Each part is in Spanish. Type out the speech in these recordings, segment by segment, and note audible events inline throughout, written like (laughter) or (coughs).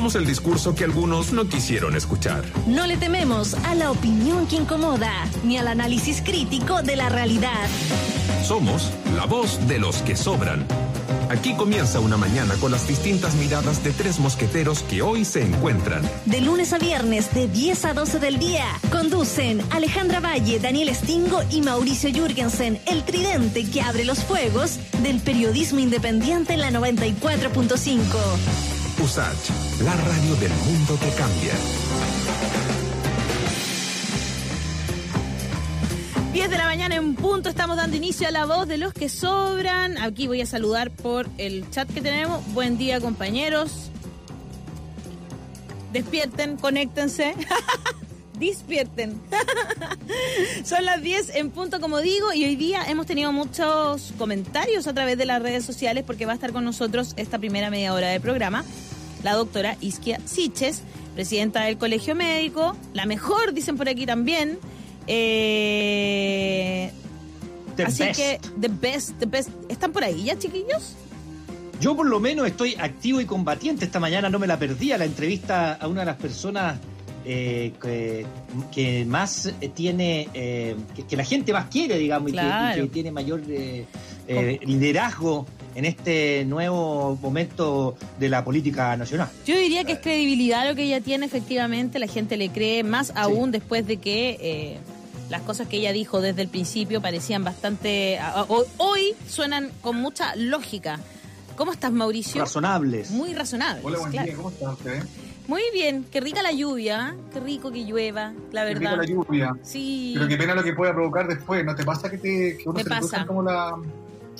somos el discurso que algunos no quisieron escuchar. No le tememos a la opinión que incomoda, ni al análisis crítico de la realidad. Somos la voz de los que sobran. Aquí comienza una mañana con las distintas miradas de tres mosqueteros que hoy se encuentran. De lunes a viernes, de 10 a 12 del día, conducen Alejandra Valle, Daniel Stingo y Mauricio Jürgensen, el tridente que abre los fuegos del periodismo independiente en la 94.5. USACH, la radio del mundo que cambia. 10 de la mañana en punto, estamos dando inicio a la voz de los que sobran. Aquí voy a saludar por el chat que tenemos. Buen día, compañeros. Despierten, conéctense. (laughs) Despierten. (laughs) Son las 10 en punto, como digo, y hoy día hemos tenido muchos comentarios a través de las redes sociales porque va a estar con nosotros esta primera media hora del programa la doctora Isquia Siches, presidenta del Colegio Médico, la mejor, dicen por aquí también. Eh, así que, the best, the best. ¿Están por ahí ya, chiquillos? Yo por lo menos estoy activo y combatiente. Esta mañana no me la perdí a la entrevista a una de las personas eh, que, más tiene, eh, que, la gente más quiere, digamos, y, que, tiene mayor liderazgo en este nuevo momento de la política nacional. Yo diría que es credibilidad lo que ella tiene, efectivamente, la gente le cree, más aún después de que eh, las cosas que ella dijo desde el principio parecían bastante... Hoy suenan con mucha lógica. ¿Cómo estás, Mauricio? Razonables. Muy razonables. Hola, buen día, ¿cómo estás usted? Muy bien, qué rica la lluvia, qué rico que llueva, la verdad. Qué rica la lluvia. Sí. Pero qué pena lo que pueda provocar después, ¿no te pasa que, te, que uno Me se pasa. como la,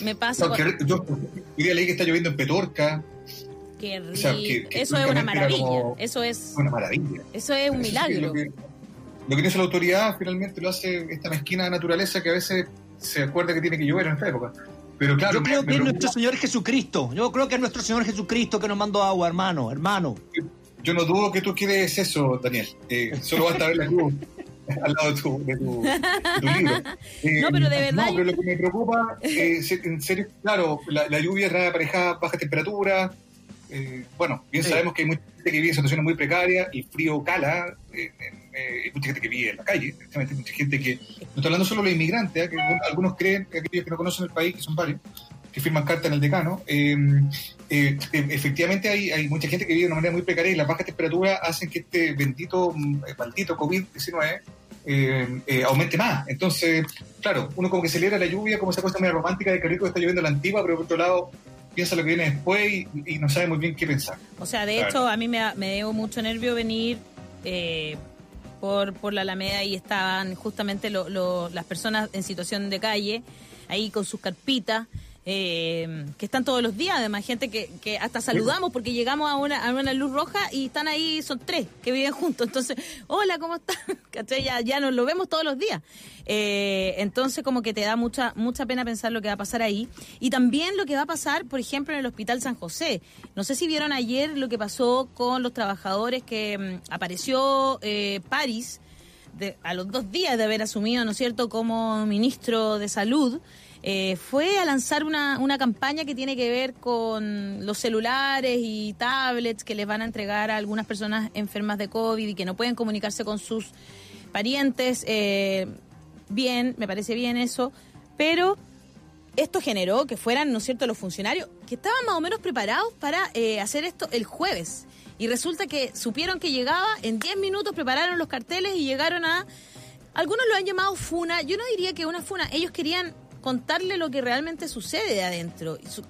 me pasa. No, que, yo hoy leí que está lloviendo en Petorca. Qué rico. O sea, que, que eso es una maravilla. Como, eso es. Una maravilla. Eso es un milagro. Lo que, lo que, dice la autoridad finalmente lo hace esta mezquina naturaleza que a veces se acuerda que tiene que llover en esta época. Pero claro, yo creo me, que me es nuestro Señor Jesucristo. Yo creo que es nuestro Señor Jesucristo que nos mandó agua, hermano, hermano. Yo no dudo que tú quieres eso, Daniel. Eh, solo basta ver la cruz (laughs) (laughs) al lado de tu, de tu, de tu libro. Eh, (laughs) no, pero de verdad. No, pero lo que me preocupa, eh, (laughs) en serio, claro, la, la lluvia trae aparejada baja temperatura. Eh, bueno, bien sí. sabemos que hay mucha gente que vive en situaciones muy precarias, el frío cala, eh, hay mucha gente que vive en la calle, hay mucha gente que. No estoy hablando solo de los inmigrantes, que algunos creen, que aquellos que no conocen el país, que son varios, que firman carta en el decano. Eh, eh, efectivamente hay, hay mucha gente que vive de una manera muy precaria y las bajas temperaturas hacen que este bendito, maldito COVID-19 eh, eh, aumente más. Entonces, claro, uno como que celebra la lluvia como esa cosa media romántica de que rico está lloviendo la antigua, pero por otro lado piensa lo que viene después y, y no sabe muy bien qué pensar. O sea, de claro. hecho, a mí me, me dio mucho nervio venir eh, por, por la Alameda y estaban justamente lo, lo, las personas en situación de calle, ahí con sus carpitas. Eh, que están todos los días, además, gente que, que hasta saludamos porque llegamos a una, a una luz roja y están ahí, son tres que viven juntos. Entonces, hola, ¿cómo están? (laughs) Ya, ya nos lo vemos todos los días. Eh, entonces, como que te da mucha, mucha pena pensar lo que va a pasar ahí. Y también lo que va a pasar, por ejemplo, en el Hospital San José. No sé si vieron ayer lo que pasó con los trabajadores que um, apareció eh, París de, a los dos días de haber asumido, ¿no es cierto?, como ministro de Salud. Eh, fue a lanzar una, una campaña que tiene que ver con los celulares y tablets que les van a entregar a algunas personas enfermas de COVID y que no pueden comunicarse con sus parientes. Eh, bien, me parece bien eso, pero esto generó que fueran, ¿no es cierto?, los funcionarios que estaban más o menos preparados para eh, hacer esto el jueves. Y resulta que supieron que llegaba, en 10 minutos prepararon los carteles y llegaron a... Algunos lo han llamado funa, yo no diría que una funa, ellos querían contarle lo que realmente sucede de adentro y, su,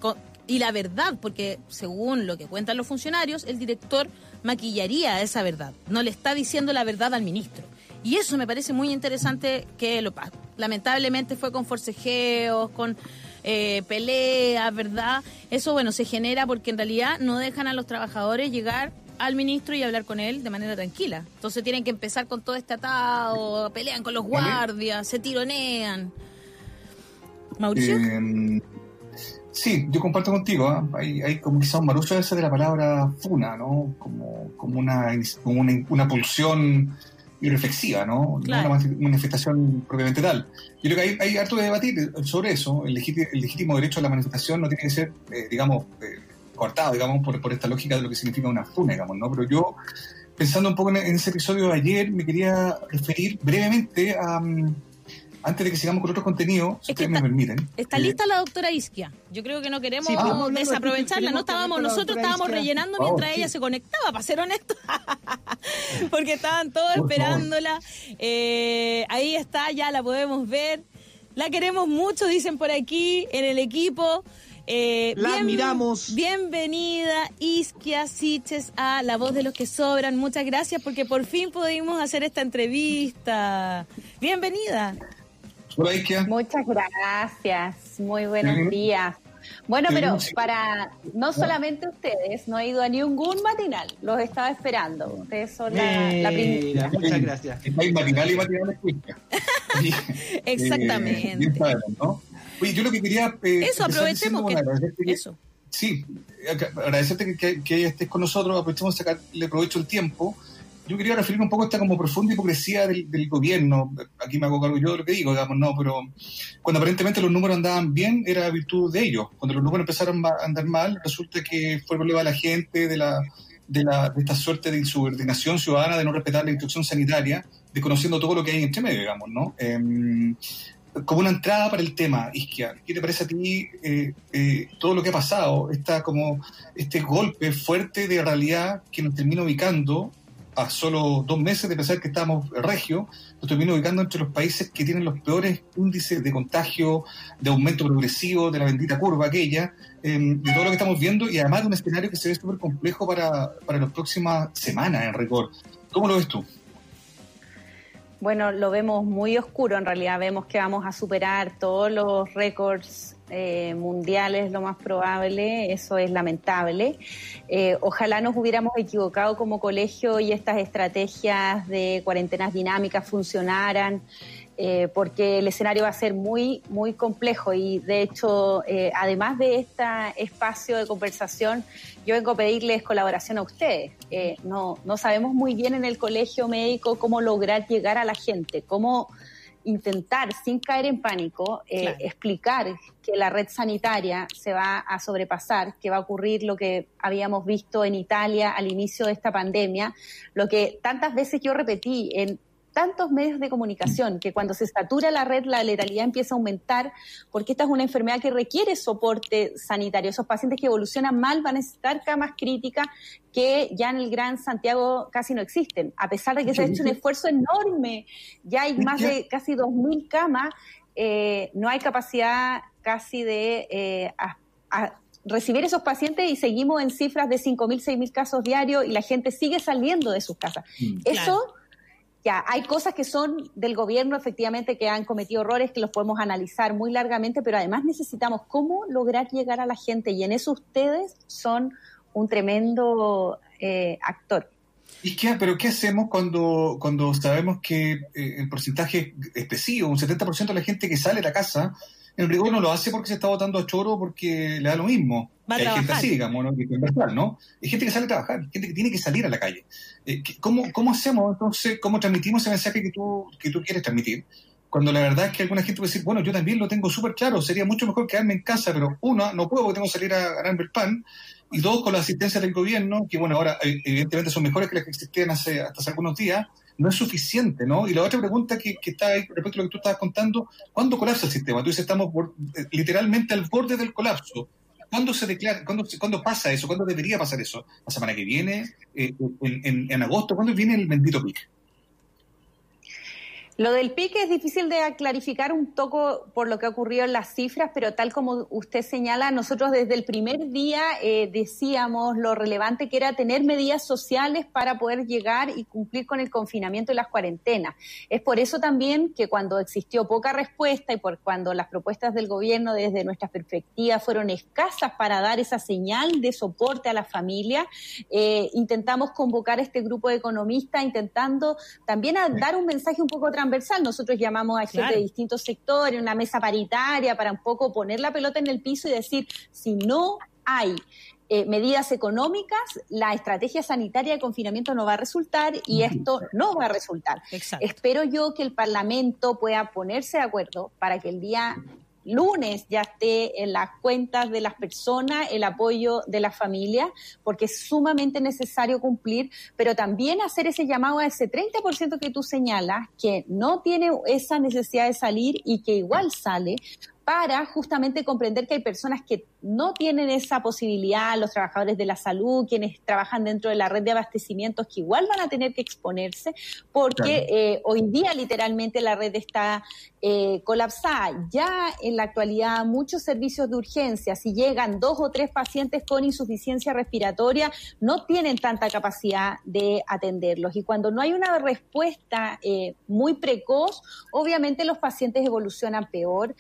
y, la verdad, porque según lo que cuentan los funcionarios, el director maquillaría esa verdad, no le está diciendo la verdad al ministro. Y eso me parece muy interesante que lo lamentablemente fue con forcejeos, con eh, peleas, ¿verdad? Eso, bueno, se genera porque en realidad no dejan a los trabajadores llegar al ministro y hablar con él de manera tranquila. Entonces tienen que empezar con todo este atado, pelean con los guardias, se tironean. Mauricio. Eh, sí, yo comparto contigo. ¿eh? Hay, hay, como quizá un marucho ese de la palabra funa, ¿no? Como, como, una, como una, una pulsión irreflexiva, ¿no? Claro. No una manifestación propiamente tal. Yo creo que hay, hay harto de debatir sobre eso. El legítimo, el legítimo derecho a la manifestación no tiene que ser, eh, digamos, cortado, digamos, por, por esta lógica de lo que significa una funa, digamos, ¿no? Pero yo, pensando un poco en, ese episodio de ayer, me quería referir brevemente a... Mm, antes de que sigamos con otros contenidos, si ustedes me permiten. Está eh, lista la doctora Isquia. Yo creo que no queremos desaprovecharla. No estábamos, nosotros estábamos rellenando mientras ella se conectaba, para ser honesto. (laughs) Porque estaban todos esperándola. Eh, ahí está, ya la podemos ver. La queremos mucho, dicen por aquí, en el equipo. Eh, la miramos. Bienvenida, Isquia Siches, a La Voz de los que Sobran. Muchas gracias porque por fin pudimos hacer esta entrevista. Bienvenida. Hola. Muchas gracias. Muy buenos días. Bueno, pero para no solamente ustedes, no he ido a ningún matinal, los estaba esperando. Ustedes son la, primera. Muchas gracias. Hay matinal y matinal (laughs) Exactamente. Eh, ¿no? Oye, yo lo que quería... Eh, eso, aprovechemos que, eso. Sí, agradecerte que, que, estés con nosotros, aprovechemos de sacarle provecho el tiempo. Yo quería referirme un poco a esta como profunda hipocresía del, gobierno. Aquí me hago cargo yo de lo que digo, digamos, no, pero cuando aparentemente los números andaban bien, era virtud de ellos. Cuando los números empezaron a andar mal, resulta que fue problema de la gente, de la, de, la, de esta suerte de insubordinación ciudadana, de no respetar la instrucción sanitaria, desconociendo todo lo que hay entre medio, digamos, ¿no? Eh, como una entrada para el tema, Isquia, ¿qué te parece a ti eh, eh, todo lo que ha pasado? Esta, como, este golpe fuerte de realidad que nos termina ubicando a solo dos meses de pensar que estamos regio, nos termina ubicando entre los países que tienen los peores índices de contagio, de aumento progresivo, de la bendita curva aquella, em, de todo lo que estamos viendo y además de un escenario que se ve súper complejo para, para las próximas semanas en récord. ¿Cómo lo ves tú? Bueno, lo vemos muy oscuro, en realidad vemos que vamos a superar todos los récords eh, mundiales, lo más probable, eso es lamentable. Eh, ojalá nos hubiéramos equivocado como colegio y estas estrategias de cuarentenas dinámicas funcionaran. Eh, porque el escenario va a ser muy, muy complejo y de hecho, eh, además de este espacio de conversación, yo vengo a pedirles colaboración a ustedes. No, no sabemos muy bien en el colegio médico cómo lograr llegar a la gente, cómo intentar, sin caer en pánico, explicar que la red sanitaria se va a sobrepasar, que va a ocurrir lo que habíamos visto en Italia al inicio de esta pandemia, lo que tantas veces yo repetí en tantos medios de comunicación que cuando se satura la red la letalidad empieza a aumentar porque esta es una enfermedad que requiere soporte sanitario. Esos pacientes que evolucionan mal van a necesitar camas críticas que ya en el Gran Santiago casi no existen, a pesar de que se ha hecho un esfuerzo enorme. Ya hay más de casi 2.000 camas, eh, no hay capacidad casi de... Eh, recibir esos pacientes y seguimos en cifras de 5.000, 6.000 casos diarios y la gente sigue saliendo de sus casas. Mm. Eso ya, hay cosas que son del gobierno efectivamente que han cometido errores que los podemos analizar muy largamente, pero además necesitamos cómo lograr llegar a la gente y en eso ustedes son un tremendo eh, actor. ¿Y qué, pero qué hacemos cuando, cuando sabemos que eh, el porcentaje excesivo, un 70% de la gente que sale de la casa, en rigor no lo hace porque se está votando a choro porque le da lo mismo. hay gente así, digamos, ¿no? ¿no? Hay gente que sale a trabajar, gente que tiene que salir a la calle. Eh, ¿cómo, ¿Cómo hacemos entonces, cómo transmitimos ese mensaje que tú, que tú quieres transmitir? Cuando la verdad es que alguna gente puede decir, bueno, yo también lo tengo súper claro, sería mucho mejor quedarme en casa, pero uno, no puedo porque tengo que salir a ganarme el pan, y dos, con la asistencia del gobierno, que bueno, ahora eh, evidentemente son mejores que las que existían hace, hasta hace algunos días, no es suficiente, ¿no? Y la otra pregunta que, está ahí respecto a lo que tú estabas contando, ¿cuándo colapsa el sistema? Tú dices, estamos eh, literalmente al borde del colapso. ¿Cuándo se declara, cuándo, cuándo pasa eso? ¿Cuándo debería pasar eso? ¿La semana que viene? Eh, en, en, agosto? ¿Cuándo viene el bendito pic? Lo del pique es difícil de clarificar un poco por lo que ha ocurrido en las cifras, pero tal como usted señala, nosotros desde el primer día eh, decíamos lo relevante que era tener medidas sociales para poder llegar y cumplir con el confinamiento y las cuarentenas. Es por eso también que cuando existió poca respuesta y por cuando las propuestas del gobierno desde nuestra perspectiva fueron escasas para dar esa señal de soporte a la familia, eh, intentamos convocar este grupo de economistas intentando también dar un mensaje un poco transversal nosotros llamamos a gente de distintos sectores, una mesa paritaria para un poco poner la pelota en el piso y decir, si no hay eh, medidas económicas, la estrategia sanitaria de confinamiento no va a resultar y esto no va a resultar. Espero yo que el Parlamento pueda ponerse de acuerdo para que el día lunes ya esté en las cuentas de las personas el apoyo de la familia, porque es sumamente necesario cumplir, pero también hacer ese llamado a ese 30% que tú señalas, que no tiene esa necesidad de salir y que igual sale, para justamente comprender que hay personas que no tienen esa posibilidad, los trabajadores de la salud, quienes trabajan dentro de la red de abastecimientos, que igual van a tener que exponerse, porque eh, hoy día literalmente la red está eh, colapsada. Ya en la actualidad muchos servicios de urgencia, si llegan dos o tres pacientes con insuficiencia respiratoria, no tienen tanta capacidad de atenderlos. Y cuando no hay una respuesta eh, muy precoz, obviamente los pacientes evolucionan peor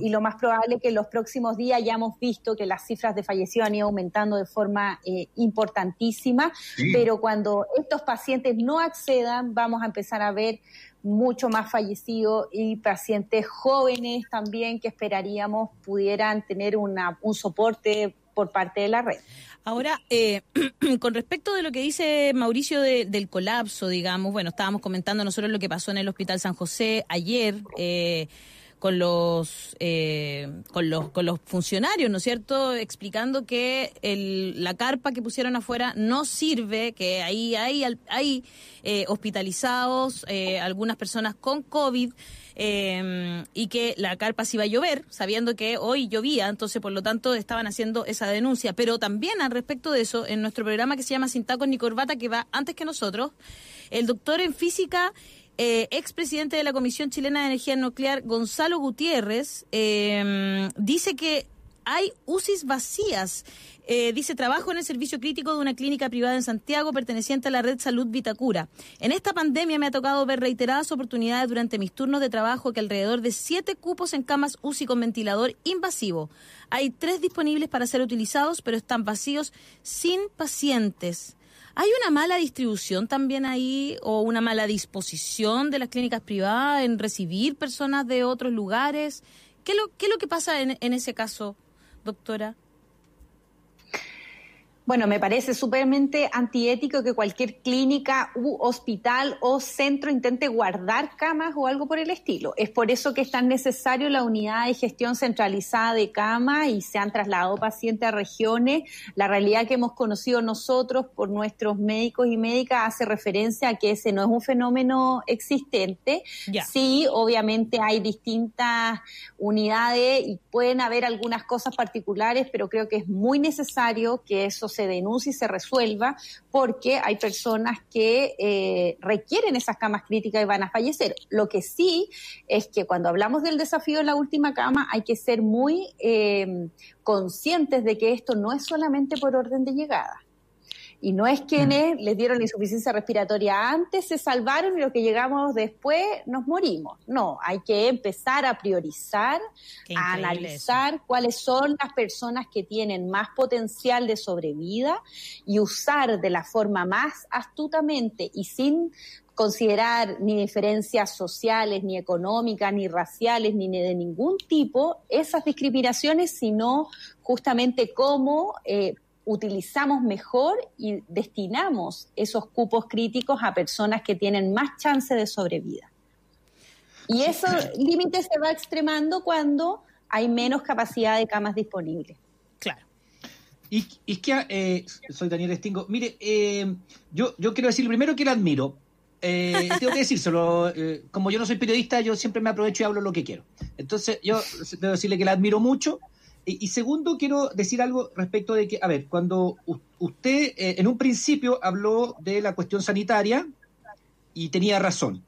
y lo más probable es que en los próximos días ya hemos visto que las cifras de fallecidos han ido aumentando de forma eh, importantísima, pero cuando estos pacientes no accedan, vamos a empezar a ver mucho más fallecidos y pacientes jóvenes también que esperaríamos pudieran tener una, un soporte por parte de la red. Ahora, eh, (clears throat) con respecto de lo que dice Mauricio del colapso, digamos, bueno, estábamos comentando nosotros lo que pasó en el Hospital San José ayer. Eh, con los, eh, con los, con los funcionarios, ¿no es cierto?, explicando que el, la carpa que pusieron afuera no sirve, que ahí hay, hay eh, hospitalizados, eh, algunas personas con COVID. y que la carpa se iba a llover, sabiendo que hoy llovía, entonces por lo tanto estaban haciendo esa denuncia. Pero también al respecto de eso, en nuestro programa que se llama Sin Tacos ni Corbata, que va antes que nosotros, el doctor en física eh, expresidente de la Comisión Chilena de Energía Nuclear, Gonzalo Gutiérrez, em, dice que hay UCIs vacías. Eh, dice, trabajo en el servicio crítico de una clínica privada en Santiago perteneciente a la red Salud Vitacura. En esta pandemia me ha tocado ver reiteradas oportunidades durante mis turnos de trabajo que alrededor de siete cupos en camas UCI con ventilador invasivo. Hay tres disponibles para ser utilizados, pero están vacíos sin pacientes. ¿Hay una mala distribución también ahí o una mala disposición de las clínicas privadas en recibir personas de otros lugares? ¿Qué es lo, qué es lo que pasa en, en ese caso, doctora? Bueno, me parece súpermente antiético que cualquier clínica u hospital o centro intente guardar camas o algo por el estilo. Es por eso que es tan necesario la unidad de gestión centralizada de camas y se han trasladado pacientes a regiones. La realidad que hemos conocido nosotros por nuestros médicos y médicas hace referencia a que ese no es un fenómeno existente. Sí, obviamente hay distintas unidades y pueden haber algunas cosas particulares, pero creo que es muy necesario que eso se denuncie y se resuelva, porque hay personas que eh, requieren esas camas críticas y van a fallecer. Lo que sí es que cuando hablamos del desafío de la última cama, hay que ser muy eh, conscientes de que esto no es solamente por orden de llegada. Y no es quienes mm. les dieron insuficiencia respiratoria antes se salvaron y los que llegamos después nos morimos. No, hay que empezar a priorizar, a analizar cuáles son las personas que tienen más potencial de sobrevida y usar de la forma más astutamente y sin considerar ni diferencias sociales, ni económicas, ni raciales, ni de ningún tipo esas discriminaciones, sino justamente cómo eh, utilizamos mejor y destinamos esos cupos críticos a personas que tienen más chance de sobrevida. Y ese límite se va extremando cuando hay menos capacidad de camas disponibles. Claro. Y, es que eh, soy Daniel Estingo. Mire, eh, yo, yo quiero decir primero que la admiro. Eh, tengo que decírselo. como yo no soy periodista, yo siempre me aprovecho y hablo lo que quiero. Entonces, yo debo decirle que la admiro mucho y, segundo, quiero decir algo respecto de que, a ver, cuando usted eh, en un principio habló de la cuestión sanitaria y tenía razón.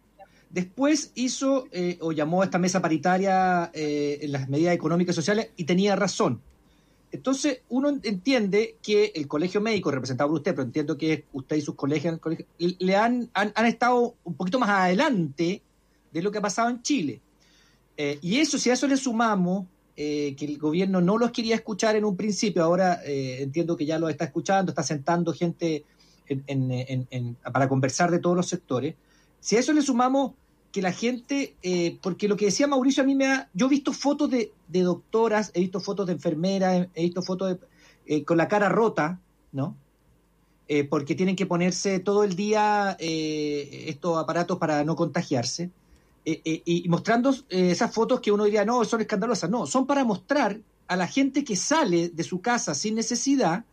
Después hizo eh, o llamó a esta mesa paritaria eh, en las medidas económicas y sociales y tenía razón. Entonces, uno entiende que el colegio médico, representado por usted, pero entiendo que usted y sus colegios le han, han, han, estado un poquito más adelante de lo que ha pasado en Chile. y eso, si a eso le sumamos eh, que el gobierno no los quería escuchar en un principio, ahora eh, entiendo que ya lo está escuchando, está sentando gente para conversar de todos los sectores. Si a eso le sumamos que la gente, eh, porque lo que decía Mauricio a mí me ha, yo he visto fotos de, doctoras, he visto fotos de enfermeras, he visto fotos con la cara rota, ¿no? porque tienen que ponerse todo el día estos aparatos para no contagiarse. Y mostrando esas fotos que uno diría, no, son escandalosas. No, son para mostrar a la gente que sale de su casa sin necesidad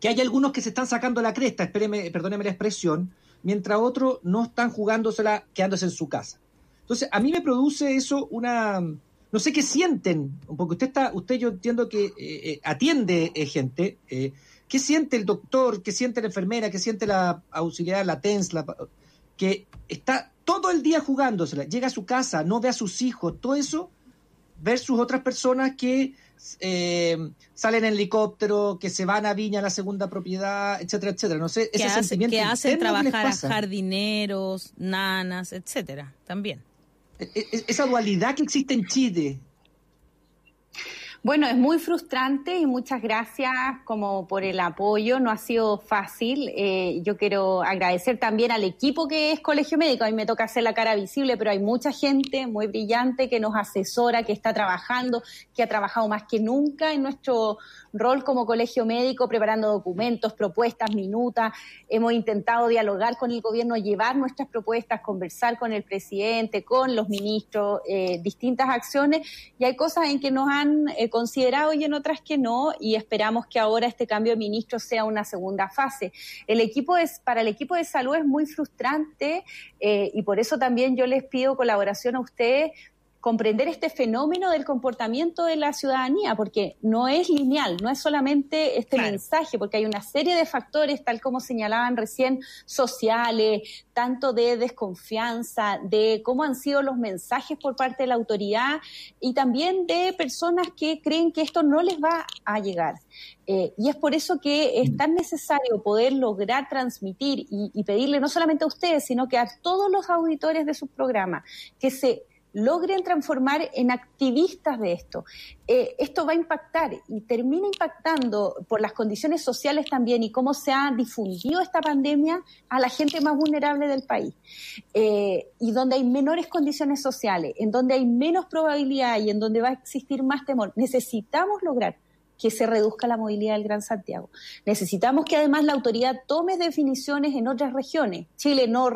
que hay algunos que se están sacando la cresta, espéreme, perdóneme la expresión, mientras otros no están jugándosela quedándose en su casa. Entonces, a mí me produce eso una... No sé qué sienten, porque usted está, usted yo entiendo que eh, eh, atiende eh, gente. ¿Qué siente el doctor? ¿Qué siente la enfermera? ¿Qué siente la auxiliar, la TENS? que está todo el día jugándosela, llega a su casa, no ve a sus hijos, todo eso, versus otras personas que eh, salen en helicóptero, que se van a Viña, la segunda propiedad, etcétera, etcétera. No sé, ese que sentimiento. Que hacen trabajar a jardineros, nanas, etcétera, también. E, e, esa dualidad que existe en Chile, bueno, es muy frustrante y muchas gracias como por el apoyo. No ha sido fácil. Eh, yo quiero agradecer también al equipo que es Colegio Médico. A mí me toca hacer la cara visible, pero hay mucha gente muy brillante que nos asesora, que está trabajando, que ha trabajado más que nunca en nuestro rol como colegio médico, preparando documentos, propuestas, minutas. Hemos intentado dialogar con el gobierno, llevar nuestras propuestas, conversar con el presidente, con los ministros, eh, distintas acciones. Y hay cosas en que nos han eh, considerado y en otras que no. Y esperamos que ahora este cambio de ministro sea una segunda fase. El equipo es, para el equipo de salud es muy frustrante eh, y por eso también yo les pido colaboración a ustedes comprender este fenómeno del comportamiento de la ciudadanía, porque no es lineal, no es solamente este mensaje, porque hay una serie de factores, tal como señalaban recién, sociales, tanto de desconfianza, de cómo han sido los mensajes por parte de la autoridad y también de personas que creen que esto no les va a llegar. Eh, y es por eso que es tan necesario poder lograr transmitir y, y pedirle no solamente a ustedes, sino que a todos los auditores de su programa que se logren transformar en activistas de esto. Eh, esto va a impactar y termina impactando por las condiciones sociales también y cómo se ha difundido esta pandemia a la gente más vulnerable del país. Eh, y donde hay menores condiciones sociales, en donde hay menos probabilidad y en donde va a existir más temor. Necesitamos lograr que se reduzca la movilidad del Gran Santiago. Necesitamos que además la autoridad tome definiciones en otras regiones. Chile no,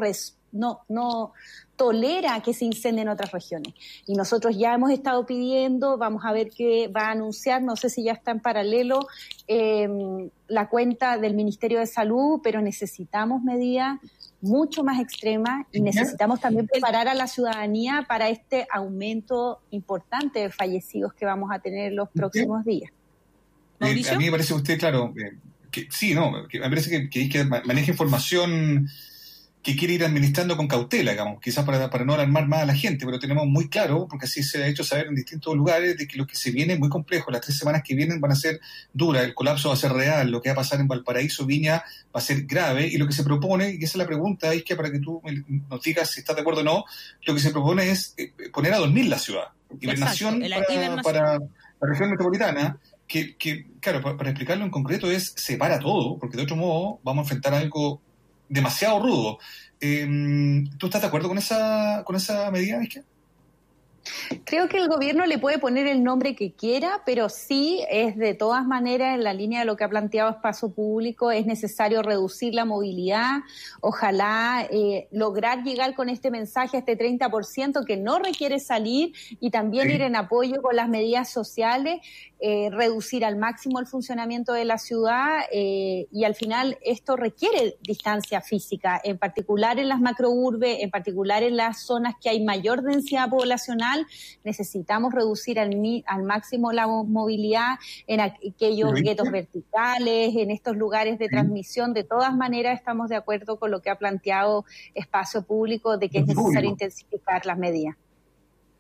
no, no, tolera que se incendien otras regiones. Y nosotros ya hemos estado pidiendo, vamos a ver qué va a anunciar, no sé si ya está en paralelo em, la cuenta del Ministerio de Salud, pero necesitamos medidas mucho más extremas y necesitamos también preparar a la ciudadanía para este aumento importante de fallecidos que vamos a tener los próximos días. Eh, a mí me parece usted, claro, eh, que sí, no, que me parece que, que, que maneja información que quiere ir administrando con cautela, digamos, quizás para, para no alarmar más a la gente, pero tenemos muy claro, porque así se ha hecho saber en distintos lugares, de que lo que se viene es muy complejo, las tres semanas que vienen van a ser duras, el colapso va a ser real, lo que va a pasar en Valparaíso, Viña, va a ser grave, y lo que se propone, y esa es la pregunta, es que para que tú nos digas si estás de acuerdo o no, lo que se propone es eh, poner a dormir la ciudad, hibernación para, para, la región metropolitana, que, que claro, para, para, explicarlo en concreto es separa todo, porque de otro modo vamos a enfrentar algo demasiado rudo. Em, ¿Tú estás de acuerdo con esa, con esa medida, Vizquia? Creo que el gobierno le puede poner el nombre que quiera, pero sí es de todas maneras en la línea de lo que ha planteado Espacio Público, es necesario reducir la movilidad, ojalá eh, lograr llegar con este mensaje a este 30% que no requiere salir y también ir en apoyo con las medidas sociales eh, reducir al máximo el funcionamiento de la ciudad eh, y al final esto requiere distancia física, en particular en las macrourbes, en particular en las zonas que hay mayor densidad poblacional, necesitamos reducir al, al máximo la movilidad en aquellos guetos verticales, en estos lugares de transmisión. De todas maneras, estamos de acuerdo con lo que ha planteado Espacio Público de que es necesario intensificar las medidas.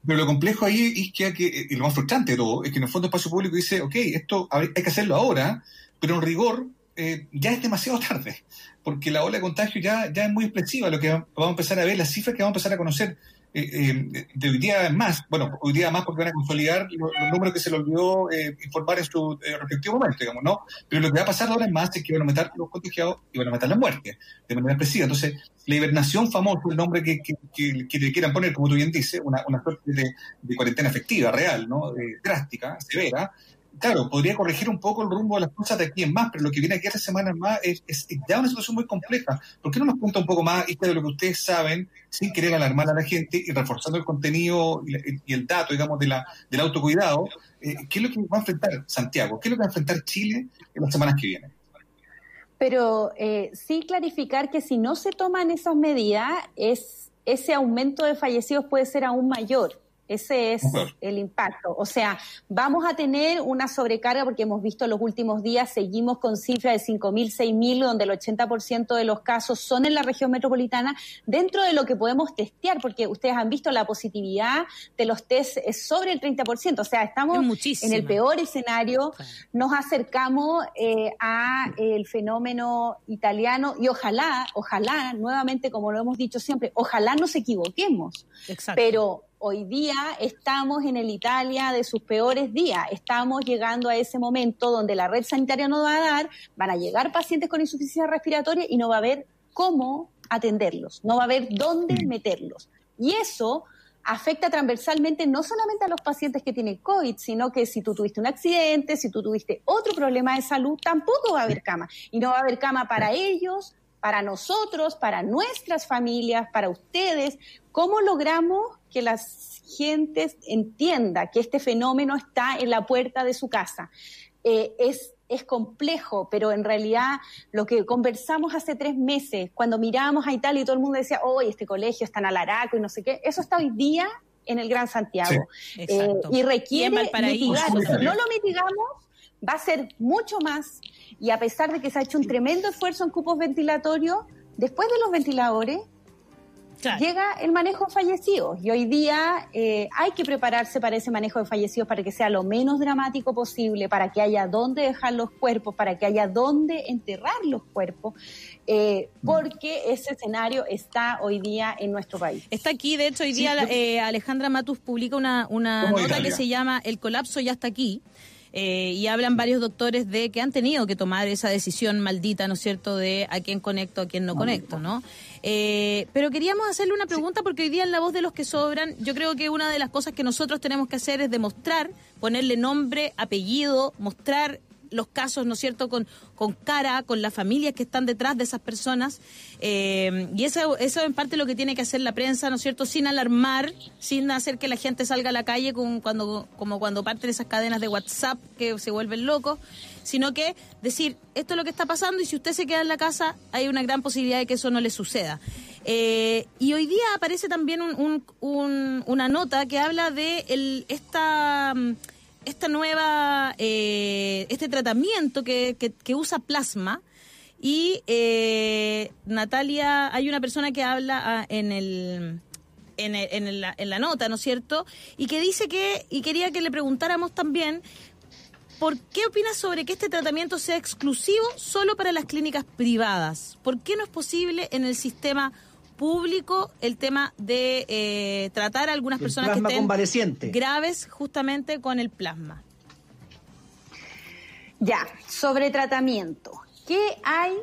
Pero lo complejo ahí es que, y lo más frustrante de todo, es que en el fondo espacio público dice, ok, esto hay que hacerlo ahora, pero en rigor eh, ya es demasiado tarde, porque la ola de contagio ya, ya es muy expresiva, lo que vamos a empezar a ver, las cifras que vamos a empezar a conocer eh, eh, de hoy día más, bueno, hoy día más porque van a consolidar los, números que se le olvidó eh, informar en su respectivo momento, digamos, ¿no? Pero lo que va a pasar ahora es más es que van a aumentar los contagiados y van a aumentar la muerte de manera expresiva. Entonces, la hibernación famosa, el nombre que, que, que, le quieran poner, como tú bien dices, una, una suerte de, de cuarentena efectiva, real, ¿no? drástica, severa, claro, podría corregir un poco el rumbo de las cosas de aquí en más, pero lo que viene aquí hace semanas más es, es, ya una situación muy compleja. ¿Por qué no nos cuenta un poco más de lo que ustedes saben, sin querer alarmar a la gente y reforzando el contenido y, el dato, digamos, de la, del autocuidado? Eh, ¿Qué es lo que va a enfrentar Santiago? ¿Qué es lo que va a enfrentar Chile en las semanas que vienen? Pero eh, sí clarificar que si no se toman esas medidas, es, ese aumento de fallecidos puede ser aún mayor. Ese es el impacto. O sea, vamos a tener una sobrecarga porque hemos visto los últimos días, seguimos con cifras de 5.000, 6.000, donde el 80% de los casos son en la región metropolitana, dentro de lo que podemos testear, porque ustedes han visto la positividad de los test es sobre el 30%. O sea, estamos en el peor escenario, nos acercamos eh, a el fenómeno italiano y ojalá, ojalá, nuevamente, como lo hemos dicho siempre, ojalá nos equivoquemos. Exacto. Pero hoy día estamos en el Italia de sus peores días. Estamos llegando a ese momento donde la red sanitaria no va a dar, van a llegar pacientes con insuficiencia respiratoria y no va a haber cómo atenderlos, no va a haber dónde mm. meterlos. Y eso afecta transversalmente no solamente a los pacientes que tienen COVID, sino que si tú tuviste un accidente, si tú tuviste otro problema de salud, tampoco va a haber cama. Y no va a haber cama para ellos, para nosotros, para nuestras familias, para ustedes. ¿Cómo logramos que la gente entienda que este fenómeno está en la puerta de su casa? Eh, es, es complejo, pero en realidad lo que conversamos hace tres meses, cuando mirábamos a Italia y todo el mundo decía, hoy este colegio está en Alaraco y no sé qué, eso está hoy día en el Gran Santiago. Eh, y requiere mitigarlo. Si no lo mitigamos, va a ser mucho más y a pesar de que se ha hecho un tremendo esfuerzo en cupos ventilatorios, después de los ventiladores llega el manejo de fallecidos. Y hoy día eh, hay que prepararse para ese manejo de fallecidos para que sea lo menos dramático posible, para que haya dónde dejar los cuerpos, para que haya dónde enterrar los cuerpos. Eh, porque ese escenario está hoy día en nuestro país. Está aquí, de hecho, hoy día eh, Alejandra Matus publica una, una nota que se llama El colapso ya está aquí. Eh, y hablan varios doctores de que han tenido que tomar esa decisión maldita, ¿no es cierto?, de a quién conecto, a quién no conecto, ¿no? Eh, pero queríamos hacerle una pregunta porque hoy día en La Voz de los que Sobran, yo creo que una de las cosas que nosotros tenemos que hacer es demostrar, ponerle nombre, apellido, mostrar los casos, ¿no es cierto?, con, con cara, con las familias que están detrás de esas personas. Eh, y eso, eso en parte lo que tiene que hacer la prensa, ¿no es cierto?, sin alarmar, sin hacer que la gente salga a la calle con, cuando, como cuando parten esas cadenas de WhatsApp que se vuelven locos, sino que decir, esto es lo que está pasando y si usted se queda en la casa, hay una gran posibilidad de que eso no le suceda. Eh, y hoy día aparece también un, un, una nota que habla de el, esta esta nueva, eh, este tratamiento que, que, usa plasma. Y eh, Natalia, hay una persona que habla ah, en el, en, en, la, en la nota, ¿no es cierto? Y que dice que, y quería que le preguntáramos también, ¿por qué opinas sobre que este tratamiento sea exclusivo solo para las clínicas privadas? ¿Por qué no es posible en el sistema público el tema de eh, tratar a algunas personas que estén graves justamente con el plasma. Ya, sobre tratamiento. ¿Qué hay?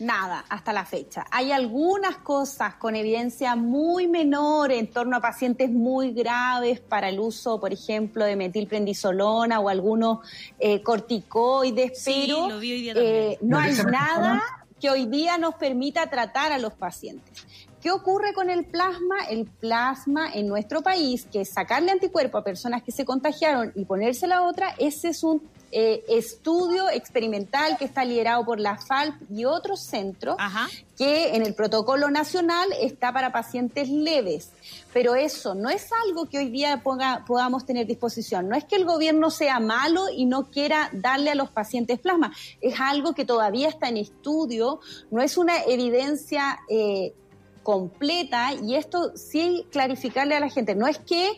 Nada, hasta la fecha. Hay algunas cosas con evidencia muy menor en torno a pacientes muy graves para el uso, por ejemplo, de metilprednisolona o algunos eh, corticoides, pero eh, no hay nada que hoy día nos permita tratar a los pacientes. ¿Qué ocurre con el plasma? El plasma en nuestro país, que sacarle anticuerpo a personas que se contagiaron y ponerse la otra, ese es un eh, estudio experimental que está liderado por la FALP y otros centros, que en el protocolo nacional está para pacientes leves. Pero eso no es algo que hoy día podamos tener disposición. No es que el gobierno sea malo y no quiera darle a los pacientes plasma. Es algo que todavía está en estudio, no es una evidencia eh, completa y esto sí clarificarle a la gente. No es que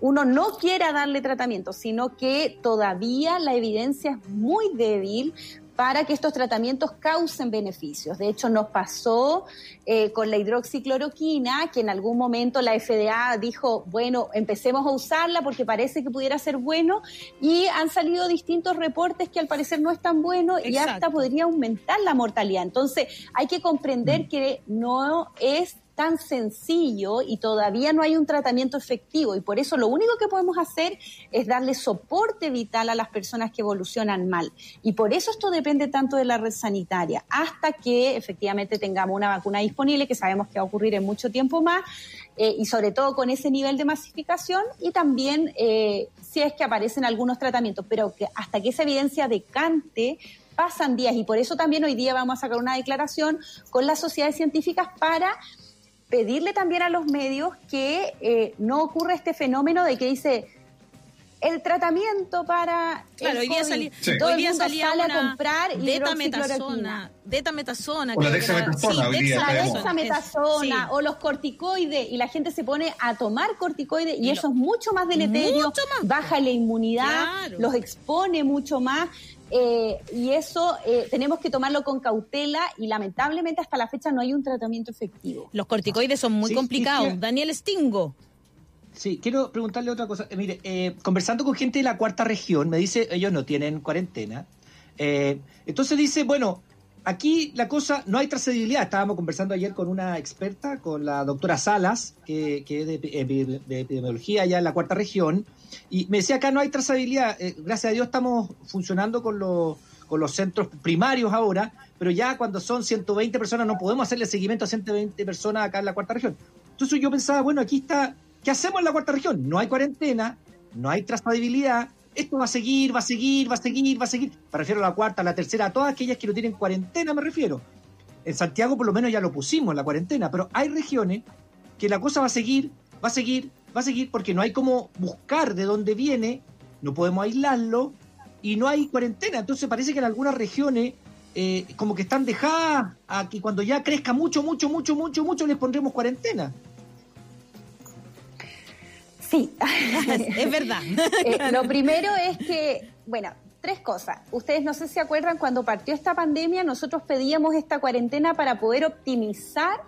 uno no quiera darle tratamiento, sino que todavía la evidencia es muy débil para que estos tratamientos causen beneficios. De hecho, nos pasó eh, con la hidroxicloroquina, que en algún momento la FDA dijo, bueno, empecemos a usarla porque parece que pudiera ser bueno, y han salido distintos reportes que al parecer no es tan bueno y hasta podría aumentar la mortalidad. Entonces, hay que comprender mm. que no es tan sencillo y todavía no hay un tratamiento efectivo. Y por eso lo único que podemos hacer es darle soporte vital a las personas que evolucionan mal. Y por eso esto depende tanto de la red sanitaria, hasta que efectivamente tengamos una vacuna disponible, que sabemos que va a ocurrir en mucho tiempo más, eh, y sobre todo con ese nivel de masificación y también eh, si es que aparecen algunos tratamientos, pero que hasta que esa evidencia decante pasan días. Y por eso también hoy día vamos a sacar una declaración con las sociedades científicas para pedirle también a los medios que eh, no ocurra este fenómeno de que dice el tratamiento para claro, hoy día, salía, todo hoy día salía sale a comprar detametasona, detametasona, o la dexametasona, sí, la dexametasona sí. o los corticoides y la gente se pone a tomar corticoides y, y eso lo, es mucho más deleterio, mucho más. baja la inmunidad, claro. los expone mucho más. Eh, y eso eh, tenemos que tomarlo con cautela y lamentablemente hasta la fecha no hay un tratamiento efectivo. Los corticoides son muy Sí, complicados. sí, sí. Daniel Stingo. Sí, quiero preguntarle otra cosa. Eh, mire, eh, conversando con gente de la cuarta región, me dice, ellos no tienen cuarentena. Eh, entonces dice, bueno, aquí la cosa, no hay trazabilidad. Estábamos conversando ayer con una experta, con la doctora Salas, que, es de, de epidemiología allá en la cuarta región, y me decía, acá no hay trazabilidad. Eh, gracias a Dios estamos funcionando con los, con los centros primarios ahora, pero ya cuando son 120 personas no podemos hacerle seguimiento a 120 personas acá en la cuarta región. Entonces yo pensaba, bueno, aquí está, ¿qué hacemos en la cuarta región? No hay cuarentena, no hay trazabilidad, esto va a seguir, va a seguir, va a seguir, va a seguir. Me refiero a la cuarta, a la tercera, a todas aquellas que no tienen cuarentena, me refiero. En Santiago por lo menos ya lo pusimos, la cuarentena, pero hay regiones que la cosa va a seguir, va a seguir, va a seguir, porque no hay como buscar de dónde viene, no podemos aislarlo y no hay cuarentena. Entonces parece que en algunas regiones eh, como que están dejadas a que cuando ya crezca mucho, mucho, mucho, mucho, mucho les pondremos cuarentena. Sí. (laughs) es verdad. (laughs) Eh, lo primero es que, bueno, tres cosas. Ustedes no sé si se acuerdan cuando partió esta pandemia, nosotros pedíamos esta cuarentena para poder optimizar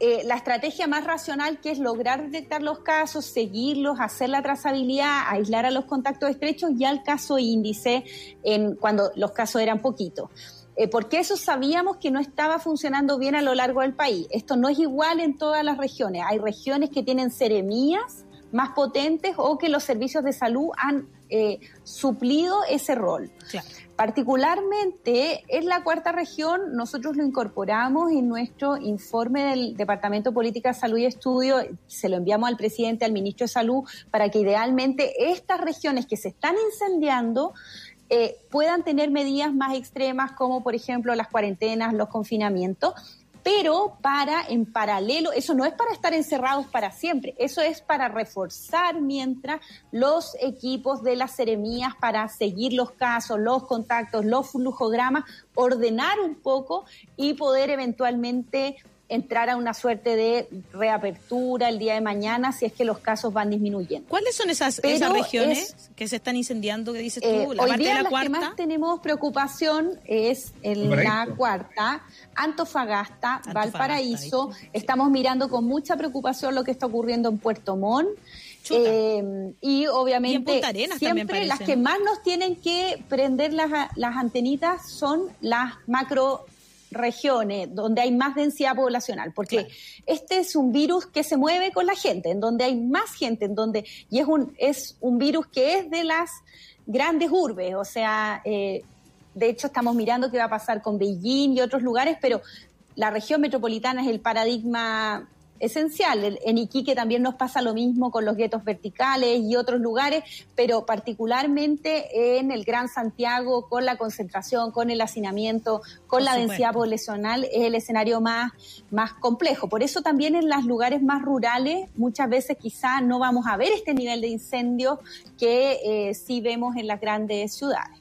eh, la estrategia más racional que es lograr detectar los casos, seguirlos, hacer la trazabilidad, aislar a los contactos estrechos y al caso índice en, cuando los casos eran poquitos. Eh, porque eso sabíamos que no estaba funcionando bien a lo largo del país. Esto no es igual en todas las regiones. Hay regiones que tienen seremías más potentes o que los servicios de salud han eh, suplido ese rol. Claro. Particularmente en la cuarta región, nosotros lo incorporamos en nuestro informe del Departamento de Política, Salud y Estudio, se lo enviamos al presidente, al ministro de Salud, para que idealmente estas regiones que se están incendiando eh, puedan tener medidas más extremas como por ejemplo las cuarentenas, los confinamientos, pero para en paralelo, eso no es para estar encerrados para siempre, eso es para reforzar mientras los equipos de las seremías para seguir los casos, los contactos, los flujogramas, ordenar un poco y poder eventualmente entrar a una suerte de reapertura el día de mañana si es que los casos van disminuyendo. ¿Cuáles son esas, esas regiones es- que se están incendiando que dices tú? Eh, la hoy parte día de la las cuarta. que más tenemos preocupación es en la cuarta, Antofagasta, Antofagasta, Valparaíso. Estamos mirando con mucha preocupación lo que está ocurriendo en Puerto Montt. Eh, y obviamente Y en Punta Arenas también siempre las que más nos tienen que prender las, las antenitas son las macro regiones donde hay más densidad poblacional, porque Claro. este es un virus que se mueve con la gente, en donde hay más gente, en donde y es un es un virus que es de las grandes urbes, o sea, eh, de hecho estamos mirando qué va a pasar con Beijing y otros lugares, pero la región metropolitana es el paradigma esencial. En- En Iquique también nos pasa lo mismo con los guetos verticales y otros lugares, pero particularmente en el Gran Santiago, con la concentración, con el hacinamiento, con Por la supuesto. densidad poblacional, es el escenario más, más complejo. Por eso también en los lugares más rurales muchas veces quizá no vamos a ver este nivel de incendios que eh, sí vemos en las grandes ciudades.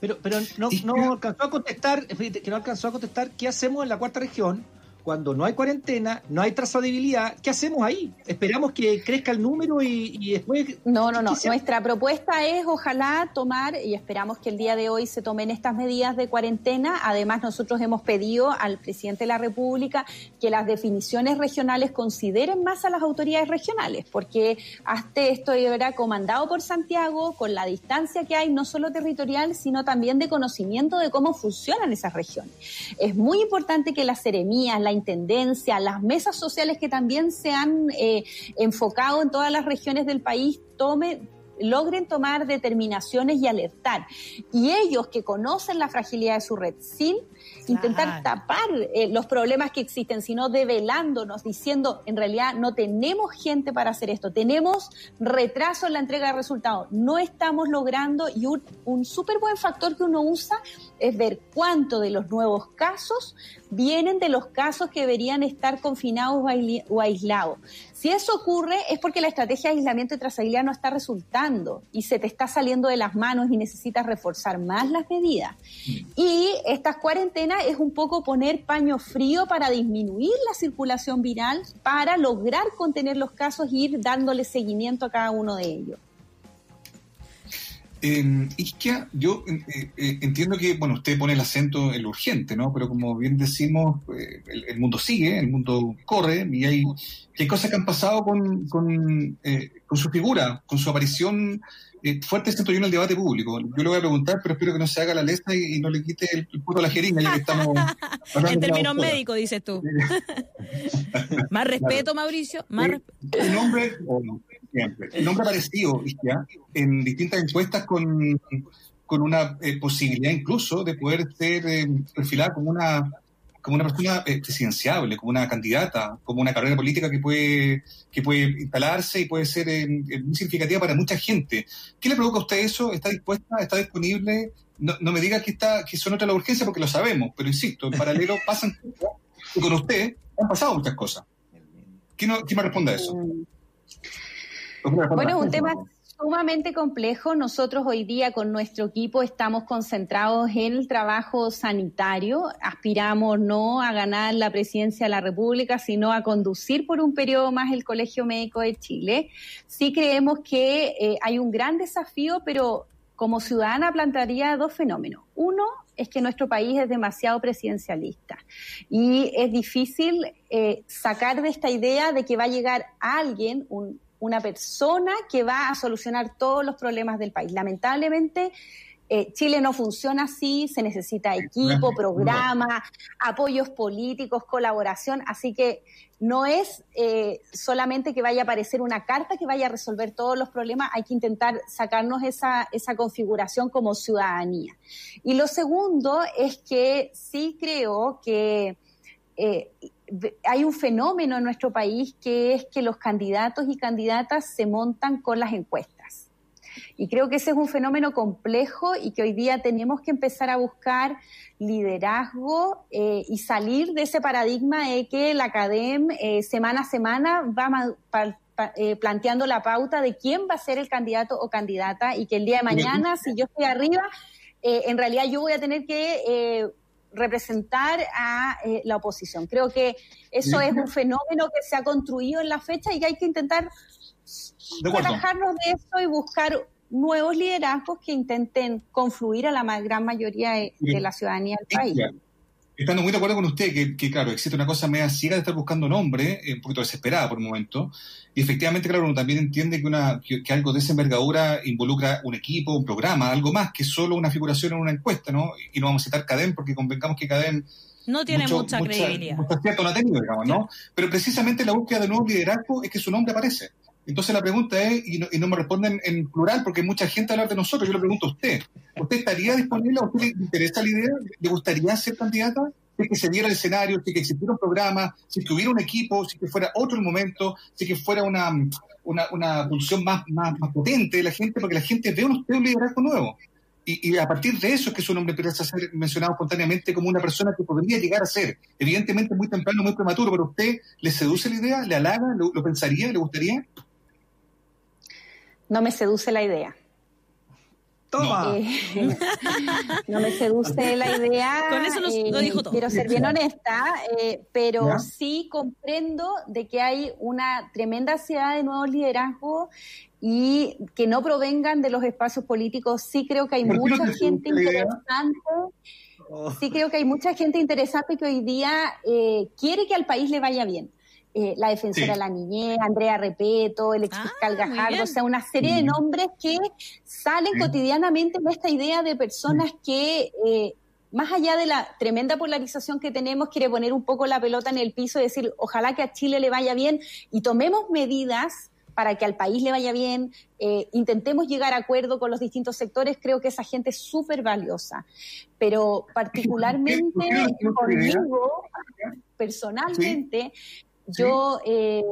Pero, pero no, no alcanzó a contestar, fíjate, que no alcanzó a contestar qué hacemos en la cuarta región cuando no hay cuarentena, no hay trazabilidad. ¿Qué hacemos ahí? Esperamos que crezca el número y, y después. No, no, no. ¿qué se- Nuestra propuesta es ojalá tomar, y esperamos que el día de hoy se tomen estas medidas de cuarentena. Además, nosotros hemos pedido al presidente de la República que las definiciones regionales consideren más a las autoridades regionales, porque hasta esto era comandado por Santiago, con la distancia que hay, no solo territorial, sino también de conocimiento de cómo funcionan esas regiones. Es muy importante que las seremías, la Intendencia, las mesas sociales que también se han eh, enfocado en todas las regiones del país, tome, logren tomar determinaciones y alertar. Y ellos que conocen la fragilidad de su red sin intentar tapar eh, los problemas que existen, sino develándonos, diciendo, en realidad no tenemos gente para hacer esto, tenemos retraso en la entrega de resultados, no estamos logrando, y un, un súper buen factor que uno usa es ver cuánto de los nuevos casos vienen de los casos que deberían estar confinados o aislados. Si eso ocurre es porque la estrategia de aislamiento y trazabilidad no está resultando y se te está saliendo de las manos y necesitas reforzar más las medidas. Mm. Y estas cuarentenas es un poco poner paño frío para disminuir la circulación viral, para lograr contener los casos e ir dándole seguimiento a cada uno de ellos. Eh, Isquia, yo eh, eh, entiendo que, bueno, usted pone el acento en lo urgente, ¿no? Pero como bien decimos, eh, el, mundo sigue, el mundo corre y hay, hay cosas que han pasado con, con, con su figura, con su aparición fuerte, siento yo, en el debate público. Yo le voy a preguntar, pero espero que no se haga la lesta y, no le quite el, puto a la jeringa, ya que estamos... (laughs) en términos médicos, dices tú. (laughs) más respeto, Mauricio, más respeto. El nombre, (laughs) el nombre aparecido en distintas encuestas con, con una eh, posibilidad incluso de poder ser eh, perfilada como una como una persona eh, presidenciable, como una candidata, como una carrera política que puede, que puede instalarse y puede ser muy significativa para mucha gente. ¿Qué le provoca a usted eso? ¿Está dispuesta? ¿Está disponible? No, no me diga que está que son otras la urgencia porque lo sabemos, pero insisto, en paralelo pasan cosas y con usted han pasado muchas cosas. ¿Quién, no, ¿quién me responde a eso? (laughs) Bueno, es un tema sumamente complejo. Nosotros hoy día con nuestro equipo estamos concentrados en el trabajo sanitario. Aspiramos no a ganar la presidencia de la República, sino a conducir por un periodo más el Colegio Médico de Chile. Sí creemos que eh, hay un gran desafío, pero como ciudadana plantearía dos fenómenos. Uno es que nuestro país es demasiado presidencialista y es difícil eh, sacar de esta idea de que va a llegar alguien, un, una persona que va a solucionar todos los problemas del país. Lamentablemente, eh, Chile no funciona así, se necesita equipo, programa, apoyos políticos, colaboración, así que no es eh, solamente que vaya a aparecer una carta que vaya a resolver todos los problemas, hay que intentar sacarnos esa, esa configuración como ciudadanía. Y lo segundo es que sí creo que eh, hay un fenómeno en nuestro país que es que los candidatos y candidatas se montan con las encuestas. Y creo que ese es un fenómeno complejo y que hoy día tenemos que empezar a buscar liderazgo eh, y salir de ese paradigma de que la academia eh, semana a semana va eh, planteando la pauta de quién va a ser el candidato o candidata y que el día de mañana, si yo estoy arriba, en realidad yo voy a tener que representar a eh, la oposición. Creo que eso es un fenómeno que se ha construido en la fecha y que hay que intentar relajarnos de eso y buscar nuevos liderazgos que intenten confluir a la gran mayoría de, la ciudadanía del país. Estando muy de acuerdo con usted, que, claro, existe una cosa media ciega de estar buscando nombre, eh, un poquito desesperada por un momento, y efectivamente, claro, uno también entiende que, una, que, algo de esa envergadura involucra un equipo, un programa, algo más que solo una figuración en una encuesta, ¿no? Y no vamos a citar CADEM porque convencamos que CADEM no tiene mucha credibilidad. Mucho cierto no ha tenido, digamos, ¿no? Pero precisamente la búsqueda de nuevo liderazgo es que su nombre aparece. Entonces la pregunta es, y no, me responden en plural porque hay mucha gente hablar de nosotros, yo le pregunto a usted, ¿usted estaría disponible? ¿A usted le interesa la idea? ¿Le gustaría ser candidata? si que se diera el escenario, si que existiera un programa, si que hubiera un equipo, si que fuera otro el momento, si que fuera una, una, una función más, más, potente de la gente, porque la gente ve un, un liderazgo nuevo. Y, y, a partir de eso es que su nombre empieza a ser mencionado espontáneamente como una persona que podría llegar a ser. Evidentemente muy temprano, muy prematuro, pero usted le seduce la idea, le halaga, lo pensaría, le gustaría. No me seduce la idea. Eh, (laughs) no me seduce la idea. Con eso lo, dijo todo. Quiero ser bien honesta, eh, pero sí comprendo de que hay una tremenda ansiedad de nuevos liderazgos y que no provengan de los espacios políticos. Sí creo que hay mucha gente interesante. Oh. Sí creo que hay mucha gente interesante que hoy día eh, quiere que al país le vaya bien. Eh, la defensora de la niñez, Andrea Repeto, el ex fiscal ah, Gajardo, o sea, una serie de nombres que salen cotidianamente en esta idea de personas que eh, más allá de la tremenda polarización que tenemos, quiere poner un poco la pelota en el piso y decir, ojalá que a Chile le vaya bien y tomemos medidas para que al país le vaya bien, eh, intentemos llegar a acuerdo con los distintos sectores, creo que esa gente es súper valiosa. Pero particularmente conmigo, personalmente, yo eh,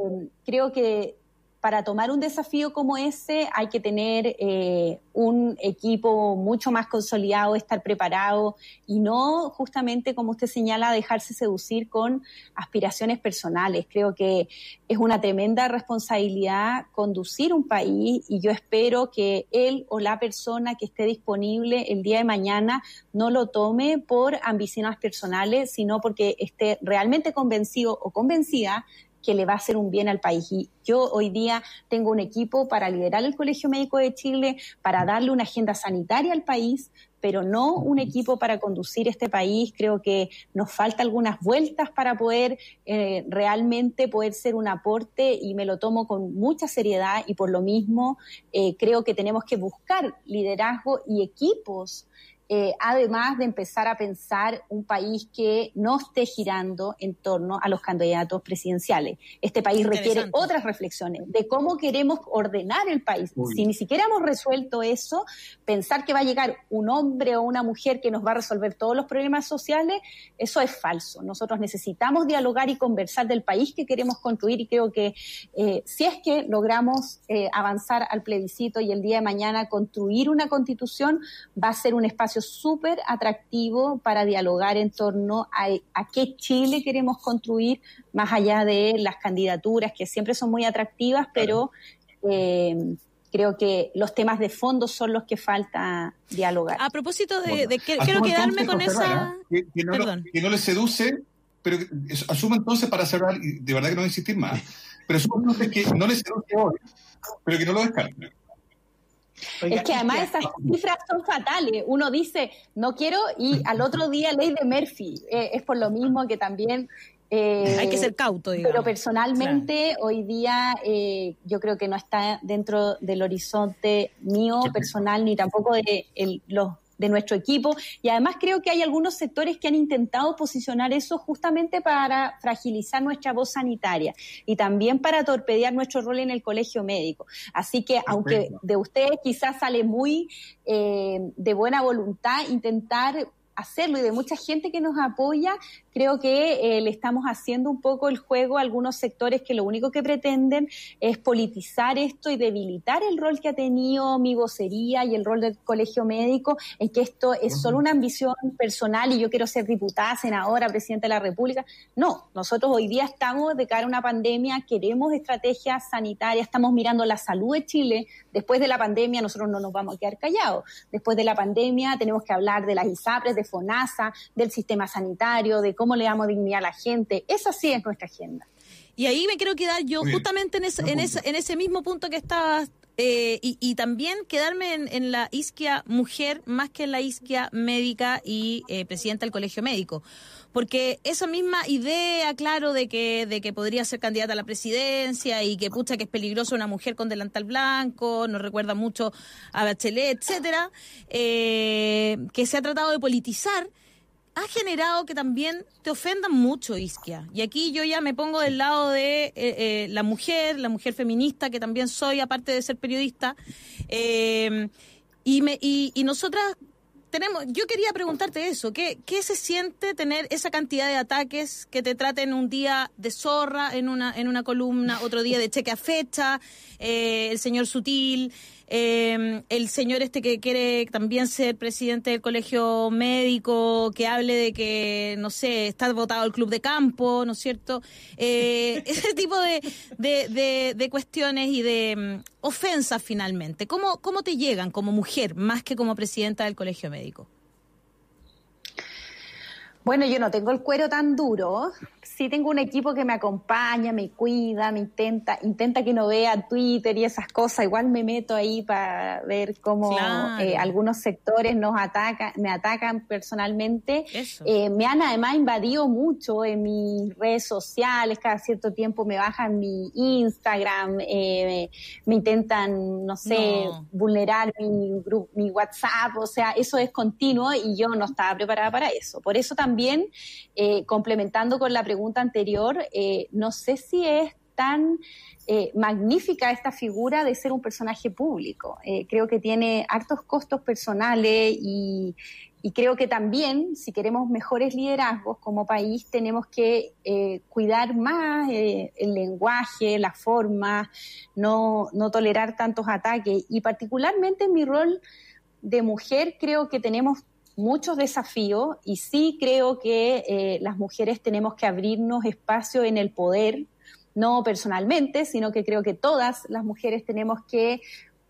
creo que para tomar un desafío como ese hay que tener eh, un equipo mucho más consolidado, estar preparado y no justamente, como usted señala, dejarse seducir con aspiraciones personales. Creo que es una tremenda responsabilidad conducir un país y yo espero que él o la persona que esté disponible el día de mañana no lo tome por ambiciones personales, sino porque esté realmente convencido o convencida que le va a hacer un bien al país. Y yo hoy día tengo un equipo para liderar el Colegio Médico de Chile, para darle una agenda sanitaria al país, pero no un equipo para conducir este país. Creo que nos falta algunas vueltas para poder eh, realmente poder ser un aporte y me lo tomo con mucha seriedad y por lo mismo eh, creo que tenemos que buscar liderazgo y equipos eh, además de empezar a pensar un país que no esté girando en torno a los candidatos presidenciales. Este país requiere otras reflexiones de cómo queremos ordenar el país. Si ni siquiera hemos resuelto eso, pensar que va a llegar un hombre o una mujer que nos va a resolver todos los problemas sociales, eso es falso. Nosotros necesitamos dialogar y conversar del país que queremos construir y creo que eh, si es que logramos eh, avanzar al plebiscito y el día de mañana construir una constitución, va a ser un espacio súper atractivo para dialogar en torno a, qué Chile queremos construir, más allá de las candidaturas, que siempre son muy atractivas, pero eh, creo que los temas de fondo son los que falta dialogar. A propósito de, quiero quedarme con esa... Que, no, les seduce, pero asumo entonces para cerrar, y de verdad que no voy a insistir más, pero asumo entonces que no les seduce hoy, pero que no lo descarten es que además esas (laughs) cifras son fatales. Uno dice, no quiero, y al otro día ley de Murphy. Eh, es por lo mismo que también... Eh, Hay que ser cauto, digamos. Pero personalmente, hoy día eh, yo creo que no está dentro del horizonte mío personal, ni tampoco de los de nuestro equipo. Y además creo que hay algunos sectores que han intentado posicionar eso justamente para fragilizar nuestra voz sanitaria y también para torpedear nuestro rol en el colegio médico. Así que aunque de ustedes quizás sale muy eh, de buena voluntad intentar hacerlo y de mucha gente que nos apoya, creo que eh, le estamos haciendo un poco el juego a algunos sectores que lo único que pretenden es politizar esto y debilitar el rol que ha tenido mi vocería y el rol del colegio médico, en que esto es solo una ambición personal y yo quiero ser diputada, senadora, presidenta de la República. No, nosotros hoy día estamos de cara a una pandemia, queremos estrategias sanitarias, estamos mirando la salud de Chile. Después de la pandemia nosotros no nos vamos a quedar callados. Después de la pandemia tenemos que hablar de las ISAPRES, de FONASA, del sistema sanitario, de cómo le damos dignidad a la gente. Esa sí es nuestra agenda. Y ahí me quiero quedar yo justamente en ese, en, en ese mismo punto que estabas eh, y, también quedarme en, la isquia mujer más que en la isquia médica y eh, presidenta del colegio médico. Porque esa misma idea, claro, de que, de que podría ser candidata a la presidencia y que pucha que es peligroso una mujer con delantal blanco, nos recuerda mucho a Bachelet, etcétera, eh, que se ha tratado de politizar ha generado que también te ofendan mucho, Isquia. Y aquí yo ya me pongo del lado de eh, eh, la mujer, la mujer feminista, que también soy, aparte de ser periodista. Eh, y, me, y, y, nosotras tenemos, yo quería preguntarte eso, ¿qué, ¿qué se siente tener esa cantidad de ataques que te traten un día de zorra en una, en una columna, otro día de cheque a fecha, el señor Sutil, eh, el señor este que quiere también ser presidente del colegio médico, que hable de que, no sé, está votado el club de campo, ¿no es cierto? Eh, (laughs) ese tipo de, de, cuestiones y de mm, ofensas finalmente. ¿Cómo, ¿Cómo te llegan como mujer más que como presidenta del colegio médico? Bueno, yo no tengo el cuero tan duro, sí tengo un equipo que me acompaña, me cuida, me intenta, intenta que no vea Twitter y esas cosas. Igual me meto ahí para ver cómo eh, algunos sectores nos atacan, me atacan personalmente. Eh, me han además invadido mucho en mis redes sociales. Cada cierto tiempo me bajan mi Instagram, eh, me, intentan, no sé, vulnerar mi, mi WhatsApp. O sea, eso es continuo y yo no estaba preparada para eso. Por eso también, complementando con la pregunta pregunta anterior, eh, no sé si es tan eh, magnífica esta figura de ser un personaje público. Eh, creo que tiene hartos costos personales y, creo que también, si queremos mejores liderazgos como país, tenemos que cuidar más el lenguaje, la forma, no, no tolerar tantos ataques. Y particularmente en mi rol de mujer, creo que tenemos muchos desafíos y sí creo que eh, las mujeres tenemos que abrirnos espacio en el poder, no personalmente, sino que creo que todas las mujeres tenemos que,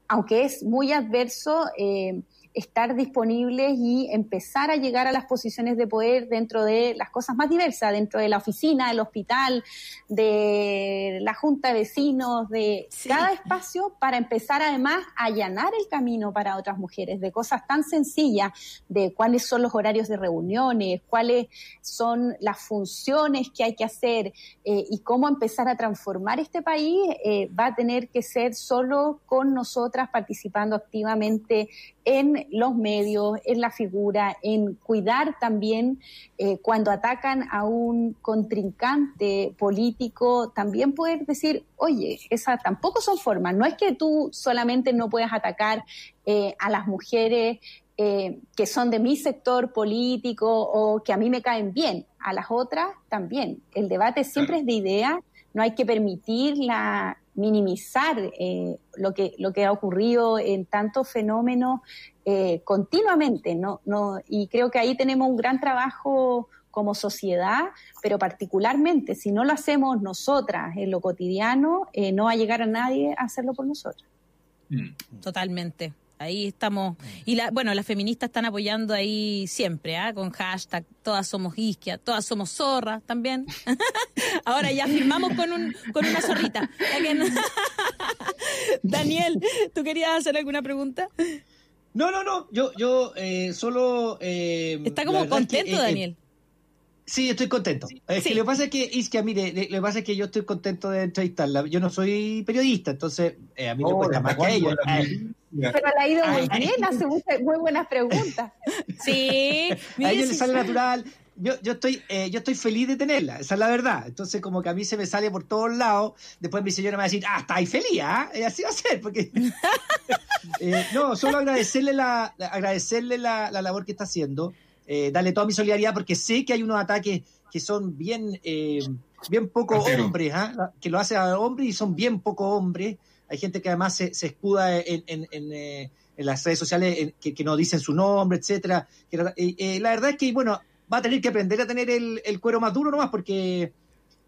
aunque es muy adverso, eh, estar disponibles y empezar a llegar a las posiciones de poder dentro de las cosas más diversas, dentro de la oficina, del hospital, de la junta de vecinos, de cada espacio para empezar además a allanar el camino para otras mujeres, de cosas tan sencillas, de cuáles son los horarios de reuniones, cuáles son las funciones que hay que hacer eh, y cómo empezar a transformar este país, eh, va a tener que ser solo con nosotras participando activamente en los medios, en la figura, en cuidar también eh, cuando atacan a un contrincante político, también poder decir, oye, esas tampoco son formas. No es que tú solamente no puedas atacar eh, a las mujeres eh, que son de mi sector político o que a mí me caen bien, a las otras también. El debate siempre es de idea, no hay que permitir la, minimizar eh, lo, que, lo que ha ocurrido en tantos fenómenos eh, continuamente, ¿no? No, y creo que ahí tenemos un gran trabajo como sociedad, pero particularmente si no lo hacemos nosotras en lo cotidiano, eh, no va a llegar a nadie a hacerlo por nosotras. Mm. Totalmente. Ahí estamos. Y la, bueno, las feministas están apoyando ahí siempre, ¿ah? con hashtag todas somos isquia, todas somos zorras también. (laughs) Ahora ya firmamos con, un, con una zorrita. (laughs) Daniel, ¿tú querías hacer alguna pregunta? No, no, no. Yo, yo eh, solo. Eh, Está como contento, Daniel. Sí, estoy contento. Es que lo que pasa es que, Isquia, mire, lo que pasa es que yo estoy contento de entrevistarla. Yo no soy periodista, entonces a mí me cuesta más que a ella. Pero le ha ido muy bien, hace muy, buenas preguntas. Sí. (laughs) a ella le sale natural. Yo, yo estoy eh, yo estoy feliz de tenerla, esa es la verdad. Entonces, como que a mí se me sale por todos lados. Después mi señora me va a decir, ah, estáis feliz, ¿ah? Así va a ser, porque. (laughs) eh, no, solo agradecerle la, agradecerle la, la labor que está haciendo. Eh, darle toda mi solidaridad, porque sé que hay unos ataques que son bien, eh, bien poco hombres, ¿ah? que lo hace a hombres y son bien poco hombres hay gente que además se, escuda en, eh, en, las redes sociales que, no dicen su nombre, etcétera. Eh, eh, la verdad es que, bueno, va a tener que aprender a tener el, cuero más duro nomás porque,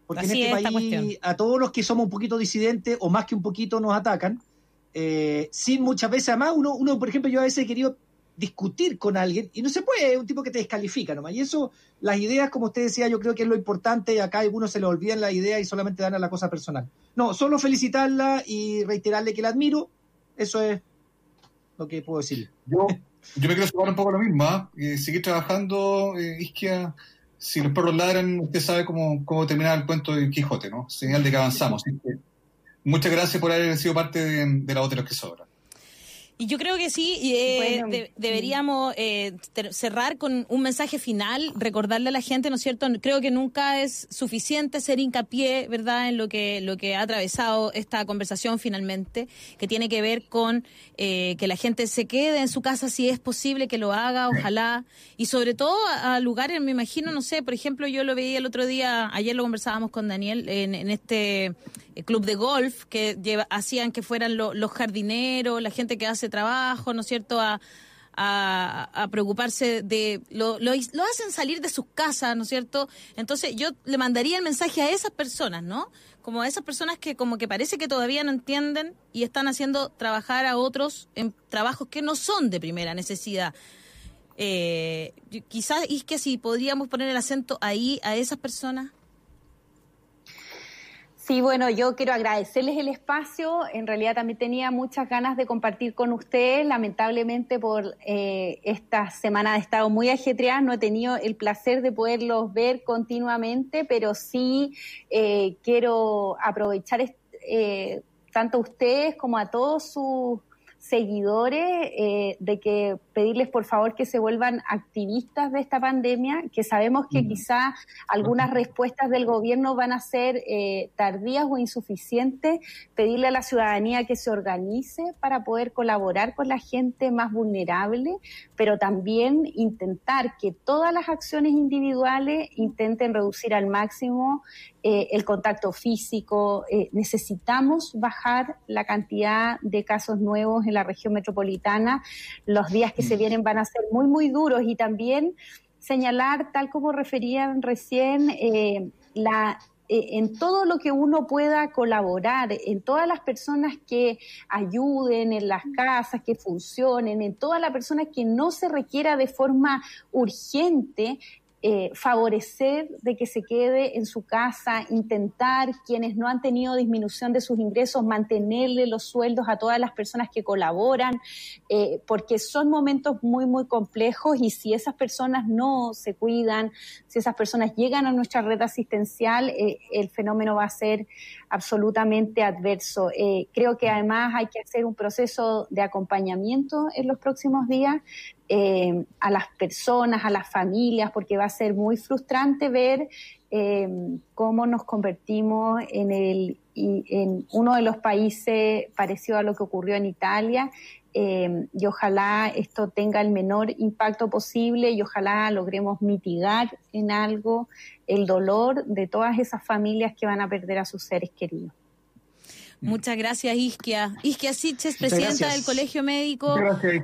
porque en este país a todos los que somos un poquito disidentes o más que un poquito nos atacan. sin muchas veces, además, uno, uno, por ejemplo, yo a veces he querido discutir con alguien y no se puede, es un tipo que te descalifica nomás. Y eso, las ideas, como usted decía, yo creo que es lo importante y acá a algunos se le olvidan las ideas y solamente dan a la cosa personal. No, solo felicitarla y reiterarle que la admiro, eso es lo que puedo decir. Yo, yo me quiero sumar un poco lo mismo, ¿ah? seguir trabajando, eh, Isquia, si los perros ladran, usted sabe cómo, cómo terminar el cuento de Quijote, ¿no? Señal de que avanzamos. muchas gracias por haber sido parte de, de la voz de los que sobran. Y yo creo que sí, eh, deberíamos eh, cerrar con un mensaje final, recordarle a la gente, ¿no es cierto? Creo que nunca es suficiente ser hincapié, ¿verdad?, en lo que, lo que ha atravesado esta conversación finalmente, que tiene que ver con eh, que la gente se quede en su casa si es posible, que lo haga, ojalá, y sobre todo a, lugares, me imagino, no sé, por ejemplo, yo lo veía el otro día, ayer lo conversábamos con Daniel, en, en este club de golf que hacían que fueran los jardineros, la gente que hace trabajo, ¿no es cierto?, a, a, preocuparse de... Lo, lo, hacen salir de sus casas, ¿no es cierto? Entonces yo le mandaría el mensaje a esas personas, ¿no? Como a esas personas que como que parece que todavía no entienden y están haciendo trabajar a otros en trabajos que no son de primera necesidad. Eh, quizás, es que si podríamos poner el acento ahí a esas personas Sí, bueno, yo quiero agradecerles el espacio. En realidad también tenía muchas ganas de compartir con ustedes. Lamentablemente por eh, esta semana de estado muy ajetreada no he tenido el placer de poderlos ver continuamente, pero sí eh, quiero aprovechar eh, tanto a ustedes como a todos sus seguidores de que pedirles por favor que se vuelvan activistas de esta pandemia, que sabemos que quizá algunas respuestas del gobierno van a ser eh, tardías o insuficientes, pedirle a la ciudadanía que se organice para poder colaborar con la gente más vulnerable, pero también intentar que todas las acciones individuales intenten reducir al máximo eh, el contacto físico. Eh, necesitamos bajar la cantidad de casos nuevos en la región metropolitana. Los días que se vienen van a ser muy, muy duros. Y también señalar, tal como referían recién, eh, la en todo lo que uno pueda colaborar, en todas las personas que ayuden en las casas, que funcionen, en todas las personas que no se requiera de forma urgente eh, favorecer de que se quede en su casa, intentar quienes no han tenido disminución de sus ingresos, mantenerle los sueldos a todas las personas que colaboran, eh, porque son momentos muy, muy complejos y si esas personas no se cuidan, si esas personas llegan a nuestra red asistencial, eh, el fenómeno va a ser absolutamente adverso. creo que además hay que hacer un proceso de acompañamiento en los próximos días eh, a las personas, a las familias, porque va a ser muy frustrante ver eh, cómo nos convertimos en, el, en uno de los países parecido a lo que ocurrió en Italia. Eh, y ojalá esto tenga el menor impacto posible y ojalá logremos mitigar en algo el dolor de todas esas familias que van a perder a sus seres queridos. Muchas gracias, Isquia. Isquia Siches, presidenta del Colegio Médico,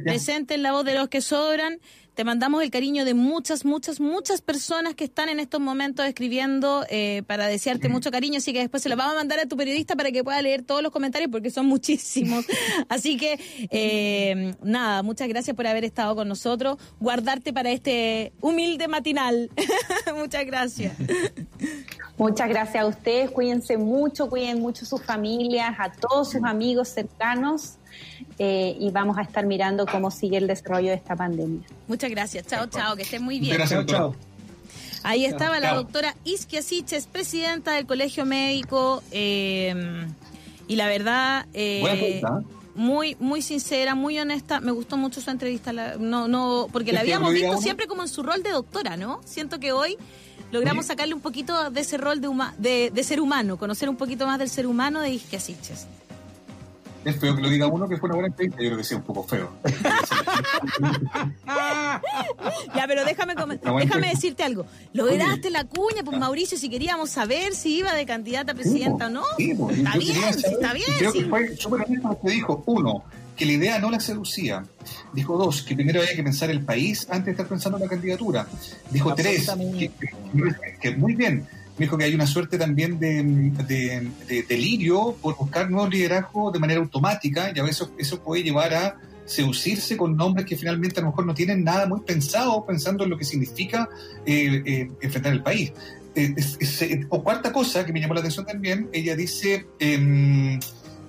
presente en la voz de los que sobran. Te mandamos el cariño de muchas, muchas, muchas personas que están en estos momentos escribiendo eh, para desearte mucho cariño, así que después se lo vamos a mandar a tu periodista para que pueda leer todos los comentarios porque son muchísimos. (laughs) así que, eh, nada, muchas gracias por haber estado con nosotros, guardarte para este humilde matinal. (laughs) muchas gracias. Muchas gracias a ustedes, cuídense mucho, cuiden mucho sus familias, a todos sus amigos cercanos eh, y vamos a estar mirando cómo sigue el desarrollo de esta pandemia. Muchas gracias, chao, chao, que estén muy bien. Gracias, chao. Ahí estaba la doctora Isquia Siches, presidenta del Colegio Médico, eh, y la verdad... Eh, muy muy sincera, muy honesta. Me gustó mucho su entrevista. no, no, porque la habíamos visto siempre como en su rol de doctora, ¿no? Siento que hoy logramos sacarle un poquito de ese rol de, de, ser humano, conocer un poquito más del ser humano de Isquia Siches. Es feo que lo diga uno que fue una buena entrevista, yo creo que sea un poco feo. (laughs) ya, pero déjame, déjame decirte algo. Lograste la cuña, pues Mauricio, si queríamos saber si iba de candidata a presidenta o no. Pues, está, bien, está bien, Creo que fue súper honesto lo que dijo. Uno, que la idea no la seducía. Dijo dos, que primero había que pensar el país antes de estar pensando en la candidatura. Dijo tres, que muy bien me dijo que hay una suerte también de, delirio por buscar nuevos liderazgos de manera automática y a veces eso puede llevar a seducirse con nombres que finalmente a lo mejor no tienen nada muy pensado pensando en lo que significa eh, eh, enfrentar el país. Eh, o cuarta cosa que me llamó la atención también, ella dice em,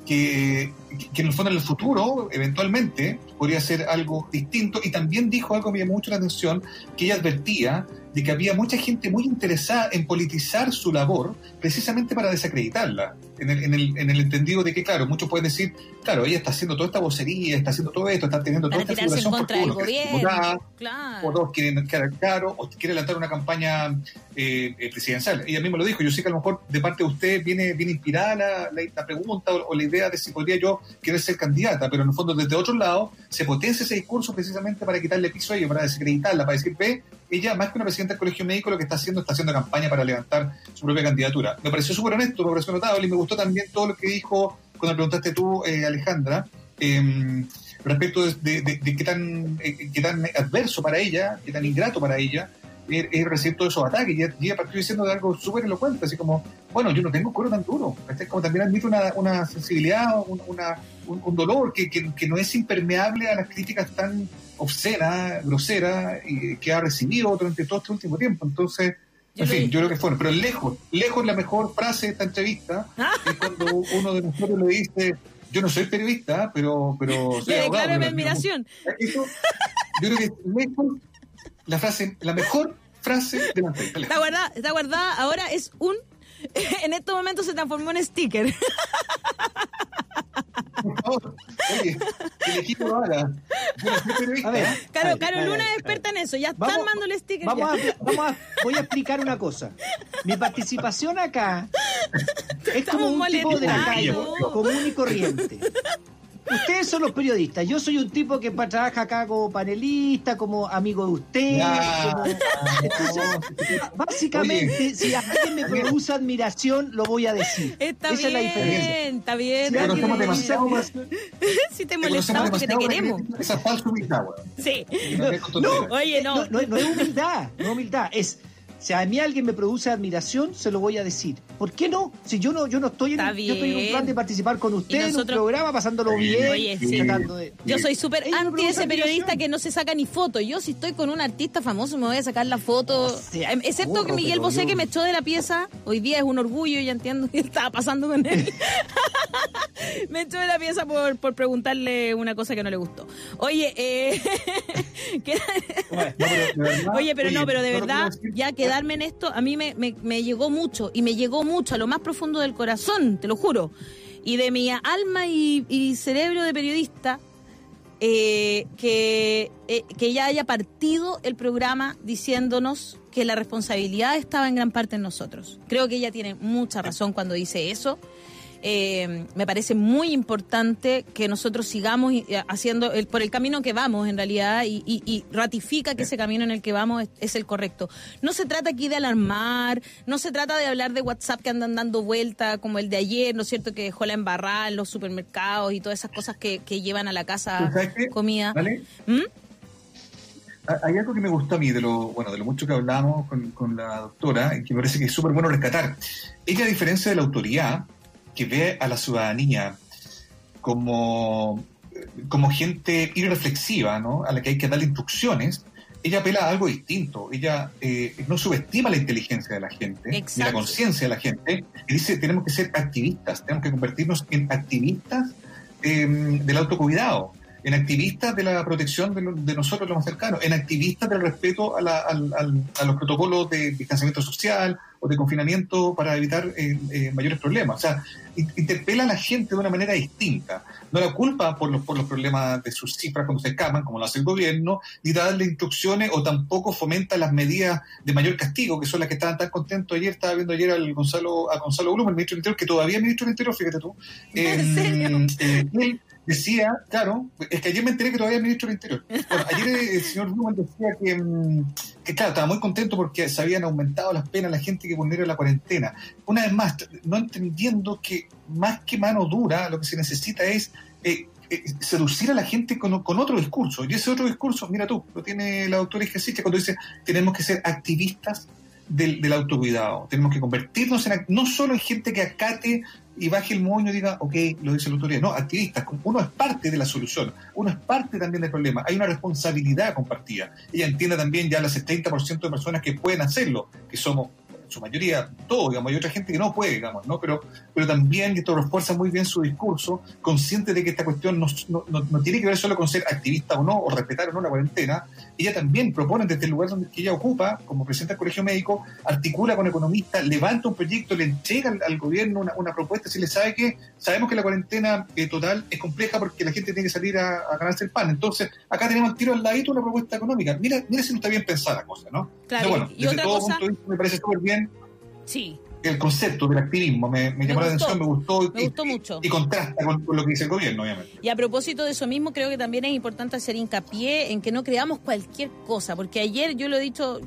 que, en el fondo en el futuro, eventualmente, podría ser algo distinto. Y también dijo algo que me llamó mucho la atención, que ella advertía de que había mucha gente muy interesada en politizar su labor precisamente para desacreditarla, en el, en el, en el entendido de que, claro, muchos pueden decir, claro, ella está haciendo toda esta vocería, está haciendo todo esto, está teniendo toda esta figuración porque uno claro. o dos quieren quedar claro, o quiere lanzar una campaña eh, eh, presidencial. Ella misma lo dijo, yo sé que a lo mejor de parte de usted viene, viene inspirada la, la, pregunta o, la idea de si podría yo querer ser candidata, pero en el fondo desde otro lado se potencia ese discurso precisamente para quitarle piso a ella, para desacreditarla, para decir, ve, ella, más que una presidenta del colegio médico, lo que está haciendo está haciendo campaña para levantar su propia candidatura. Me pareció súper honesto, me pareció notable y me gustó también todo lo que dijo cuando preguntaste tú, eh, Alejandra, em, respecto de, qué, tan, eh, qué tan adverso para ella, qué tan ingrato para ella es, es recibir todos esos ataques. Y ella partió diciendo de algo súper elocuente, así como, bueno, yo no tengo cuero tan duro. Este, como también admite una, una sensibilidad, un, una, un, dolor que, que, no es impermeable a las críticas tan obscenas, groseras, y que ha recibido durante todo este último tiempo. Entonces, en fin, yo creo que fueron, pero lejos, lejos la mejor frase de esta entrevista es cuando uno de nosotros le dice, yo no soy periodista, pero... pero (laughs) soy abogado, mi admiración. yo creo que lejos la frase, la mejor frase de la entrevista. Está guardada, está guardada, ahora es un... (laughs) En estos momentos se transformó en sticker. (laughs) Por favor, oye, ahora. A ver, Caro, Caro Luna es experta en eso, ya están armando el sticker. Vamos a, vamos a, voy a explicar una cosa. Mi participación acá (laughs) es como un tipo de la calle, común y corriente. Ustedes son los periodistas. Yo soy un tipo que trabaja acá como panelista, como amigo de ustedes. básicamente, si alguien me produce admiración, lo voy a decir. Está Esa bien, es la diferencia. Está bien. Si conocemos demasiado más. (laughs) si te molestamos, porque te queremos. Esa falsa humildad, Sí. No, oye, no. No, no es humildad, no es humildad. Es si a mí alguien me produce admiración, se lo voy a decir. ¿Por qué no? Si yo no, yo no estoy en, yo estoy en un plan de participar con usted en un programa, pasándolo bien. Oye, sí. Yo soy súper anti ese periodista que no se saca ni foto. Yo si estoy con un artista famoso me voy a sacar la foto. Em, excepto que Miguel Bosé que me echó de la pieza. Hoy día es un orgullo, ya entiendo qué estaba pasando con él. (laughs) me echó de la pieza por, por preguntarle una cosa que no le gustó. Oye, eh... (laughs) oye, pero no, pero de verdad, ya queda en esto, a mí me, me, llegó mucho y me llegó mucho a lo más profundo del corazón, te lo juro. Y de mi alma y, cerebro de periodista, eh, que, eh, que ella haya partido el programa diciéndonos que la responsabilidad estaba en gran parte en nosotros. Creo que ella tiene mucha razón cuando dice eso. Eh, me parece muy importante que nosotros sigamos eh, haciendo el, por el camino que vamos en realidad y, ratifica que ese camino en el que vamos es, el correcto. No se trata aquí de alarmar, no se trata de hablar de WhatsApp que andan dando vuelta como el de ayer, ¿no es cierto? Que dejó la embarrada en los supermercados y todas esas cosas que, llevan a la casa comida. ¿Mm? Hay algo que me gustó a mí de lo, bueno, de lo mucho que hablamos con, con la doctora, y que me parece que es súper bueno rescatar. Ella, a diferencia de la autoridad, que ve a la ciudadanía como, como gente irreflexiva, ¿no? a la que hay que darle instrucciones, ella apela a algo distinto. Ella eh, no subestima la inteligencia de la gente, ni la conciencia de la gente, y dice, tenemos que ser activistas, tenemos que convertirnos en activistas em, del autocuidado en activistas de la protección de, nosotros los más cercanos, en activistas del respeto a, los protocolos de distanciamiento social o de confinamiento para evitar eh, eh, mayores problemas. O sea, interpela a la gente de una manera distinta. No la culpa por los, por los problemas de sus cifras cuando se escapan, como lo hace el gobierno, ni darle instrucciones o tampoco fomenta las medidas de mayor castigo, que son las que estaban tan contentos ayer. Estaba viendo ayer al Gonzalo, a Gonzalo Blum, el ministro del Interior, que todavía es ministro del Interior, fíjate tú. ¿En eh, decía, claro, es que ayer me enteré que todavía es ministro del Interior. ayer el señor Blumen decía que, mm, que, claro, estaba muy contento porque se habían aumentado las penas a la gente que vulnera la cuarentena. Una vez más, no entendiendo que más que mano dura, lo que se necesita es eh, eh, seducir a la gente con, otro discurso. Y ese otro discurso, mira tú, lo tiene la doctora Ejercicio cuando dice, tenemos que ser activistas del, del, autocuidado. Tenemos que convertirnos en, no solo en gente que acate y baje el moño y diga, ok, lo dice la autoridad. No, activistas, uno es parte de la solución, uno es parte también del problema. Hay una responsabilidad compartida. Ella entiende también ya las 70% de personas que pueden hacerlo, que somos su mayoría, todo, digamos, hay otra gente que no puede, digamos, ¿no? Pero, pero también, y esto refuerza muy bien su discurso, consciente de que esta cuestión no, no, no, tiene que ver solo con ser activista o no, o respetar o no la cuarentena, ella también propone desde el lugar donde ella ocupa, como presidenta del Colegio Médico, articula con economistas, levanta un proyecto, le entrega al, gobierno una, una, propuesta, si le sabe que sabemos que la cuarentena eh, total es compleja porque la gente tiene que salir a, ganarse el pan. Entonces, acá tenemos el tiro al ladito una propuesta económica. Mira, mira si no está bien pensada la cosa, ¿no? Claro, bueno, y desde todo punto de vista me parece súper bien Sí. El concepto del activismo me, llamó la atención, me gustó. Me gustó mucho. Y contrasta con, lo que dice el gobierno, obviamente. Y a propósito de eso mismo, creo que también es importante hacer hincapié en que no creamos cualquier cosa, porque ayer yo lo he dicho,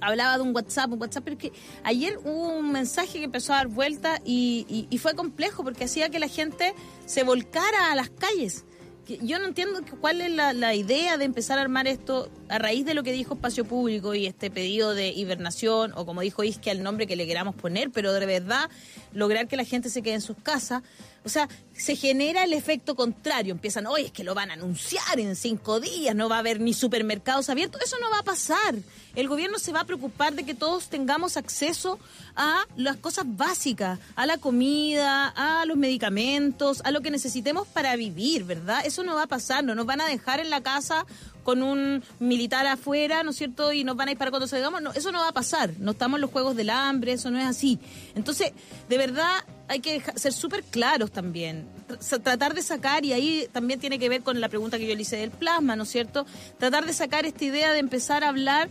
hablaba de un WhatsApp, un WhatsApp, pero es que ayer hubo un mensaje que empezó a dar vuelta y, y fue complejo porque hacía que la gente se volcara a las calles yo no entiendo cuál es la, idea de empezar a armar esto a raíz de lo que dijo Espacio Público y este pedido de hibernación, o como dijo Isque, al nombre que le queramos poner, pero de verdad lograr que la gente se quede en sus casas, o sea, se genera el efecto contrario. Empiezan, oye, es que lo van a anunciar en cinco días, no va a haber ni supermercados abiertos. Eso no va a pasar. El gobierno se va a preocupar de que todos tengamos acceso a las cosas básicas, a la comida, a los medicamentos, a lo que necesitemos para vivir, ¿verdad? Eso no va a pasar, no nos van a dejar en la casa con un militar afuera, ¿no es cierto? Y nos van a disparar cuando salgamos. No, eso no va a pasar. No estamos en los juegos del hambre, eso no es así. Entonces, de verdad, hay que ser súper claros también. Tratar de sacar, y ahí también tiene que ver con la pregunta que yo le hice del plasma, ¿no es cierto? Tratar de sacar esta idea de empezar a hablar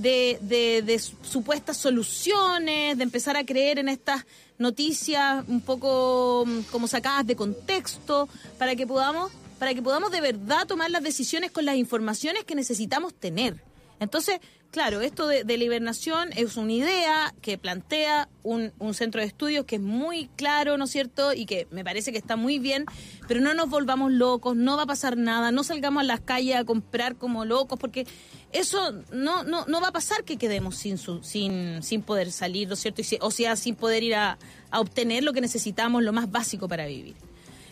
de, de, supuestas soluciones, de empezar a creer en estas noticias un poco mm, como sacadas de contexto, para que podamos, para que podamos de verdad tomar las decisiones con las informaciones que necesitamos tener. Entonces, claro, esto de, la hibernación es una idea que plantea un, un, centro de estudios que es muy claro, ¿no es cierto? Y que me parece que está muy bien, pero no nos volvamos locos, no va a pasar nada, no salgamos a las calles a comprar como locos, porque eso no, no, no va a pasar que quedemos sin, su, sin, sin poder salir, ¿no es cierto? o sea, sin poder ir a, a obtener lo que necesitamos, lo más básico para vivir.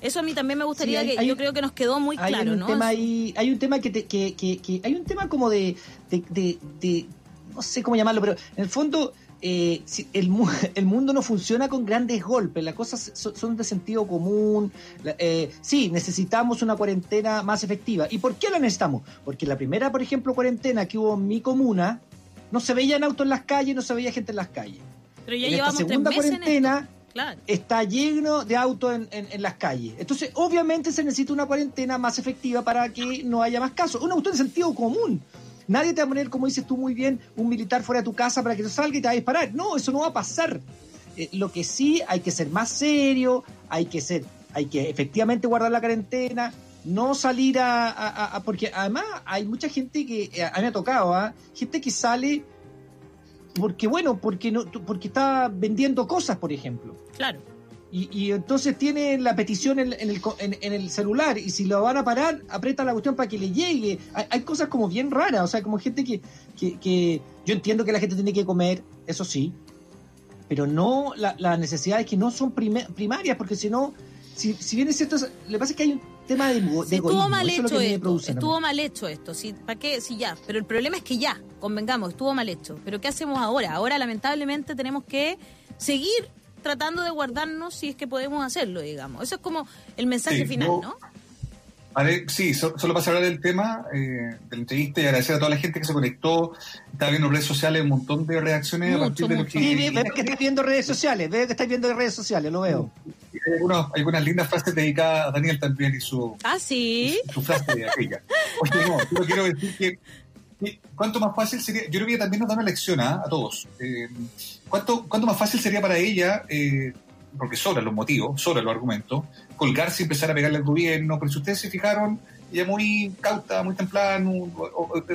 Eso a mí también me gustaría que yo creo que nos quedó muy claro, un ¿no? Tema hay un tema que, que, que, hay un tema como de, de, no sé cómo llamarlo, pero en el fondo eh, el, (laughs) el, mundo no funciona con grandes golpes, las cosas son de sentido común. Eh, sí, necesitamos una cuarentena más efectiva. ¿Y por qué la necesitamos? Porque la primera, por ejemplo, cuarentena que hubo en mi comuna, no se veían autos en las calles, no se veía gente en las calles. Pero ya en llevamos esta segunda cuarentena Está lleno de autos en, en, las calles. Entonces, obviamente se necesita una cuarentena más efectiva para que no haya más casos. Un auto de sentido común. Nadie te va a poner, como dices tú muy bien, un militar fuera de tu casa para que salga y te va a disparar. No, eso no va a pasar. Eh, lo que sí hay que ser más serio, hay que ser, hay que efectivamente guardar la cuarentena, no salir a, porque además hay mucha gente que eh, a mí me ha tocado, ¿ah? gente que sale porque bueno, porque no, porque está vendiendo cosas, por ejemplo. Claro. Y, y entonces tiene la petición en, el, en, el, celular y si lo van a parar, aprieta la cuestión para que le llegue. Hay, cosas como bien raras, o sea, como gente que, que, yo entiendo que la gente tiene que comer, eso sí, pero no las necesidades que no son primarias, porque si no, si, si bien es cierto, le pasa que hay un tema de, de estuvo mal hecho esto, estuvo mal hecho esto, sí, ¿para qué? Sí, ya, pero el problema es que ya, convengamos, estuvo mal hecho, pero ¿qué hacemos ahora? Ahora lamentablemente tenemos que seguir tratando de guardarnos si es que podemos hacerlo, digamos. Eso es como el mensaje final, ¿no? Sí, solo para hablar del tema eh, de la entrevista y agradecer a toda la gente que se conectó. Está viendo redes sociales un montón de reacciones a partir de lo que. Sí, veo que estás viendo redes sociales, veo que estás viendo redes sociales, lo veo. Hay, algunos, algunas lindas frases dedicadas a Daniel también y su. Ah, sí. su, frase de aquella. Oye, no, yo quiero decir que. ¿Cuánto más fácil sería? Yo creo que también nos da una lección ¿ah? a todos. Eh, ¿cuánto, ¿Cuánto más fácil sería para ella eh, porque sobran los motivos, sobran los argumentos, colgarse y empezar a pegarle al gobierno, pero si ustedes se fijaron, ella muy cauta, muy templana,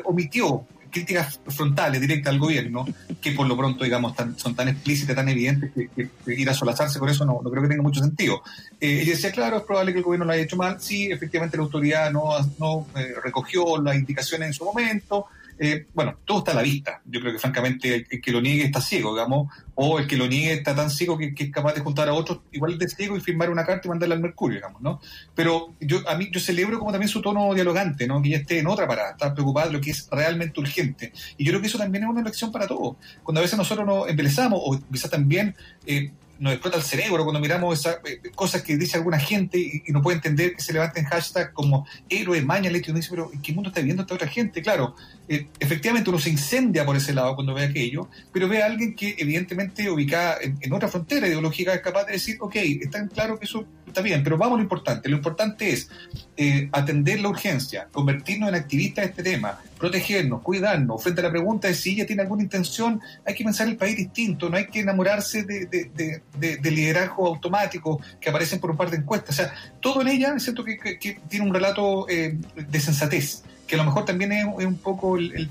omitió críticas frontales, directas al gobierno, que por lo pronto, digamos, son tan explícitas, tan evidentes, que, ir a solazarse con eso no, no, creo que tenga mucho sentido. Eh, ella decía, claro, es probable que el gobierno lo haya hecho mal, sí, efectivamente la autoridad no, no eh, recogió las indicaciones en su momento, eh, bueno, todo está a la vista. Yo creo que francamente el, que lo niegue está ciego, digamos, o el que lo niegue está tan ciego que, es capaz de juntar a otros igual de ciego y firmar una carta y mandarla al Mercurio, digamos, ¿no? Pero yo a mí yo celebro como también su tono dialogante, ¿no? Que ya esté en otra parada, está preocupado de lo que es realmente urgente. Y yo creo que eso también es una lección para todos. Cuando a veces nosotros nos embelezamos o quizás también eh, nos explota el cerebro cuando miramos esas eh, cosas que dice alguna gente y, no puede entender que se levanten hashtags como héroe, maña, leche, y uno dice, pero ¿en qué mundo está viviendo esta otra gente? Claro, eh, efectivamente uno se incendia por ese lado cuando ve aquello, pero ve a alguien que evidentemente ubicada en, otra frontera ideológica es capaz de decir, ok, está claro que eso está bien, pero vamos a lo importante. Lo importante es eh, atender la urgencia, convertirnos en activistas de este tema, protegernos, cuidarnos. Frente a la pregunta de si ella tiene alguna intención, hay que pensar el país distinto, no hay que enamorarse de, de, de, liderazgo automático que aparecen por un par de encuestas. O sea, todo en ella siento que, que, tiene un relato eh, de sensatez que a lo mejor también es, un poco el,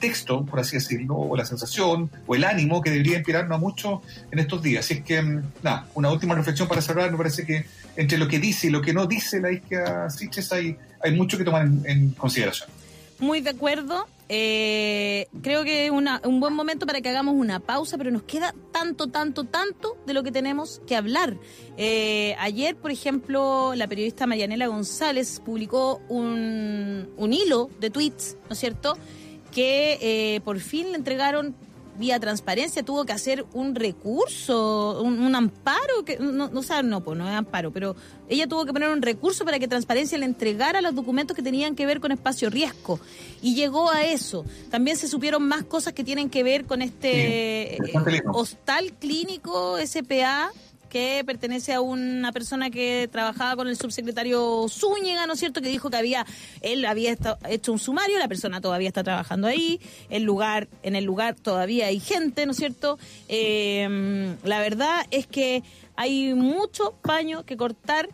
texto, por así decirlo, o la sensación, o el ánimo que debería inspirarnos mucho en estos días. Así es que, mm, nada, una última reflexión para cerrar, me parece que entre lo que dice y lo que no dice la isquia Siches hay, hay mucho que tomar en, consideración. Muy de acuerdo. Eh, creo que es una- un buen momento para que hagamos una pausa, pero nos queda tanto, tanto, tanto de lo que tenemos que hablar. Eh, ayer, por ejemplo, la periodista Marianela González publicó un, un hilo de tweets, ¿no es cierto?, que eh, por fin le entregaron vía transparencia, tuvo que hacer un recurso, un, un amparo, que no, no, o sea, no, pues no es amparo, pero ella tuvo que poner un recurso para que Transparencia le entregara los documentos que tenían que ver con espacio riesgo. Y llegó a eso. También se supieron más cosas que tienen que ver con este Sí, eh, hostal clínico SPA que pertenece a una persona que trabajaba con el subsecretario Zúñiga, ¿no es cierto? Que dijo que había, él había hecho un sumario, la persona todavía está trabajando ahí, el lugar, en el lugar todavía hay gente, ¿no es cierto? Eh, la verdad es que hay mucho paño que cortar,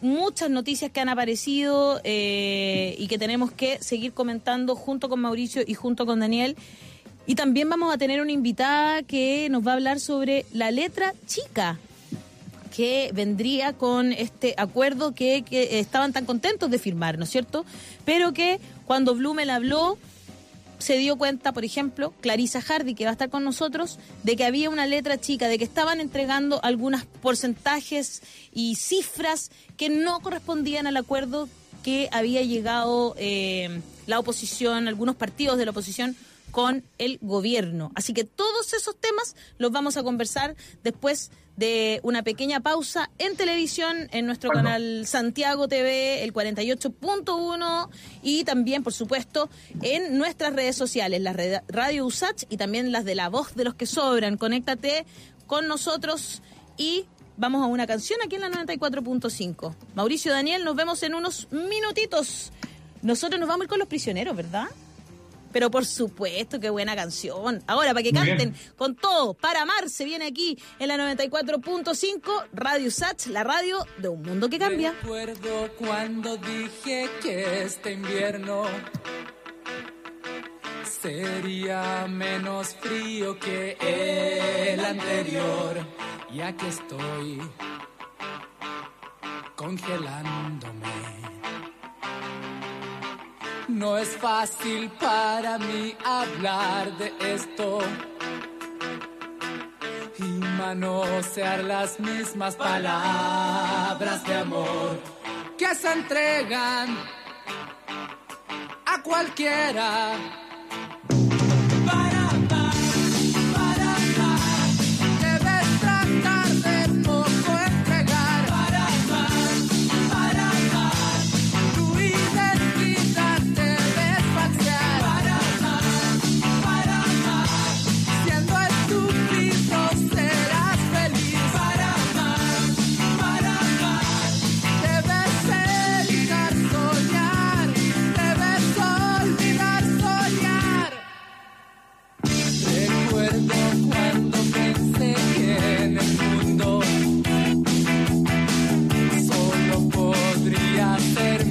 muchas noticias que han aparecido eh, y que tenemos que seguir comentando junto con Mauricio y junto con Daniel. Y también vamos a tener una invitada que nos va a hablar sobre la letra chica que vendría con este acuerdo que, estaban tan contentos de firmar, ¿no es cierto? Pero que cuando Blumel habló, se dio cuenta, por ejemplo, Clarisa Hardy, que va a estar con nosotros, de que había una letra chica, de que estaban entregando algunos porcentajes y cifras que no correspondían al acuerdo que había llegado eh, la oposición, algunos partidos de la oposición con el gobierno. Así que todos esos temas los vamos a conversar después de una pequeña pausa en televisión, en nuestro Bueno. canal Santiago TV, el 48.1 y también, por supuesto, en nuestras redes sociales, la red- Radio Usach y también las de La Voz de los que Sobran. Conéctate con nosotros y vamos a una canción aquí en la 94.5. Mauricio Daniel, nos vemos en unos minutitos. Nosotros nos vamos a ir con los prisioneros, ¿verdad? Pero por supuesto, qué buena canción. Ahora, para que Muy canten bien. con todo, para amar, se viene aquí en la 94.5, Radio Sach, la radio de un mundo que cambia. Recuerdo cuando dije que este invierno sería menos frío que el anterior. Y aquí estoy congelándome. No es fácil para mí hablar de esto y manosear las mismas palabras de amor que se entregan a cualquiera.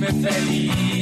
Hacerme feliz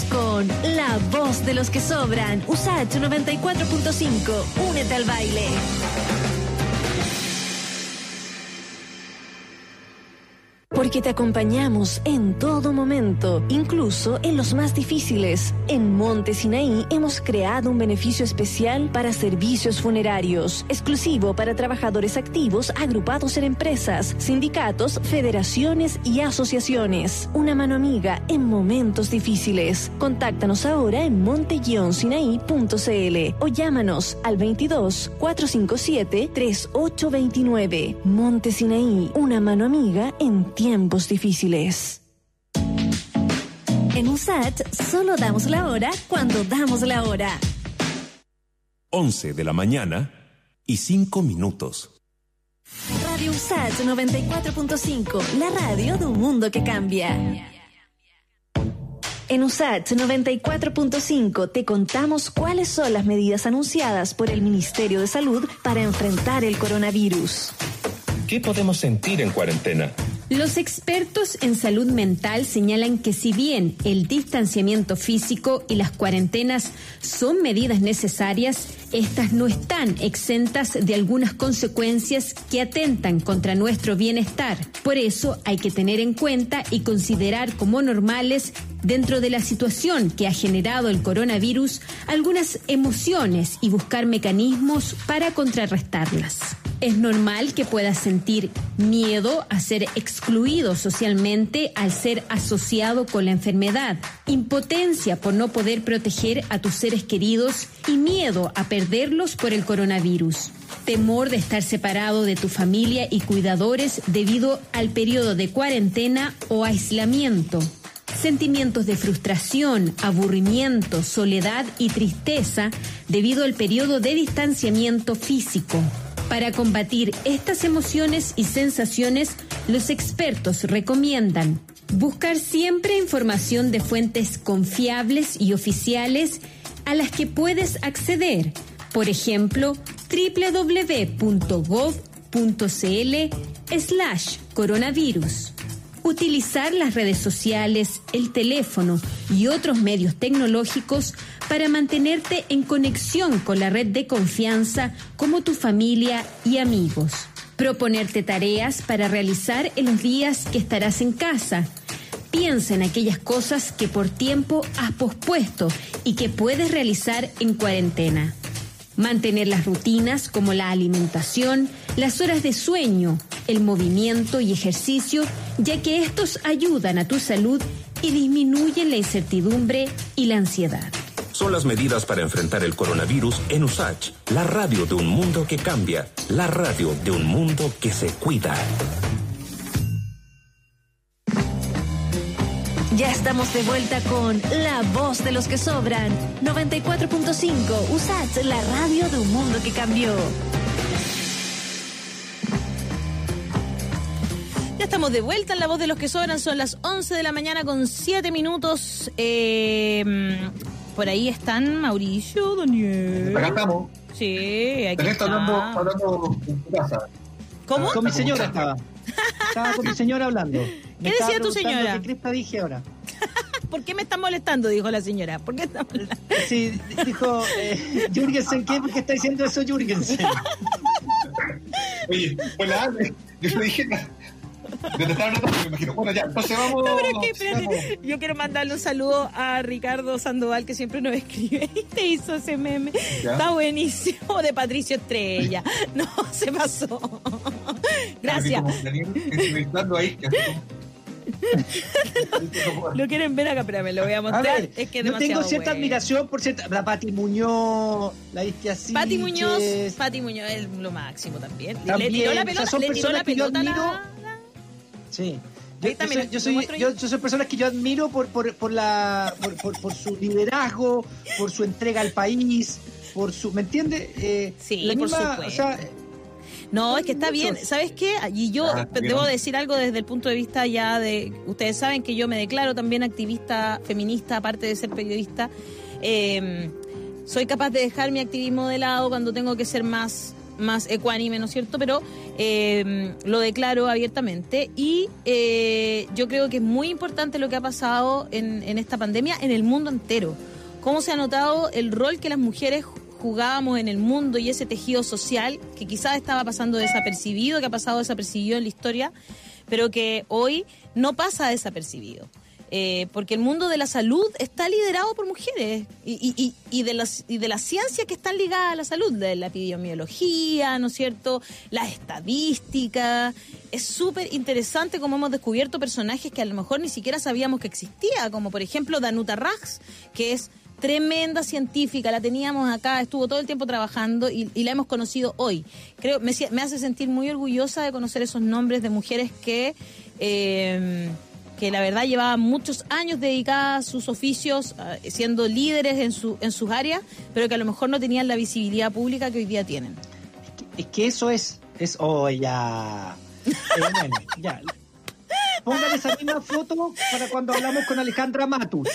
con La Voz de los que Sobran. USACH 94.5. Únete al baile. Porque te acompañamos en todo momento, incluso en los más difíciles. En Monte Sinaí hemos creado un beneficio especial para servicios funerarios, exclusivo para trabajadores activos agrupados en empresas, sindicatos, federaciones y asociaciones. Una mano amiga en momentos difíciles. Contáctanos ahora en monte-sinaí.cl o llámanos al 22 457 3829. Monte Sinaí, una mano amiga en tiempos difíciles. En USAT solo damos la hora cuando damos la hora. 11 de la mañana y 5 minutos. Radio USAT 94.5, la radio de un mundo que cambia. En USAT 94.5 te contamos cuáles son las medidas anunciadas por el Ministerio de Salud para enfrentar el coronavirus. ¿Qué podemos sentir en cuarentena? Los expertos en salud mental señalan que si bien el distanciamiento físico y las cuarentenas son medidas necesarias, estas no están exentas de algunas consecuencias que atentan contra nuestro bienestar. Por eso hay que tener en cuenta y considerar como normales dentro de la situación que ha generado el coronavirus algunas emociones y buscar mecanismos para contrarrestarlas. Es normal que puedas sentir miedo a ser excluido socialmente al ser asociado con la enfermedad, impotencia por no poder proteger a tus seres queridos y miedo a perderlos por el coronavirus, temor de estar separado de tu familia y cuidadores debido al periodo de cuarentena o aislamiento. Sentimientos de frustración, aburrimiento, soledad y tristeza debido al periodo de distanciamiento físico. Para combatir estas emociones y sensaciones, los expertos recomiendan buscar siempre información de fuentes confiables y oficiales a las que puedes acceder, por ejemplo, www.gov.cl slash coronavirus. Utilizar las redes sociales, el teléfono y otros medios tecnológicos para mantenerte en conexión con la red de confianza como tu familia y amigos. Proponerte tareas para realizar en los días que estarás en casa. Piensa en aquellas cosas que por tiempo has pospuesto y que puedes realizar en cuarentena. Mantener las rutinas como la alimentación, las horas de sueño, el movimiento y ejercicio, ya que estos ayudan a tu salud y disminuyen la incertidumbre y la ansiedad. Son las medidas para enfrentar el coronavirus en USACH, la radio de un mundo que cambia, la radio de un mundo que se cuida. Ya estamos de vuelta con La Voz de los que Sobran. 94.5 USAT, la radio de un mundo que cambió. Ya estamos de vuelta en La Voz de los que Sobran. Son las 11 de la mañana con 7 minutos. Eh, por ahí están Mauricio, Daniel. Acá estamos. Sí, aquí está. hablando, hablando en tu casa. ¿Cómo? Con mi señora estaba. Estaba con mi señora hablando. (laughs) Me ¿Qué decía tu señora? ¿Qué cresta dije ahora? (laughs) ¿Por qué me están molestando? Dijo la señora. ¿Por qué están molestando? Sí, dijo eh, (laughs) Jürgensen, ¿qué? ¿Por qué está diciendo eso Jürgensen? Oye, la Ale, yo le dije nada. Yo te estaba hablando, me imagino. Bueno, ya, entonces vamos. No, pero es que, espérate, vamos. yo quiero mandarle un saludo a Ricardo Sandoval, que siempre nos (laughs) escribe y te hizo ese meme. Ya. Está buenísimo, de Patricio Estrella. No, (laughs) se pasó. Gracias. Ahí, (laughs) Lo quieren ver acá, espérame, lo voy a A mostrar. ver, es que es yo demasiado tengo cierta bueno. admiración por cierta. La Pati Muñoz, la Istia Pati Muñoz. Pati Muñoz es lo máximo también. También, le tiró la o sea, pelota, son le tiró la que yo pelota. la- admiro. la- Sí. Yo, también, yo soy, yo, ¿lo soy, yo, soy personas que yo admiro por, por, por, la, por, por, por su liderazgo, por su entrega al país, por su. ¿Me entiende? Eh, Sí, la por misma, supuesto. o sea, No, es que está bien. ¿Sabes qué? Y yo Ah, debo decir algo desde el punto de vista ya de... Ustedes saben que yo me declaro también activista feminista, aparte de ser periodista. Eh, soy capaz de dejar mi activismo de lado cuando tengo que ser más más ecuánime, ¿no es cierto? Pero eh, lo declaro abiertamente y eh, yo creo que es muy importante lo que ha pasado en, en esta pandemia en el mundo entero. Cómo se ha notado el rol que las mujeres jugábamos en el mundo y ese tejido social que quizás estaba pasando desapercibido, que ha pasado desapercibido en la historia, pero que hoy no pasa desapercibido. Eh, porque el mundo de la salud está liderado por mujeres y, de las, y de la ciencia que están ligadas a la salud, de la epidemiología, ¿no es cierto? La estadística. Es súper interesante cómo hemos descubierto personajes que a lo mejor ni siquiera sabíamos que existía, como por ejemplo Danuta Rax, que es tremenda científica, la teníamos acá, estuvo todo el tiempo trabajando y, y la hemos conocido hoy. Creo, me, me, hace sentir muy orgullosa de conocer esos nombres de mujeres que... Eh, que la verdad llevaban muchos años dedicadas a sus oficios, uh, siendo líderes en, su, en sus áreas, pero que a lo mejor no tenían la visibilidad pública que hoy día tienen. Es que eso es, es, oh, ya. Eh, bueno, ya. Pongan esa misma foto para cuando hablamos con Alejandra Matus.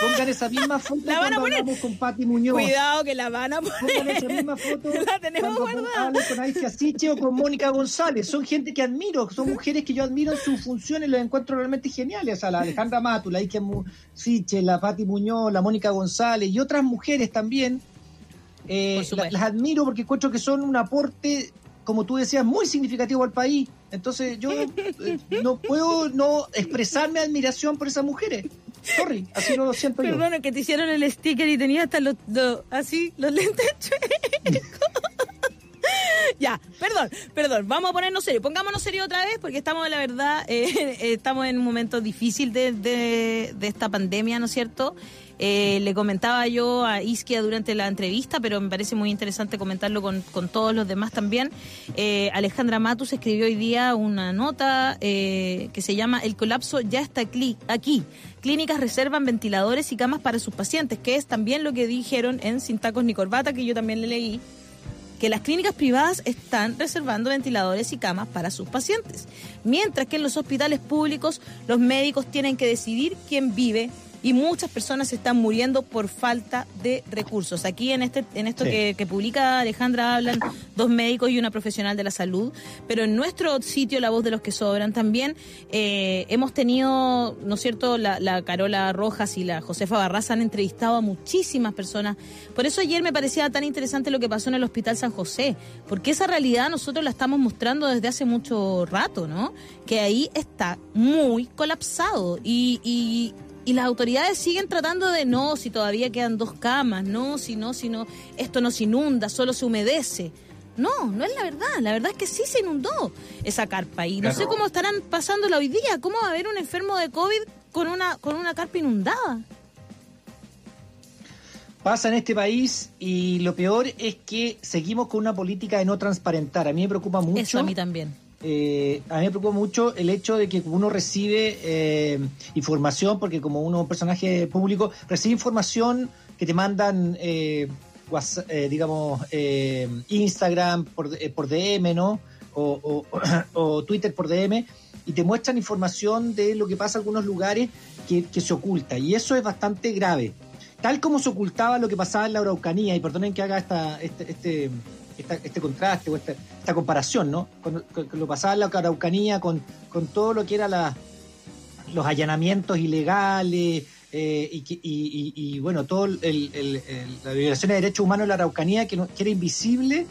Pongan esa misma foto la van cuando a poner. hablamos con Pati Muñoz. Cuidado que la van a poner. Pongan esa misma foto (laughs) la tenemos cuando hablamos con Alicia Siche o con Mónica González. Son gente que admiro, son mujeres que yo admiro en sus funciones, los encuentro realmente geniales. O sea, la Alejandra Matus, la Alicia Siche, la Pati Muñoz, la Mónica González y otras mujeres también. Eh, la, las admiro porque encuentro que son un aporte como tú decías, muy significativo al país. Entonces yo eh, no puedo no expresar mi admiración por esas mujeres. Sorry, así no lo siento yo. Perdona, que te hicieron el sticker y tenía hasta los, los así, los lentes chuecos. (laughs) (laughs) ya, perdón, perdón, vamos a ponernos serio. Pongámonos serio otra vez porque estamos, la verdad, (laughs) eh, estamos en un momento difícil de, esta pandemia, ¿no es cierto? Eh, le comentaba yo a Isquia durante la entrevista, pero me parece muy interesante comentarlo con, con todos los demás también. Eh, Alejandra Matus escribió hoy día una nota eh, que se llama El colapso ya está aquí. Clínicas reservan ventiladores y camas para sus pacientes, que es también lo que dijeron en Sin Tacos ni Corbata, que yo también le leí que las clínicas privadas están reservando ventiladores y camas para sus pacientes, mientras que en los hospitales públicos los médicos tienen que decidir quién vive y muchas personas están muriendo por falta de recursos. Aquí en este en esto sí. que, que, publica Alejandra hablan dos médicos y una profesional de la salud, pero en nuestro sitio La Voz de los que Sobran también eh, hemos tenido, ¿no es cierto?, la, la, Carola Rojas y la Josefa Barraza han entrevistado a muchísimas personas. Por eso ayer me parecía tan interesante lo que pasó en el Hospital San José, porque esa realidad nosotros la estamos mostrando desde hace mucho rato, ¿no? Que ahí está muy colapsado y, y y las autoridades siguen tratando de no, si todavía quedan dos camas, no, si no, si no, esto no se inunda, solo se humedece. No, no es la verdad. La verdad es que sí se inundó esa carpa y no claro. sé cómo estarán pasándola hoy día. ¿Cómo va a haber un enfermo de COVID con una, con una carpa inundada? Pasa en este país y lo peor es que seguimos con una política de no transparentar. A mí me preocupa mucho. Eso a mí también eh, a mí me preocupa mucho el hecho de que uno recibe eh, información, porque como uno es un personaje público, recibe información que te mandan, eh, WhatsApp, digamos, Instagram por, por, DM, ¿no? O, o, (clears throat) o, Twitter por DM, y te muestran información de lo que pasa en algunos lugares que, que se oculta. Y eso es bastante grave. Tal como se ocultaba lo que pasaba en la Araucanía, y perdonen que haga esta, este, este esta, este contraste o esta, esta comparación, ¿no? Con, lo pasaba en la Araucanía, con, con todo lo que era la, los allanamientos ilegales eh, y, y, y, bueno, todo el, el, la violación de derechos humanos en la Araucanía que, no, que era invisible.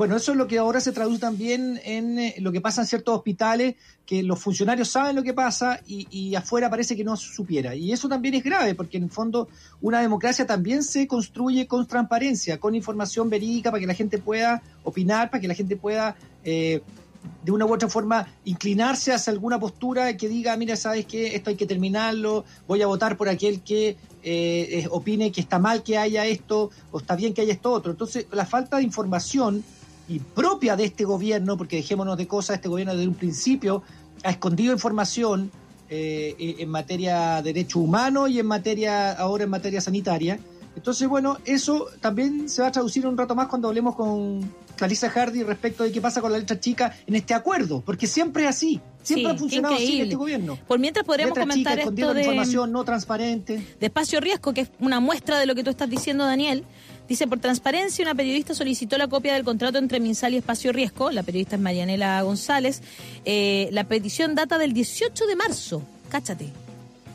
Bueno, eso es lo que ahora se traduce también en eh, lo que pasa en ciertos hospitales, que los funcionarios saben lo que pasa y, afuera parece que no supiera. Y eso también es grave, porque en el fondo una democracia también se construye con transparencia, con información verídica para que la gente pueda opinar, para que la gente pueda eh, de una u otra forma inclinarse hacia alguna postura que diga, mira, sabes que esto hay que terminarlo, voy a votar por aquel que eh, opine que está mal que haya esto o está bien que haya esto otro. Entonces, la falta de información y propia de este gobierno, porque dejémonos de cosas, este gobierno desde un principio ha escondido información eh, en materia de derechos humanos y en materia, ahora en materia sanitaria. Entonces, bueno, eso también se va a traducir un rato más cuando hablemos con Clarissa Hardy respecto de qué pasa con la letra chica en este acuerdo, porque siempre es así, siempre sí, ha funcionado así en este gobierno. Por mientras podríamos letra comentar chica, esto de información no transparente. De espacio riesgo, que es una muestra de lo que tú estás diciendo, Daniel Dice, por transparencia, una periodista solicitó la copia del contrato entre Minsal y Espacio Riesgo, la periodista es Marianela González. Eh, la petición data del 18 de marzo, cáchate,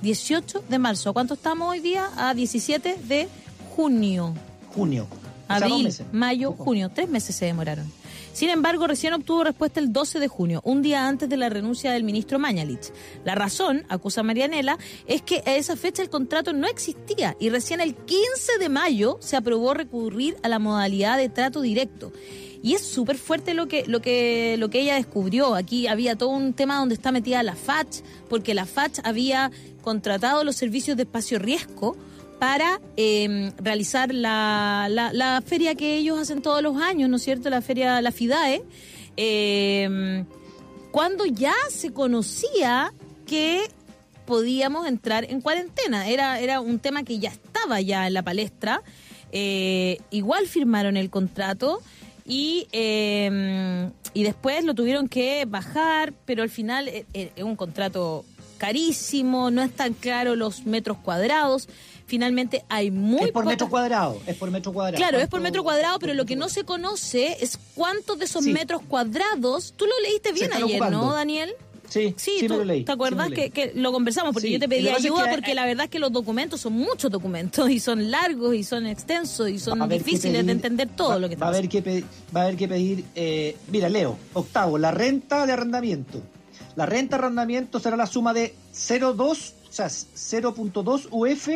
18 de marzo. ¿Cuánto estamos hoy día? A 17 de junio. Junio. Abril, mayo, junio. Tres meses se demoraron. Sin embargo, recién obtuvo respuesta el 12 de junio, un día antes de la renuncia del ministro Mañalich. La razón, acusa Marianela, es que a esa fecha el contrato no existía y recién el 15 de mayo se aprobó recurrir a la modalidad de trato directo. Y es súper fuerte lo que, lo, que, lo que ella descubrió. Aquí había todo un tema donde está metida la FACH, porque la FACH había contratado los servicios de espacio riesgo para em, realizar la, la, feria que ellos hacen todos los años, ¿no es cierto? La feria, la FIDAE, em, cuando ya se conocía que podíamos entrar en cuarentena. Era, era un tema que ya estaba ya en la palestra. Eh, igual firmaron el contrato y, em, y después lo tuvieron que bajar, pero al final eh, eh, es un contrato carísimo, no están claros los metros cuadrados finalmente hay muy Es por metro cuadrado, es por metro cuadrado. Claro, es por metro cuadrado, pero lo que no se conoce es cuántos de esos metros cuadrados, tú lo leíste bien ayer, ¿no, Daniel? Sí, sí, sí lo leí. ¿Te acuerdas que, lo conversamos? Porque yo te pedí ayuda porque la verdad es que los documentos son muchos documentos y son largos y son extensos y son difíciles de entender todo lo que va, a haber que pedir, Va a haber que pedir, eh, mira, Leo, octavo, la renta de arrendamiento. La renta de arrendamiento será la suma de 0,2, o sea, 0.2 UF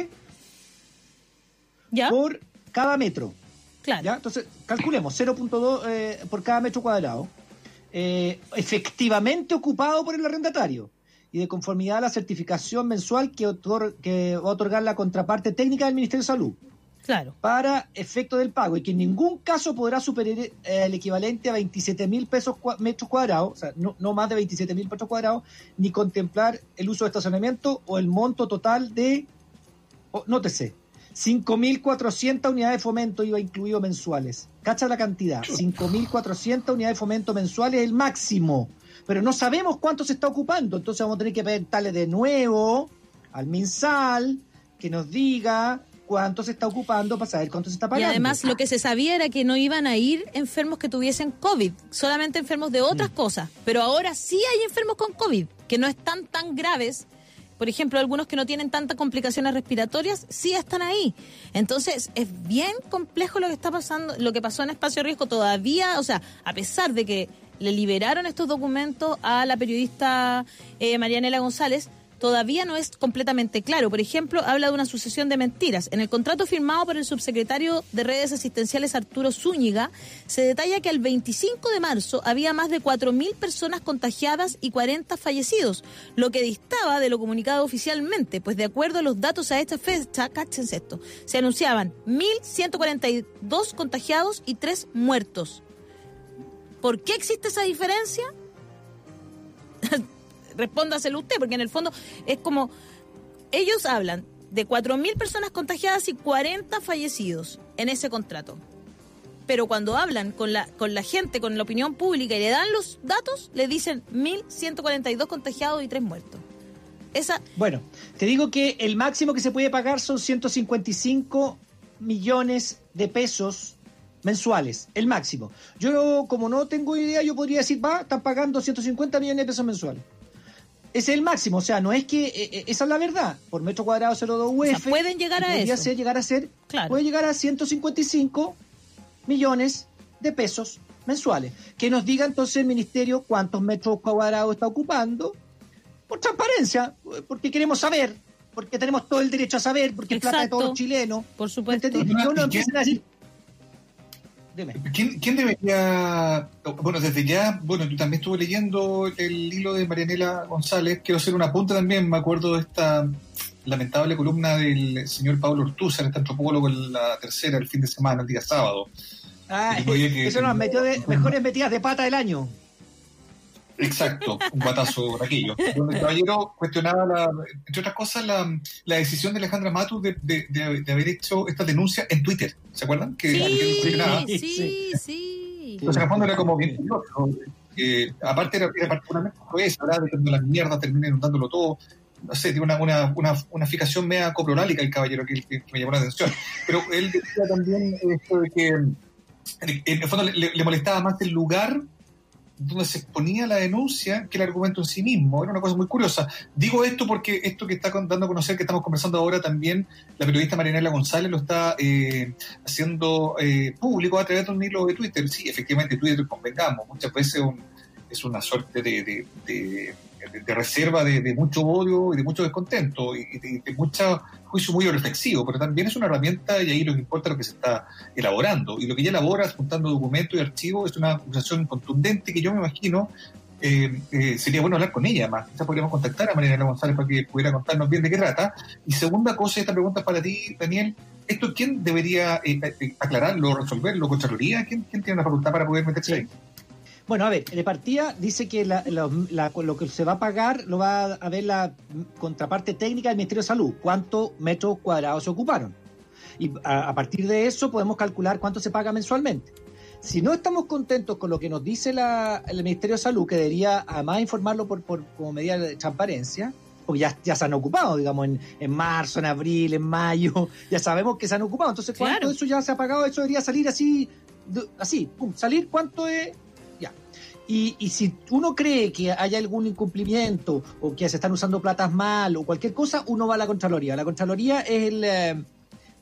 por cada metro. Claro. ¿ya? Entonces, calculemos 0.2 eh, por cada metro cuadrado, eh, efectivamente ocupado por el arrendatario y de conformidad a la certificación mensual que, que va a otorgar la contraparte técnica del Ministerio de Salud. Claro. Para efecto del pago y que en ningún caso podrá superar eh, el equivalente a 27 mil pesos metros cuadrados, o sea, no, no más de 27 mil metros cuadrados, ni contemplar el uso de estacionamiento o el monto total de, oh, nótese, 5.400 unidades de fomento iba incluido mensuales. Cacha la cantidad. 5.400 unidades de fomento mensuales es el máximo. Pero no sabemos cuánto se está ocupando. Entonces vamos a tener que preguntarle de nuevo al MinSal que nos diga cuánto se está ocupando para saber cuánto se está pagando. Y además lo que se sabía era que no iban a ir enfermos que tuviesen COVID, solamente enfermos de otras mm. cosas. Pero ahora sí hay enfermos con COVID, que no están tan graves por ejemplo, algunos que no tienen tantas complicaciones respiratorias, sí están ahí. Entonces, es bien complejo lo que está pasando, lo que pasó en Espacio Riesgo todavía, o sea, a pesar de que le liberaron estos documentos a la periodista eh, Marianela González, todavía no es completamente claro. Por ejemplo, habla de una sucesión de mentiras. En el contrato firmado por el subsecretario de redes asistenciales Arturo Zúñiga, se detalla que el 25 de marzo había más de 4.000 personas contagiadas y 40 fallecidos, lo que distaba de lo comunicado oficialmente, pues de acuerdo a los datos a esta fecha, cáchense esto, se anunciaban 1.142 contagiados y 3 muertos. ¿Por qué existe esa diferencia? (laughs) respóndaselo usted, porque en el fondo es como, ellos hablan de 4.000 personas contagiadas y 40 fallecidos en ese contrato. Pero cuando hablan con la, con la gente, con la opinión pública y le dan los datos, le dicen 1.142 contagiados y 3 muertos. Esa... Bueno, te digo que el máximo que se puede pagar son 155 millones de pesos mensuales, el máximo. Yo, como no tengo idea, yo podría decir, va, están pagando 150 millones de pesos mensuales es el máximo, o sea, no es que eh, eh, esa es la verdad. Por metro cuadrado 0,2 UF. O sea, pueden llegar a eso. Ser, llegar a ser, puede llegar a 155 millones de pesos mensuales. Que nos diga entonces el ministerio cuántos metros cuadrados está ocupando, por transparencia, porque queremos saber, porque tenemos todo el derecho a saber, porque es plata de todos los chilenos. Por supuesto. Y uno empieza a decir, ¿Quién, debería, bueno, desde ya, bueno, tú también estuve leyendo el hilo de Marianela González, quiero hacer una punta también, me acuerdo de esta lamentable columna del señor Pablo Ortúzar, este antropólogo en la tercera, el fin de semana, el día sábado. Ah, (laughs) eso nos metió de mejores metidas de pata del año. Exacto, un batazo por aquello. Donde el caballero cuestionaba, la, entre otras cosas, la, la, decisión de Alejandra Matus de, de, de, haber hecho esta denuncia en Twitter. ¿Se acuerdan? Que, sí, sí, sí, Entonces, en el fondo era como bien curioso. aparte, era, era particularmente juez, ¿verdad? De que la mierda termina inundándolo todo. no sé, tiene una, una, una, una fijación media copronálica el caballero que, que, me llamó la atención. Pero él decía también esto de que en el fondo le, le molestaba más el lugar donde se exponía la denuncia que el argumento en sí mismo. Era una cosa muy curiosa. Digo esto porque esto que está dando a conocer, que estamos conversando ahora también, la periodista Marinela González lo está eh, haciendo eh, público a través de un hilo de Twitter. Sí, efectivamente, Twitter, convengamos, muchas veces es una suerte de, reserva de, mucho odio y de mucho descontento y de, mucho juicio muy reflexivo, pero también es una herramienta y ahí lo que importa es lo que se está elaborando. Y lo que ella elabora, juntando documentos y archivos, es una acusación contundente que yo me imagino eh, eh, sería bueno hablar con ella más. Quizás podríamos contactar a Mariana González para que pudiera contarnos bien de qué trata. Y segunda cosa, esta pregunta es para ti, Daniel. ¿Esto quién debería eh, aclararlo, resolverlo? ¿Contraloría? ¿Quién, ¿Quién tiene la facultad para poder meterse ahí? Bueno, a ver, de partida dice que lo que se va a pagar lo va a ver la contraparte técnica del Ministerio de Salud, cuántos metros cuadrados se ocuparon. Y a, partir de eso podemos calcular cuánto se paga mensualmente. Si no estamos contentos con lo que nos dice el Ministerio de Salud, que debería además informarlo por, como medida de transparencia, porque ya, ya se han ocupado, digamos, en, marzo, en abril, en mayo, (laughs) ya sabemos que se han ocupado. Entonces, ¿cuánto eso ya se ha pagado? Eso debería salir así, así, pum, salir cuánto es y, si uno cree que hay algún incumplimiento o que se están usando platas mal o cualquier cosa, uno va a la Contraloría. La Contraloría es el, eh,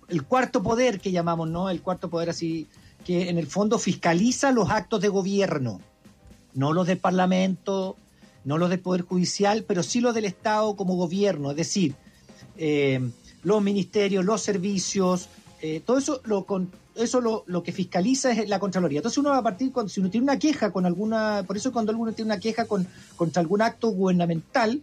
el cuarto poder que llamamos, ¿no? El cuarto poder así, que en el fondo fiscaliza los actos de gobierno, no los del Parlamento, no los del Poder Judicial, pero sí los del Estado como gobierno, es decir, eh, los ministerios, los servicios, eh, todo eso lo, con, eso lo, lo, que fiscaliza es la Contraloría. Entonces uno va a partir, cuando, si uno tiene una queja con alguna, por eso cuando alguno tiene una queja con, contra algún acto gubernamental,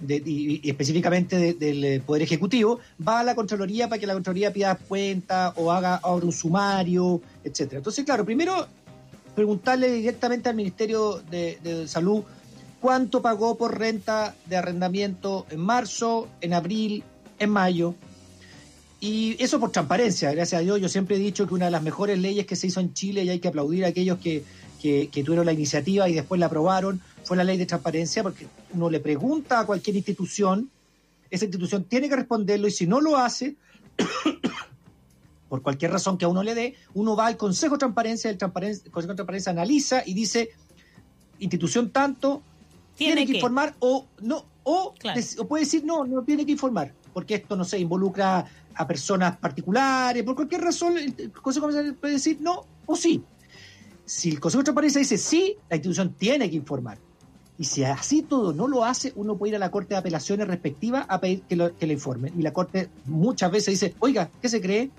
de, y, específicamente del eh, Poder Ejecutivo, va a la Contraloría para que la Contraloría pida cuenta o haga ahora un sumario, etcétera. Entonces, claro, primero preguntarle directamente al Ministerio de, de Salud cuánto pagó por renta de arrendamiento en marzo, en abril, en mayo, y eso por transparencia, gracias a Dios. Yo siempre he dicho que una de las mejores leyes que se hizo en Chile, y hay que aplaudir a aquellos que, que, tuvieron la iniciativa y después la aprobaron, fue la ley de transparencia, porque uno le pregunta a cualquier institución, esa institución tiene que responderlo y si no lo hace, (coughs) por cualquier razón que a uno le dé, uno va al Consejo de Transparencia, el, Consejo de Transparencia analiza y dice, institución tanto, tiene, que, informar o no, o, o puede decir no, no tiene que informar, porque esto, no sé, involucra a personas particulares, por cualquier razón, el Consejo Comercial puede decir no o sí. Si el Consejo de Transparencia dice sí, la institución tiene que informar. Y si así todo no lo hace, uno puede ir a la Corte de Apelaciones respectiva a pedir que, lo, que le informen. Y la Corte muchas veces dice, oiga, ¿qué se cree?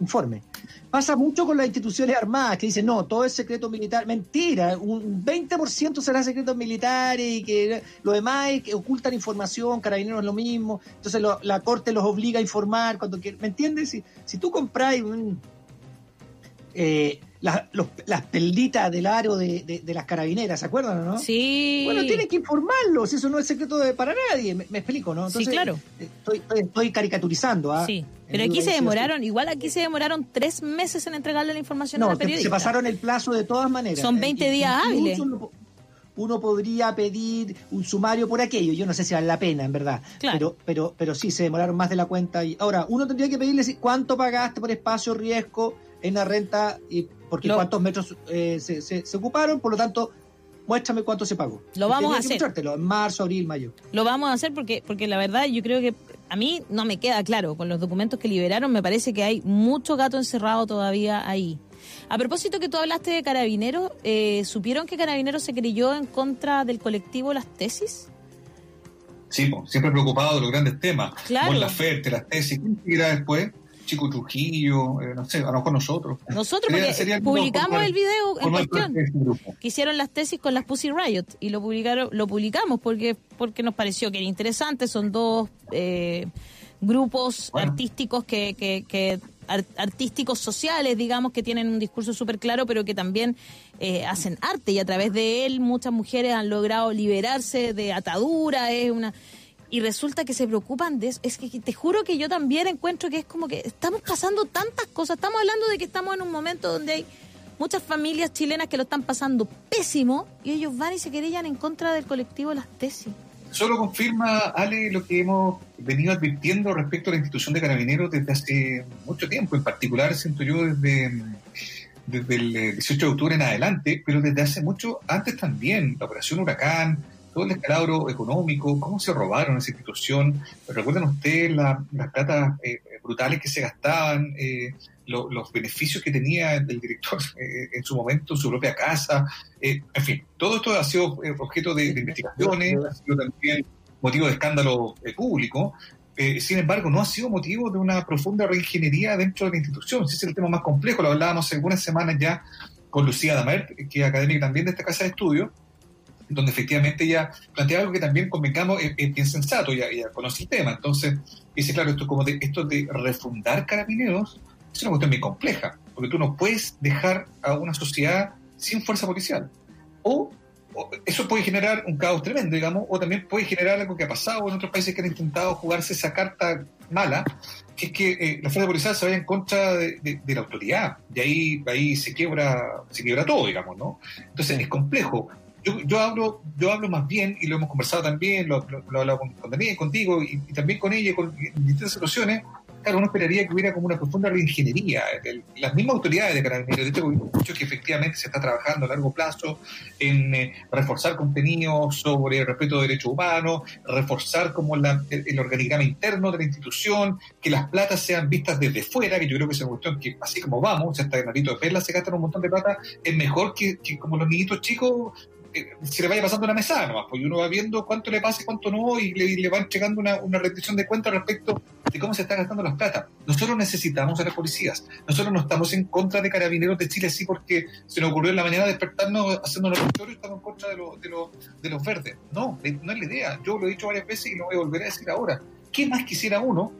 Informe. Pasa mucho con las instituciones armadas que dicen, no, todo es secreto militar. Mentira, un 20% será secretos militares y que lo demás es que ocultan información, carabineros es lo mismo. Entonces la corte los obliga a informar cuando quieren. ¿Me entiendes? Si, si tú compras un, eh, las pelditas del aro de, las carabineras, ¿se acuerdan o no? Sí. Bueno, tienen que informarlos, eso no es secreto de, para nadie, me, explico, ¿no? sí, claro. Estoy, estoy, caricaturizando. ¿ah? Sí, pero aquí se demoraron, igual aquí se demoraron tres meses en entregarle la información a la periodista. se pasaron el plazo de todas maneras. Son 20 días hábiles. Uno, podría pedir un sumario por aquello, yo no sé si vale la pena, en verdad. Claro. Pero, pero, pero sí, se demoraron más de la cuenta. Y, ahora, uno tendría que pedirle cuánto pagaste por espacio riesgo en la renta y porque cuántos metros eh, se, se, ocuparon, por lo tanto, muéstrame cuánto se pagó. Lo vamos a hacer. En marzo, abril, mayo. Lo vamos a hacer porque, porque la verdad yo creo que a mí no me queda claro, con los documentos que liberaron me parece que hay mucho gato encerrado todavía ahí. A propósito que tú hablaste de Carabineros, eh, ¿supieron que Carabineros se creyó en contra del colectivo Las Tesis? Sí, siempre preocupado de los grandes temas. Claro. Con la FERTE, las tesis. ¿Qué después? Chico Trujillo, eh, no sé, a lo mejor nosotros. Nosotros porque publicamos el video en cuestión que hicieron las tesis con las Pussy Riot y lo publicaron, lo publicamos porque porque nos pareció que era interesante. Son dos eh, grupos artísticos que, que, artísticos sociales, digamos, que tienen un discurso súper claro, pero que también eh, hacen arte y a través de él muchas mujeres han logrado liberarse de atadura. Es una y resulta que se preocupan de eso. Es que te juro que yo también encuentro que es como que estamos pasando tantas cosas. Estamos hablando de que estamos en un momento donde hay muchas familias chilenas que lo están pasando pésimo y ellos van y se querellan en contra del colectivo las tesis. solo confirma, Ale, lo que hemos venido advirtiendo respecto a la institución de carabineros desde hace mucho tiempo, en particular, siento yo, desde, desde el 18 de octubre en adelante, pero desde hace mucho antes también, la operación Huracán, todo el escalabro económico, cómo se robaron esa institución. Recuerden ustedes las plata eh, brutales que se gastaban, eh, los beneficios que tenía el director (laughs) eh, en su momento, en su propia casa. en fin, todo esto ha sido objeto de, investigaciones, ha sido también motivo de escándalo público. sin embargo, no ha sido motivo de una profunda reingeniería dentro de la institución. Ese es el tema más complejo. Lo hablábamos algunas semanas ya con Lucía Damert, que es académica también de esta casa de estudio, donde efectivamente ella plantea algo que también convengamos es, bien sensato, ya, ya conoce el tema. Entonces, dice, claro, esto, como de, esto de refundar carabineros es una cuestión muy compleja, porque tú no puedes dejar a una sociedad sin fuerza policial. O, eso puede generar un caos tremendo, digamos, o también puede generar algo que ha pasado en otros países que han intentado jugarse esa carta mala, que es que eh, la fuerza policial se vaya en contra de, la autoridad. Y ahí, ahí se quiebra, se quiebra todo, digamos, ¿no? Entonces es complejo yo, yo, hablo, yo hablo más bien, y lo hemos conversado también, lo, he hablado con, con Daniel, contigo, y, también con ella, con, en distintas situaciones, claro, uno esperaría que hubiera como una profunda reingeniería. las mismas autoridades de Carabineros, de hecho, mucho que efectivamente se está trabajando a largo plazo en eh, reforzar contenidos sobre el respeto de derechos humanos, reforzar como el, organigrama interno de la institución, que las platas sean vistas desde fuera, que yo creo que es una cuestión que así como vamos, hasta marito de perla se gastan un montón de plata, es mejor que, que como los niñitos chicos se le vaya pasando una mesa nomás, porque uno va viendo cuánto le pasa y cuánto no, y le, le van llegando una, una rendición de cuentas respecto de cómo se están gastando las plata. Nosotros necesitamos a las policías. Nosotros no estamos en contra de carabineros de Chile, sí, porque se nos ocurrió en la mañana despertarnos haciendo auditorio y estamos en contra de, de, de los verdes. No, no es la idea. Yo lo he dicho varias veces y lo voy a volver a decir ahora. ¿Qué más quisiera uno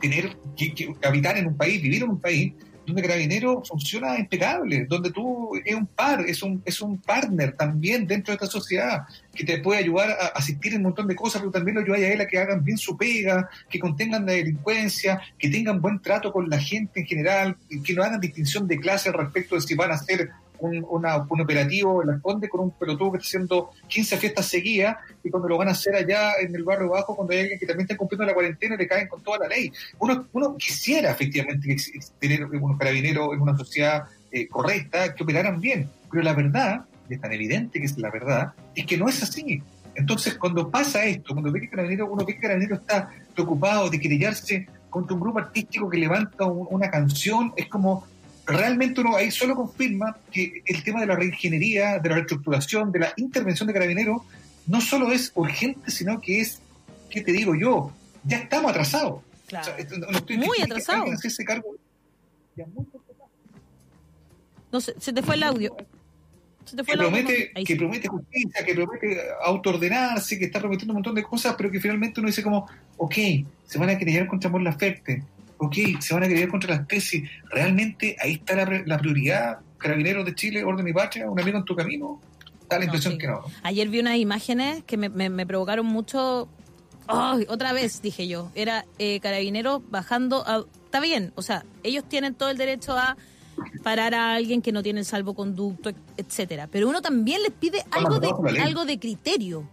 tener que habitar en un país, vivir en un país donde Carabinero funciona impecable, donde tú es un par, es un, es un partner también dentro de esta sociedad que te puede ayudar a asistir en un montón de cosas, pero también lo ayuda a él a que hagan bien su pega, que contengan la delincuencia, que tengan buen trato con la gente en general, que no hagan distinción de clase respecto de si van a ser un, operativo en la Conde con un pelotudo que está haciendo 15 fiestas seguidas y cuando lo van a hacer allá en el barrio bajo, cuando hay alguien que también está cumpliendo la cuarentena, le caen con toda la ley. Uno, uno quisiera efectivamente tener unos carabineros en una sociedad eh, correcta, que operaran bien, pero la verdad, y es tan evidente que es la verdad, es que no es así. Entonces, cuando pasa esto, cuando ve que Carabinero, uno ve que Carabinero está preocupado de querellarse contra un grupo artístico que levanta una canción, es como realmente uno ahí solo confirma que el tema de la reingeniería, de la reestructuración, de la intervención de carabineros, no solo es urgente, sino que es, ¿qué te digo yo? Ya estamos atrasados. muy atrasados. No, se, se te fue el audio. Se te fue que, promete, que promete justicia, que promete autoordenarse, que está prometiendo un montón de cosas, pero que finalmente uno dice como, ok, se van a querellar contra Mon Laferte, ok, se van a querer contra las tesis. ¿Realmente ahí está la, prioridad? Carabineros de Chile, Orden y Patria, un amigo en tu camino. Da la impresión que no. Ayer vi unas imágenes que me, provocaron mucho. otra vez, dije yo. Era eh, Carabineros bajando. A... Está bien, o sea, ellos tienen todo el derecho a parar a alguien que no tiene salvoconducto, etcétera. Pero uno también les pide algo de, algo de criterio.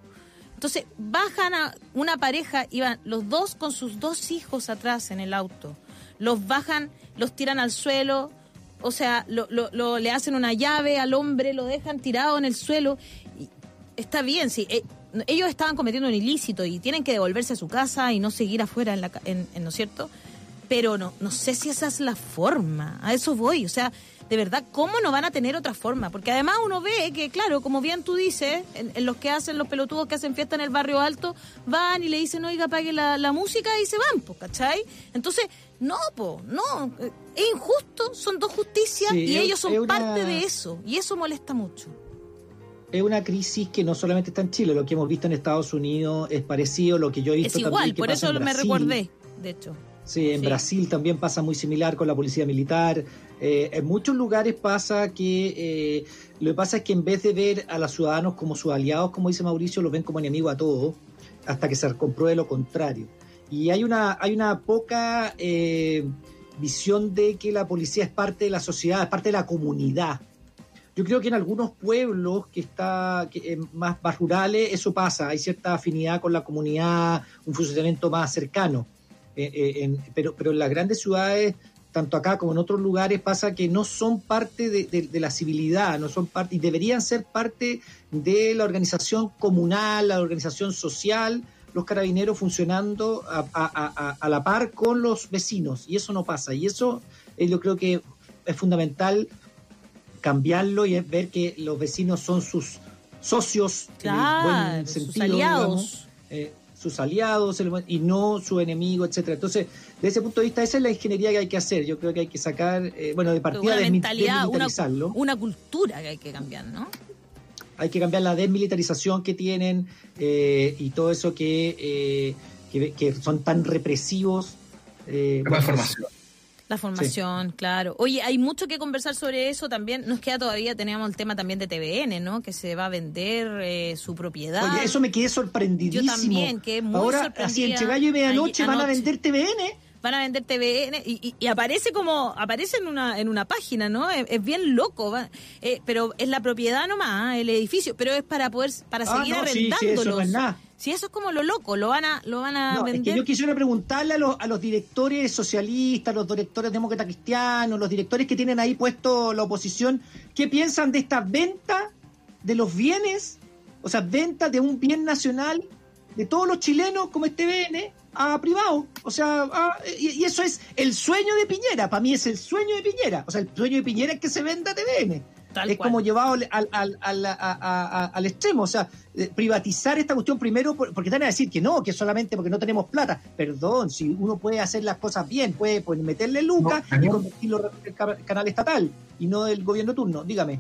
Entonces, bajan a una pareja, iban los dos con sus dos hijos atrás en el auto. Los bajan, los tiran al suelo, o sea, lo, lo, le hacen una llave al hombre, lo dejan tirado en el suelo. Está bien, sí. Eh, ellos estaban cometiendo un ilícito y tienen que devolverse a su casa y no seguir afuera, en la, en, ¿no es cierto? Pero no, no sé si esa es la forma. A eso voy. O sea, de verdad, ¿cómo no van a tener otra forma? Porque además uno ve que, claro, como bien tú dices, en, los que hacen los pelotudos que hacen fiesta en el barrio alto, van y le dicen, oiga, pague la, música y se van, pues, ¿cachai? Entonces, no, po, no, es injusto, son dos justicias y ellos son parte de eso, y eso molesta mucho. Es una crisis que no solamente está en Chile, lo que hemos visto en Estados Unidos es parecido, lo que yo he visto es igual, por eso me recordé, de hecho. Sí, en Brasil también pasa muy similar con la policía militar. Eh, en muchos lugares pasa que eh, lo que pasa es que en vez de ver a los ciudadanos como sus aliados, como dice Mauricio, los ven como enemigos a todos, hasta que se compruebe lo contrario. Y hay una, hay una poca eh, visión de que la policía es parte de la sociedad, es parte de la comunidad. Yo creo que en algunos pueblos que está más, más rurales eso pasa, hay cierta afinidad con la comunidad, un funcionamiento más cercano. pero, pero en las grandes ciudades tanto acá como en otros lugares, pasa que no son parte de, la civilidad, no son parte, y deberían ser parte de la organización comunal, la organización social, los carabineros funcionando a, la par con los vecinos, y eso no pasa, y eso eh, yo creo que es fundamental cambiarlo y ver que los vecinos son sus socios en sus aliados. Eh, sus aliados y no su enemigo, etcétera. Entonces, desde ese punto de vista, esa es la ingeniería que hay que hacer. Yo creo que hay que sacar, eh, bueno, de partida una mentalidad, una, cultura que hay que cambiar, ¿no? Hay que cambiar la desmilitarización que tienen eh, y todo eso que, eh, que, son tan represivos. Eh, información. La formación, claro. Oye, hay mucho que conversar sobre eso también. Nos queda todavía, teníamos el tema también de TVN, ¿no? Que se va a vender eh, su propiedad. Oye, eso me quedé sorprendidísimo. Yo también, que muy Ahora, así en Chegallo y Medianoche van a vender TVN van a vender TVN y, y, aparece como aparece en una en una página no es, bien loco eh, pero es la propiedad nomás el edificio pero es para poder para ah, seguir arrendándolos si eso es como lo loco, lo van a, lo van a vender. Es que yo quisiera preguntarle a los, a los directores socialistas, los directores demócratas cristianos, los directores que tienen ahí puesto la oposición, ¿qué piensan de esta venta de los bienes? O sea, venta de un bien nacional de todos los chilenos como este BN a privado. O sea, y, eso es el sueño de Piñera. Para mí es el sueño de Piñera. O sea, el sueño de Piñera es que se venda TVN es como llevado al, al, al, al, extremo. O sea, eh, privatizar esta cuestión primero, porque van a decir que no, que solamente porque no tenemos plata. Perdón, si uno puede hacer las cosas bien, puede, meterle lucas y convertirlo en el canal estatal y no del gobierno turno. Dígame.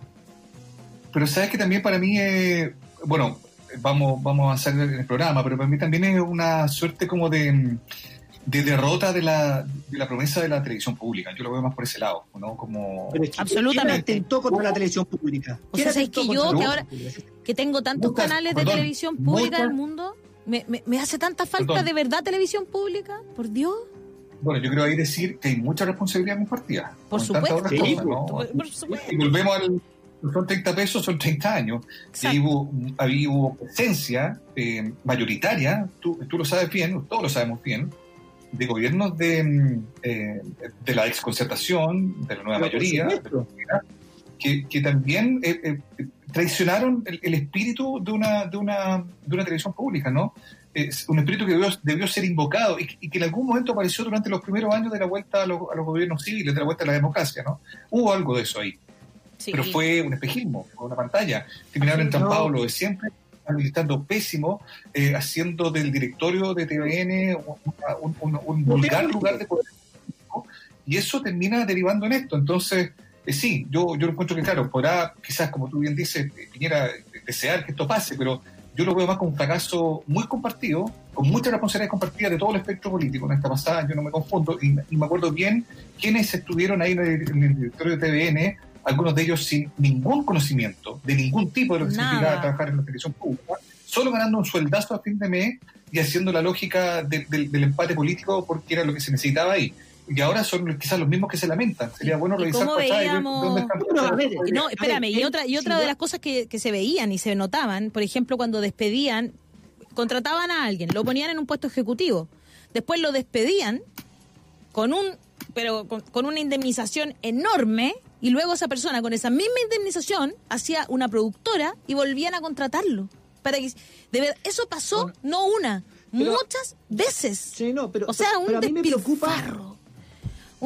Pero sabes que también para mí, es, bueno, vamos, vamos a avanzar en el programa, pero para mí también es una suerte como de de derrota de la, de la promesa de la televisión pública. Yo lo veo más por ese lado, ¿no? Como... Absolutamente. atentó contra la televisión pública? O sea, es que yo, que ahora que tengo tantos canales de televisión pública en el mundo, me, me, hace tanta falta de verdad televisión pública, por Dios. Bueno, yo creo ahí decir que hay mucha responsabilidad compartida. Por supuesto. por, supuesto. Y volvemos al, son 30 pesos, son 30 años. Y hubo, hubo presencia eh, mayoritaria, tú, tú, lo sabes bien, todos lo sabemos bien, de gobiernos de, mm, eh, de la exconcertación, de la nueva mayoría, que, que, también eh, eh, traicionaron el, espíritu de una, de, una, de una televisión pública, ¿no? Es un espíritu que debió, debió ser invocado y, que en algún momento apareció durante los primeros años de la vuelta a, los, a los gobiernos civiles, de la vuelta a la democracia, ¿no? Hubo algo de eso ahí. Pero fue un espejismo, fue una pantalla. Terminaron entrampados lo de siempre administrando pésimo, eh, haciendo del directorio de TVN un, vulgar lugar de poder. Y eso termina derivando en esto. Entonces, eh, sí, yo, yo encuentro que, claro, podrá quizás, como tú bien dices, Piñera, desear que esto pase, pero yo lo veo más como un fracaso muy compartido, con mucha responsabilidad compartida de todo el espectro político. En esta pasada yo no me confundo y, me acuerdo bien quiénes estuvieron ahí en el, en el directorio de TVN algunos de ellos sin ningún conocimiento de ningún tipo de lo que significa trabajar en la televisión pública, solo ganando un sueldazo a fin de mes y haciendo la lógica del empate político porque era lo que se necesitaba ahí. Y ahora son quizás los mismos que se lamentan. Sería bueno revisar cómo veíamos... dónde están no, espérame, y otra, y otra de las cosas que, que se veían y se notaban, por ejemplo, cuando despedían, contrataban a alguien, lo ponían en un puesto ejecutivo, después lo despedían con un pero con, con, una indemnización enorme y luego esa persona con esa misma indemnización hacía una productora y volvían a contratarlo. Para que, de verdad, eso pasó no una, muchas veces. Sí, no, pero, o sea, un a mí me preocupa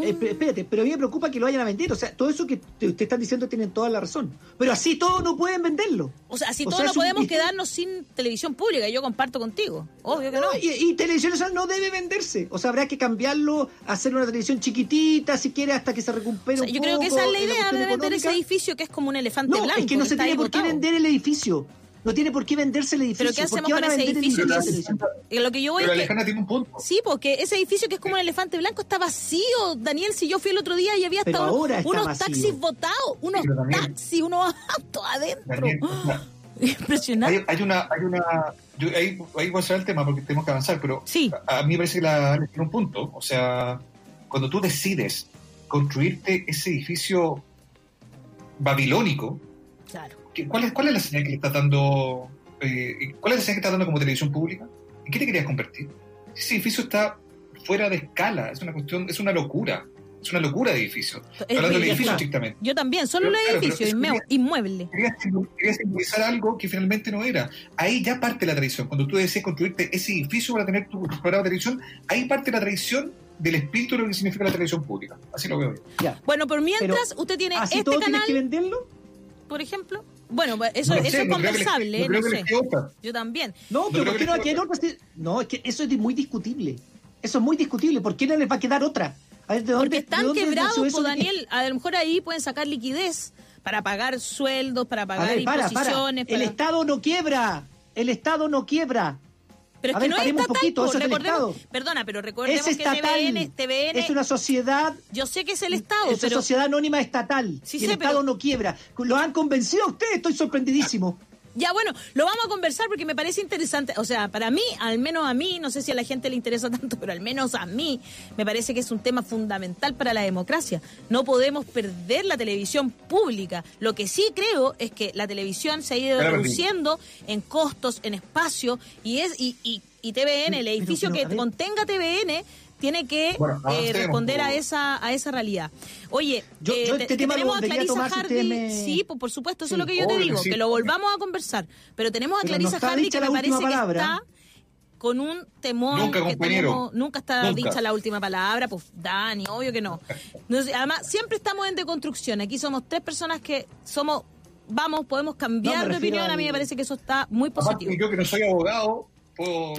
eh, espérate, pero a mí me preocupa que lo vayan a vender. O sea, todo eso que te, están diciendo tienen toda la razón. Pero así todos no pueden venderlo. O sea, así todos no podemos quedarnos sin televisión pública. Yo comparto contigo. Obvio que no. Y, televisión nacional no debe venderse. O sea, habrá que cambiarlo, hacer una televisión chiquitita, si quiere, hasta que se recupere un Yo creo que esa es la idea de vender ese edificio que es como un elefante no, blanco. Es que no se tiene por qué vender el edificio no tiene por qué venderse el edificio. ¿Pero qué hacemos con ese edificio? lo que yo voy Pero Alejandra tiene un punto. Sí, porque ese edificio que es como un elefante blanco está vacío. Daniel, si yo fui el otro día y había hasta unos taxis botados, unos taxis, unos autos adentro. (laughs) Impresionante. Hay, una, hay una, ahí, ahí voy a cerrar el tema porque tenemos que avanzar, pero a, mí me parece que la, tiene un punto. O sea, cuando tú decides construirte ese edificio babilónico, Claro. ¿Qué- ¿Cuál es, ¿Cuál es la señal que le estás dando? eh, ¿Cuál es la señal que estás dando como televisión pública? ¿En qué te querías convertir? Ese edificio está fuera de escala, es una cuestión, es una locura. Es una locura de edificio. Estoy hablando del ya edificio está. estrictamente. Yo también, solo Pero, los claro, pero edificios, eso inmue- quería- simbolizar algo que finalmente no era. Ahí ya parte la tradición. Cuando tú decías construirte ese edificio para tener tu, tu programa de televisión, ahí parte la tradición del espíritu de lo que significa la televisión pública. Así lo veo yo. Ya. Bueno, por mientras Pero, usted tiene ¿Así este todo canal, tienes que venderlo? por ejemplo. Bueno, eso, No eso sé, es no creo que le- conversable, no sé. otra. Yo también. No, No pero ¿por que qué no quede otras? sí? No, es que eso es muy discutible. Eso es muy discutible. ¿Por qué no les va a quedar otra? A ver, ¿de dónde, Porque están quebrados, pues, Daniel. A lo mejor ahí pueden sacar liquidez para pagar sueldos, para A pagar ver, para, para. imposiciones. El Estado no quiebra. El Estado no quiebra. Pero es a que ver, no es paremos un estatal, poquito, po, eso es Estado. Perdona, pero recordemos Es que estatal. TVN, TVN Es una sociedad yo sé que es el Estado, es una pero sociedad anónima estatal. Sí y el sé, Estado pero- no quiebra. Lo han convencido a ustedes, estoy sorprendidísimo. Ya, bueno, lo vamos a conversar porque me parece interesante. O sea, para mí, al menos a mí, no sé si a la gente le interesa (laughs) tanto, pero al menos a mí, me parece que es un tema fundamental para la democracia. No podemos perder la televisión pública. Lo que sí creo es que la televisión se ha ido Claro, reduciendo en costos, en espacio, y es y, y, y TVN, el edificio pero, que contenga TVN, tiene que Bueno, eh, responder a esa a esa realidad. Oye, Yo- eh, yo este tenemos a Clarisa si Hardy, me- sí, pues por supuesto, eso Sí, es lo que yo te digo, sí. que lo volvamos a conversar. Pero tenemos a Pero Clarisa Hardy que me parece palabra. que está con un temor Nunca, que tenemos- nunca está Nunca. dicha la última palabra, pues Dani, obvio que no. Además, siempre estamos en deconstrucción. Aquí somos tres personas que somos, vamos, podemos cambiar No, de opinión. A mí me parece que eso está muy positivo. Yo que no soy abogado, puedo...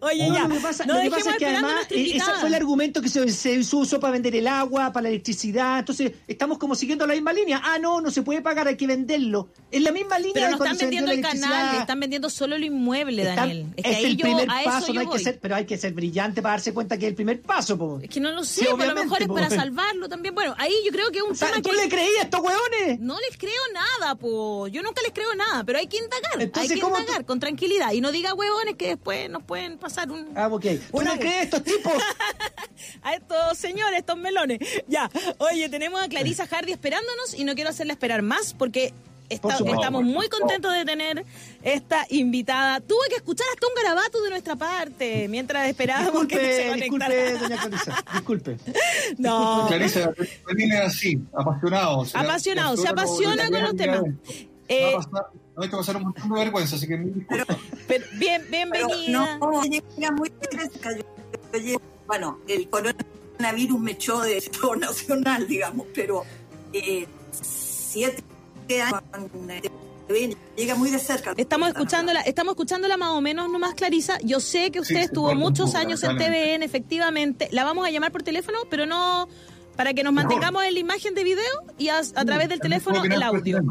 Oye, No, ya, lo que pasa, no lo que pasa es que además eh, ese invitada. fue el argumento que se, se usó para vender el agua, para la electricidad. Entonces, estamos como siguiendo la misma línea. Ah, no, no se puede pagar, hay que venderlo. Es la misma línea Pero de no cuando están se vendiendo el canal, están vendiendo solo el inmueble, Están- Daniel. Es que es ahí el yo, primer a paso, no hay voy. que ser, pero hay que ser brillante para darse cuenta que es el primer paso. po. Es que no lo sé, Sí, pero a lo mejor es po. para salvarlo también. Bueno, ahí yo creo que es un O sea, tema ¿Tú que... le creías a estos hueones? No les creo nada, po. Yo nunca les creo nada, pero hay que indagar. Entonces, hay que ¿cómo indagar con tranquilidad. Y no diga huevones que después nos pueden pasar un... Ah, ok. ¿Tú Una- crees a estos tipos? (laughs) a estos señores, estos melones. Ya, oye, tenemos a Clarisa Hardy esperándonos y no quiero hacerla esperar más porque está- Por supuesto. estamos muy contentos de tener esta invitada. Tuve que escuchar hasta un garabato de nuestra parte mientras esperábamos que se Disculpe, conectara. disculpe, doña Clarisa. Disculpe. (laughs) No. Clarisa, es así, apasionado. Apasionado, se apasiona con los temas. Eh, me ha hecho pasar un montón de vergüenza, así que disculpas. pero bien, Pero bienvenida. no, llega muy fresca. Yo- yo llego- bueno, el coronavirus me echó de todo nacional, digamos, pero eh, siete años eh, llega muy de cerca. Estamos escuchándola, estamos escuchándola más o menos nomás, Clarisa. Yo sé que usted Sí, estuvo muchos poco, años en. TVN, efectivamente. La vamos a llamar por teléfono, pero no para que nos mantengamos en la imagen de video y a, a través del teléfono el audio.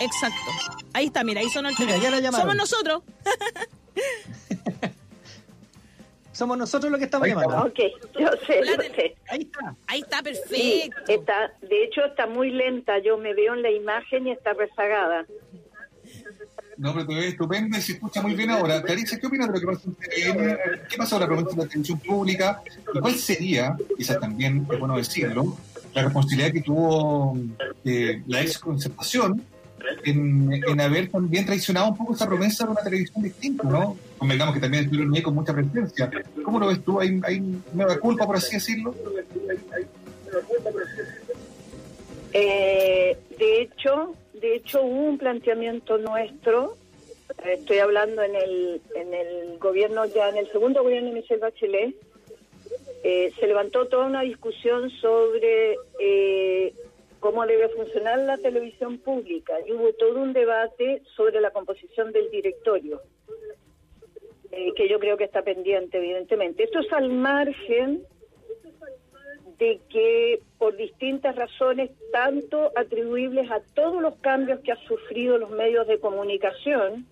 Exacto. Ahí está, mira, ahí sonó el Mira, teléfono. ya la llamaron. Somos nosotros. (laughs) Somos nosotros los que estamos llamando. Ok, yo sé, La yo sé. Ahí está. Ahí está, Sí, perfecto. está, de hecho está muy lenta, yo me veo en la imagen y está rezagada. No, pero te ves estupenda y se escucha muy bien ahora. Clarisa, ¿qué opinas de lo que pasa en TVN? ¿Qué pasa ahora con la televisión pública? ¿Y cuál sería, quizás también es bueno decirlo, la responsabilidad que tuvo eh, la ex concertación en, haber también traicionado un poco esa promesa de una televisión distinta, ¿no? Convengamos que también estuvieron ahí con mucha presencia. ¿Cómo lo ves tú? ¿Hay, hay nueva culpa, por así decirlo? Eh, de hecho, de hecho hubo un planteamiento nuestro, eh, estoy hablando en el, en el gobierno, ya en el segundo gobierno de Michelle Bachelet, eh, se levantó toda una discusión sobre eh, cómo debe funcionar la televisión pública y hubo todo un debate sobre la composición del directorio, eh, que yo creo que está pendiente, evidentemente. Esto es al margen de que por distintas razones, tanto atribuibles a todos los cambios que han sufrido los medios de comunicación,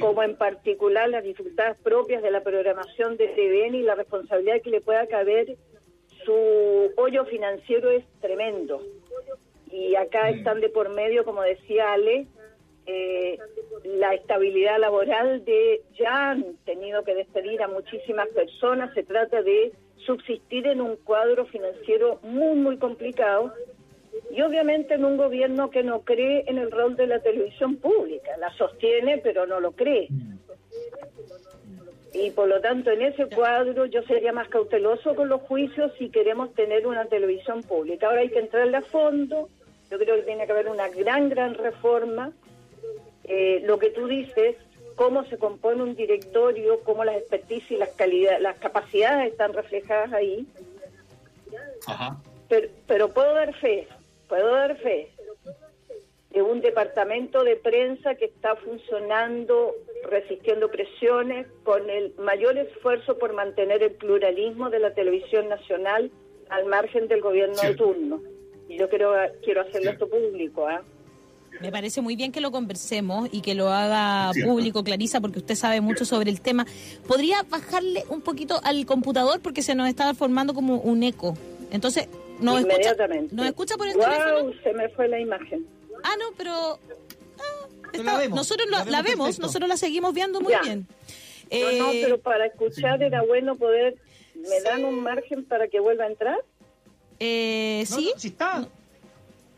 como en particular las dificultades propias de la programación de TVN y la responsabilidad que le pueda caber, su hoyo financiero es tremendo. Y acá Mm. están de por medio, como decía Ale, eh, la estabilidad laboral de ya han tenido que despedir a muchísimas personas. Se trata de subsistir en un cuadro financiero muy, muy complicado y obviamente en un gobierno que no cree en el rol de la televisión pública, la sostiene pero no lo cree. Y por lo tanto en ese cuadro yo sería más cauteloso con los juicios si queremos tener una televisión pública. Ahora hay que entrarle a fondo, yo creo que tiene que haber una gran, gran reforma. Eh, lo que tú dices, cómo se compone un directorio, cómo las experticias y las, calidades, las capacidades están reflejadas ahí. Pero, pero puedo dar fe, puedo dar fe un departamento de prensa que está funcionando, resistiendo presiones, con el mayor esfuerzo por mantener el pluralismo de la televisión nacional al margen del gobierno de turno. Y yo quiero, quiero hacerlo esto público. ¿ah? Me parece muy bien que lo conversemos y que lo haga público, Clarisa, porque usted sabe mucho sobre el tema. ¿Podría bajarle un poquito al computador porque se nos está formando como un eco? Entonces, ¿nos escucha, ¿nos escucha por el wow, se me fue la imagen. Ah, no, pero... Ah, nosotros la, vemos, nosotros la seguimos viendo muy bien. no, eh, pero para escuchar era bueno poder... ¿Me dan un margen para que vuelva a entrar? Eh, sí. si está.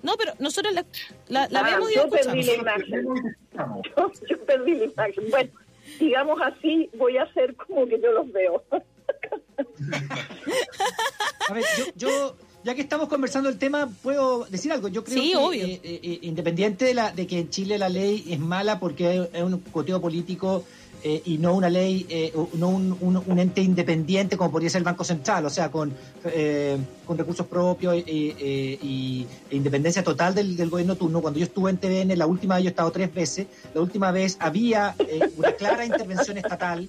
No, pero nosotros la, la, ah, vemos y yo perdí la (laughs) imagen. (laughs) Yo, perdí la imagen. Bueno, digamos así, voy a hacer como que yo los veo. (laughs) a ver, yo, ya que estamos conversando el tema, ¿puedo decir algo? Yo creo que, eh, eh, eh, independiente de, la, de que en Chile la ley es mala porque es un coteo político eh, y no una ley, eh, no un, ente independiente como podría ser el Banco Central, o sea, con, eh, con recursos propios y, e independencia total del, gobierno turno. Cuando yo estuve en TVN, la última vez yo he estado tres veces, la última vez había una clara intervención estatal.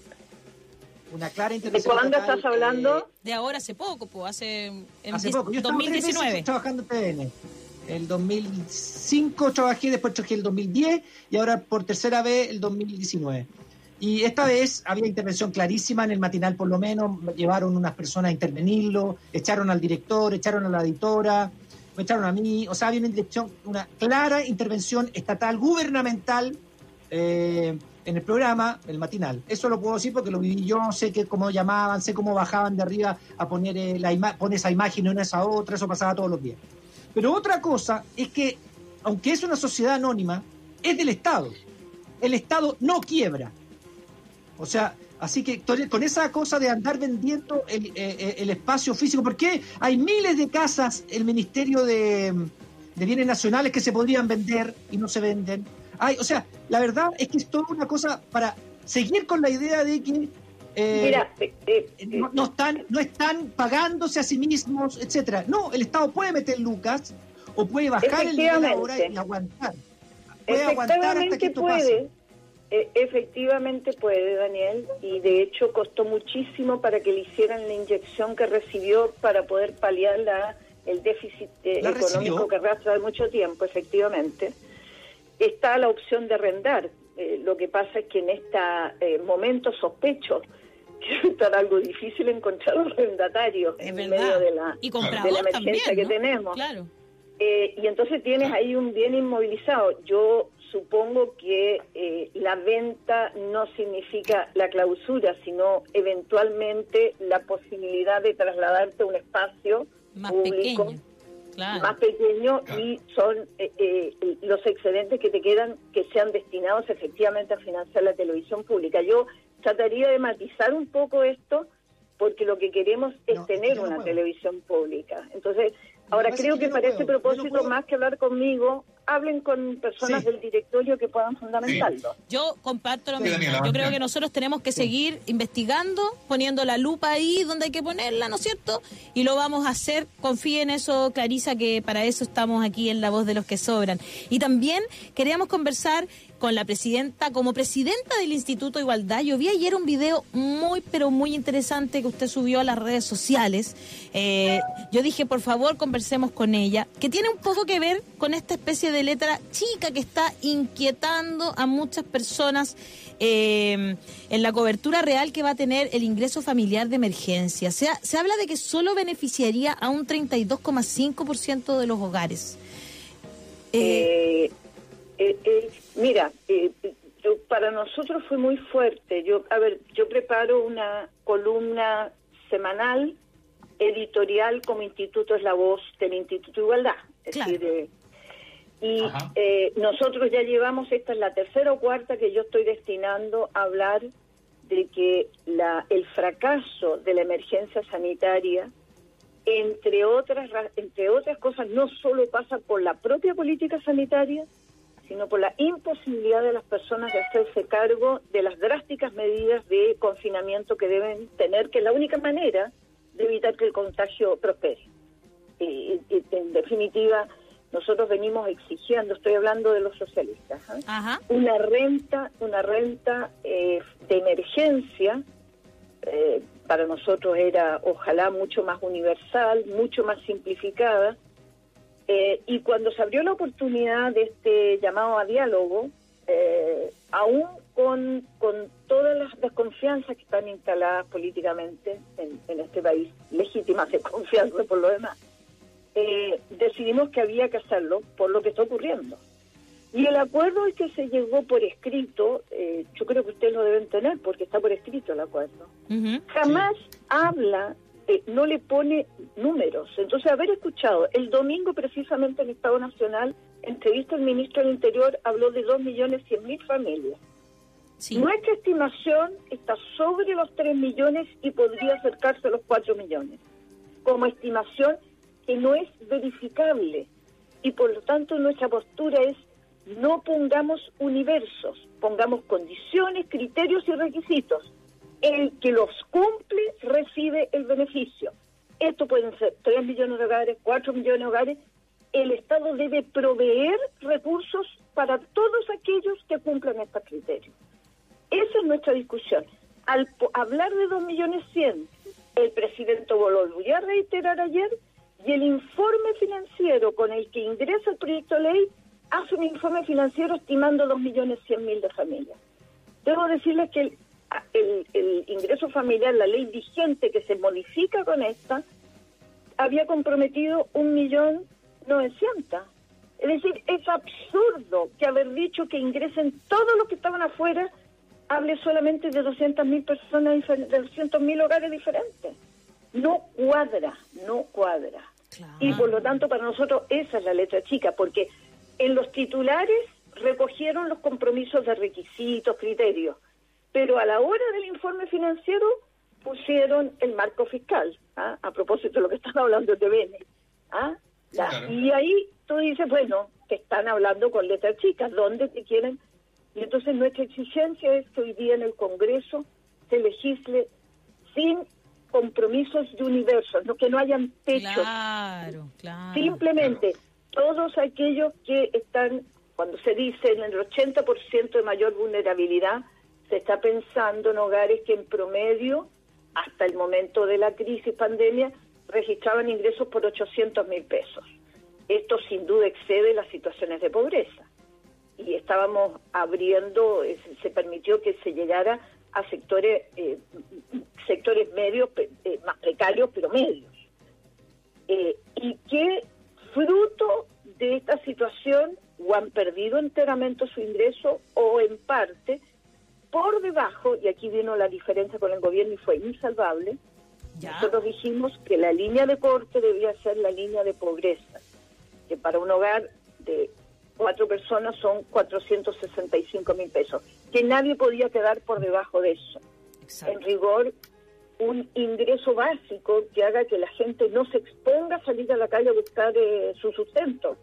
Una clara intervención ¿De cuándo estás hablando? de ahora, hace poco, pues, hace, hace poco. Yo 2019. trabajando en TVN. El 2005 trabajé, después trabajé el 2010 y ahora por tercera vez el 2019. Y esta vez había intervención clarísima en el matinal, por lo menos. Llevaron unas personas a intervenirlo, echaron al director, echaron a la editora, me echaron a mí. O sea, había una, una clara intervención estatal, gubernamental, eh, en el programa, el matinal. Eso lo puedo decir porque lo viví yo, sé que cómo llamaban, sé cómo bajaban de arriba a poner, eh, la poner esa imagen una esa otra, eso pasaba todos los días. Pero otra cosa es que, aunque es una sociedad anónima, es del Estado. El Estado no quiebra. O sea, así que con esa cosa de andar vendiendo el, eh, eh, espacio físico, porque hay miles de casas, el Ministerio de, Bienes Nacionales que se podrían vender y no se venden. Hay, o sea, la verdad es que es toda una cosa para seguir con la idea de que eh, no, están no están pagándose a sí mismos, etcétera. No, el Estado puede meter lucas o puede bajar el nivel ahora y aguantar. Puede aguantar hasta que esto pase. E, efectivamente puede, Daniel, y de hecho costó muchísimo para que le hicieran la inyección que recibió para poder paliar la, el déficit eh, económico que arrastra de mucho tiempo, efectivamente. Está la opción de arrendar. Eh, lo que pasa es que en este momento sospecho (laughs) que es algo difícil encontrar arrendatarios en medio de la, de la emergencia que tenemos. Claro. y entonces tienes ahí un bien inmovilizado. Yo supongo que eh, la venta no significa la clausura, sino eventualmente la posibilidad de trasladarte a un espacio más público pequeño. Más pequeño y son eh, eh, los excedentes que te quedan que sean destinados efectivamente a financiar la televisión pública. Yo trataría de matizar un poco esto porque lo que queremos es tener una televisión pública. Entonces, ahora creo que, para este propósito, más que hablar conmigo, hablen con personas del directorio que puedan fundamentarlo. Yo comparto lo mismo. Yo creo que nosotros tenemos que seguir investigando, poniendo la lupa ahí donde hay que ponerla, ¿no es cierto? Y lo vamos a hacer. Confíe en eso, Clarisa, que para eso estamos aquí en La Voz de los que Sobran. Y también queríamos conversar con la presidenta, como presidenta del Instituto Igualdad. Yo vi ayer un video muy, pero muy interesante que usted subió a las redes sociales. Eh, yo dije, por favor, conversemos con ella, que tiene un poco que ver con esta especie de letra chica que está inquietando a muchas personas eh, en la cobertura real que va a tener el ingreso familiar de emergencia. Se, se habla de que solo beneficiaría a un 32,5% de los hogares. Eh, eh, eh, mira, eh, yo, para nosotros fue muy fuerte. Yo, a ver, yo preparo una columna semanal editorial como Instituto es la voz del Instituto Igualdad. Es decir, eh, y eh, nosotros ya llevamos, esta es la tercera o cuarta que yo estoy destinando a hablar de que la, el fracaso de la emergencia sanitaria, entre otras, entre otras cosas, no solo pasa por la propia política sanitaria, sino por la imposibilidad de las personas de hacerse cargo de las drásticas medidas de confinamiento que deben tener, que es la única manera de evitar que el contagio prospere. Y, en definitiva, nosotros venimos exigiendo, estoy hablando de los socialistas, ¿eh? una renta, una renta eh, de emergencia. Eh, para nosotros era ojalá mucho más universal, mucho más simplificada, eh, y cuando se abrió la oportunidad de este llamado a diálogo, eh, aún con, con todas las desconfianzas que están instaladas políticamente en, este país, legítimas desconfianzas por lo demás, eh, decidimos que había que hacerlo por lo que está ocurriendo. Y el acuerdo es que se llegó por escrito, yo creo que ustedes lo deben tener porque está por escrito el acuerdo. Jamás habla no le pone números. Entonces, haber escuchado el domingo precisamente en Estado Nacional, entrevista el ministro del Interior, habló de 2.100.000 familias. Nuestra estimación está sobre los 3 millones y podría acercarse a los 4 millones, como estimación que no es verificable. Y por lo tanto nuestra postura es no pongamos universos, pongamos condiciones, criterios y requisitos el que los cumple recibe el beneficio. Esto pueden ser 3 millones de hogares, 4 millones de hogares. El Estado debe proveer recursos para todos aquellos que cumplan estos criterios. Esa es nuestra discusión. Al hablar de 2 millones 100, el presidente volvió a reiterar ayer y el informe financiero con el que ingresa el proyecto de ley hace un informe financiero estimando 2 millones 100 mil de familias. Debo decirles que el el, ingreso familiar, la ley vigente que se modifica con esta, había comprometido un millón novecientos. Es decir, es absurdo que haber dicho que ingresen todos los que estaban afuera hable solamente de 200 mil personas, de 200 mil hogares diferentes. No cuadra, no cuadra. Y por lo tanto, para nosotros esa es la letra chica, porque en los titulares recogieron los compromisos de requisitos, criterios pero a la hora del informe financiero pusieron el marco fiscal, ¿ah? a propósito de lo que están hablando de Bene. ¿ah? Y ahí tú dices, bueno, que están hablando con letras chicas, ¿dónde te quieren? Y entonces nuestra exigencia es que hoy día en el Congreso se legisle sin compromisos de universo, no, que no hayan techos. Claro, claro. Simplemente todos aquellos que están, cuando se dice en el 80% de mayor vulnerabilidad, se está pensando en hogares que en promedio, hasta el momento de la crisis pandemia, registraban ingresos por 800 mil pesos. Esto sin duda excede las situaciones de pobreza. Y estábamos abriendo, eh, se permitió que se llegara a sectores, eh, sectores medios, eh, más precarios, pero medios. y que fruto de esta situación o han perdido enteramente su ingreso o en parte por debajo, y aquí vino la diferencia con el gobierno y fue insalvable, nosotros dijimos que la línea de corte debía ser la línea de pobreza, que para un hogar de cuatro personas son 465 mil pesos, que nadie podía quedar por debajo de eso. En rigor, un ingreso básico que haga que la gente no se exponga a salir a la calle a buscar eh, su sustento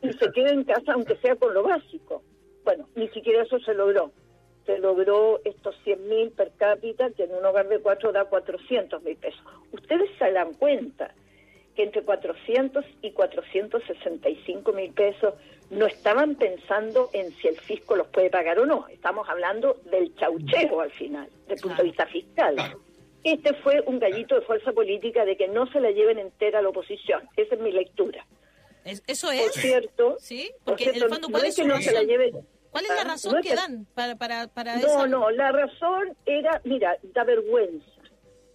y se quede en casa aunque sea con lo básico. Bueno, ni siquiera eso se logró se logró estos 100 mil per cápita, que en un hogar de cuatro da 400 mil pesos. Ustedes se dan cuenta que entre 400 y 465 mil pesos no estaban pensando en si el fisco los puede pagar o no. Estamos hablando del chaucheo al final, desde el punto de vista fiscal. Este fue un gallito de fuerza política de que no se la lleven entera a la oposición. Esa es mi lectura. ¿Eso es? Por cierto, ¿Sí? Porque el fondo, no es que no se la lleven ¿Cuál es la razón que dan para, para, para No, no, la razón era, mira, da vergüenza,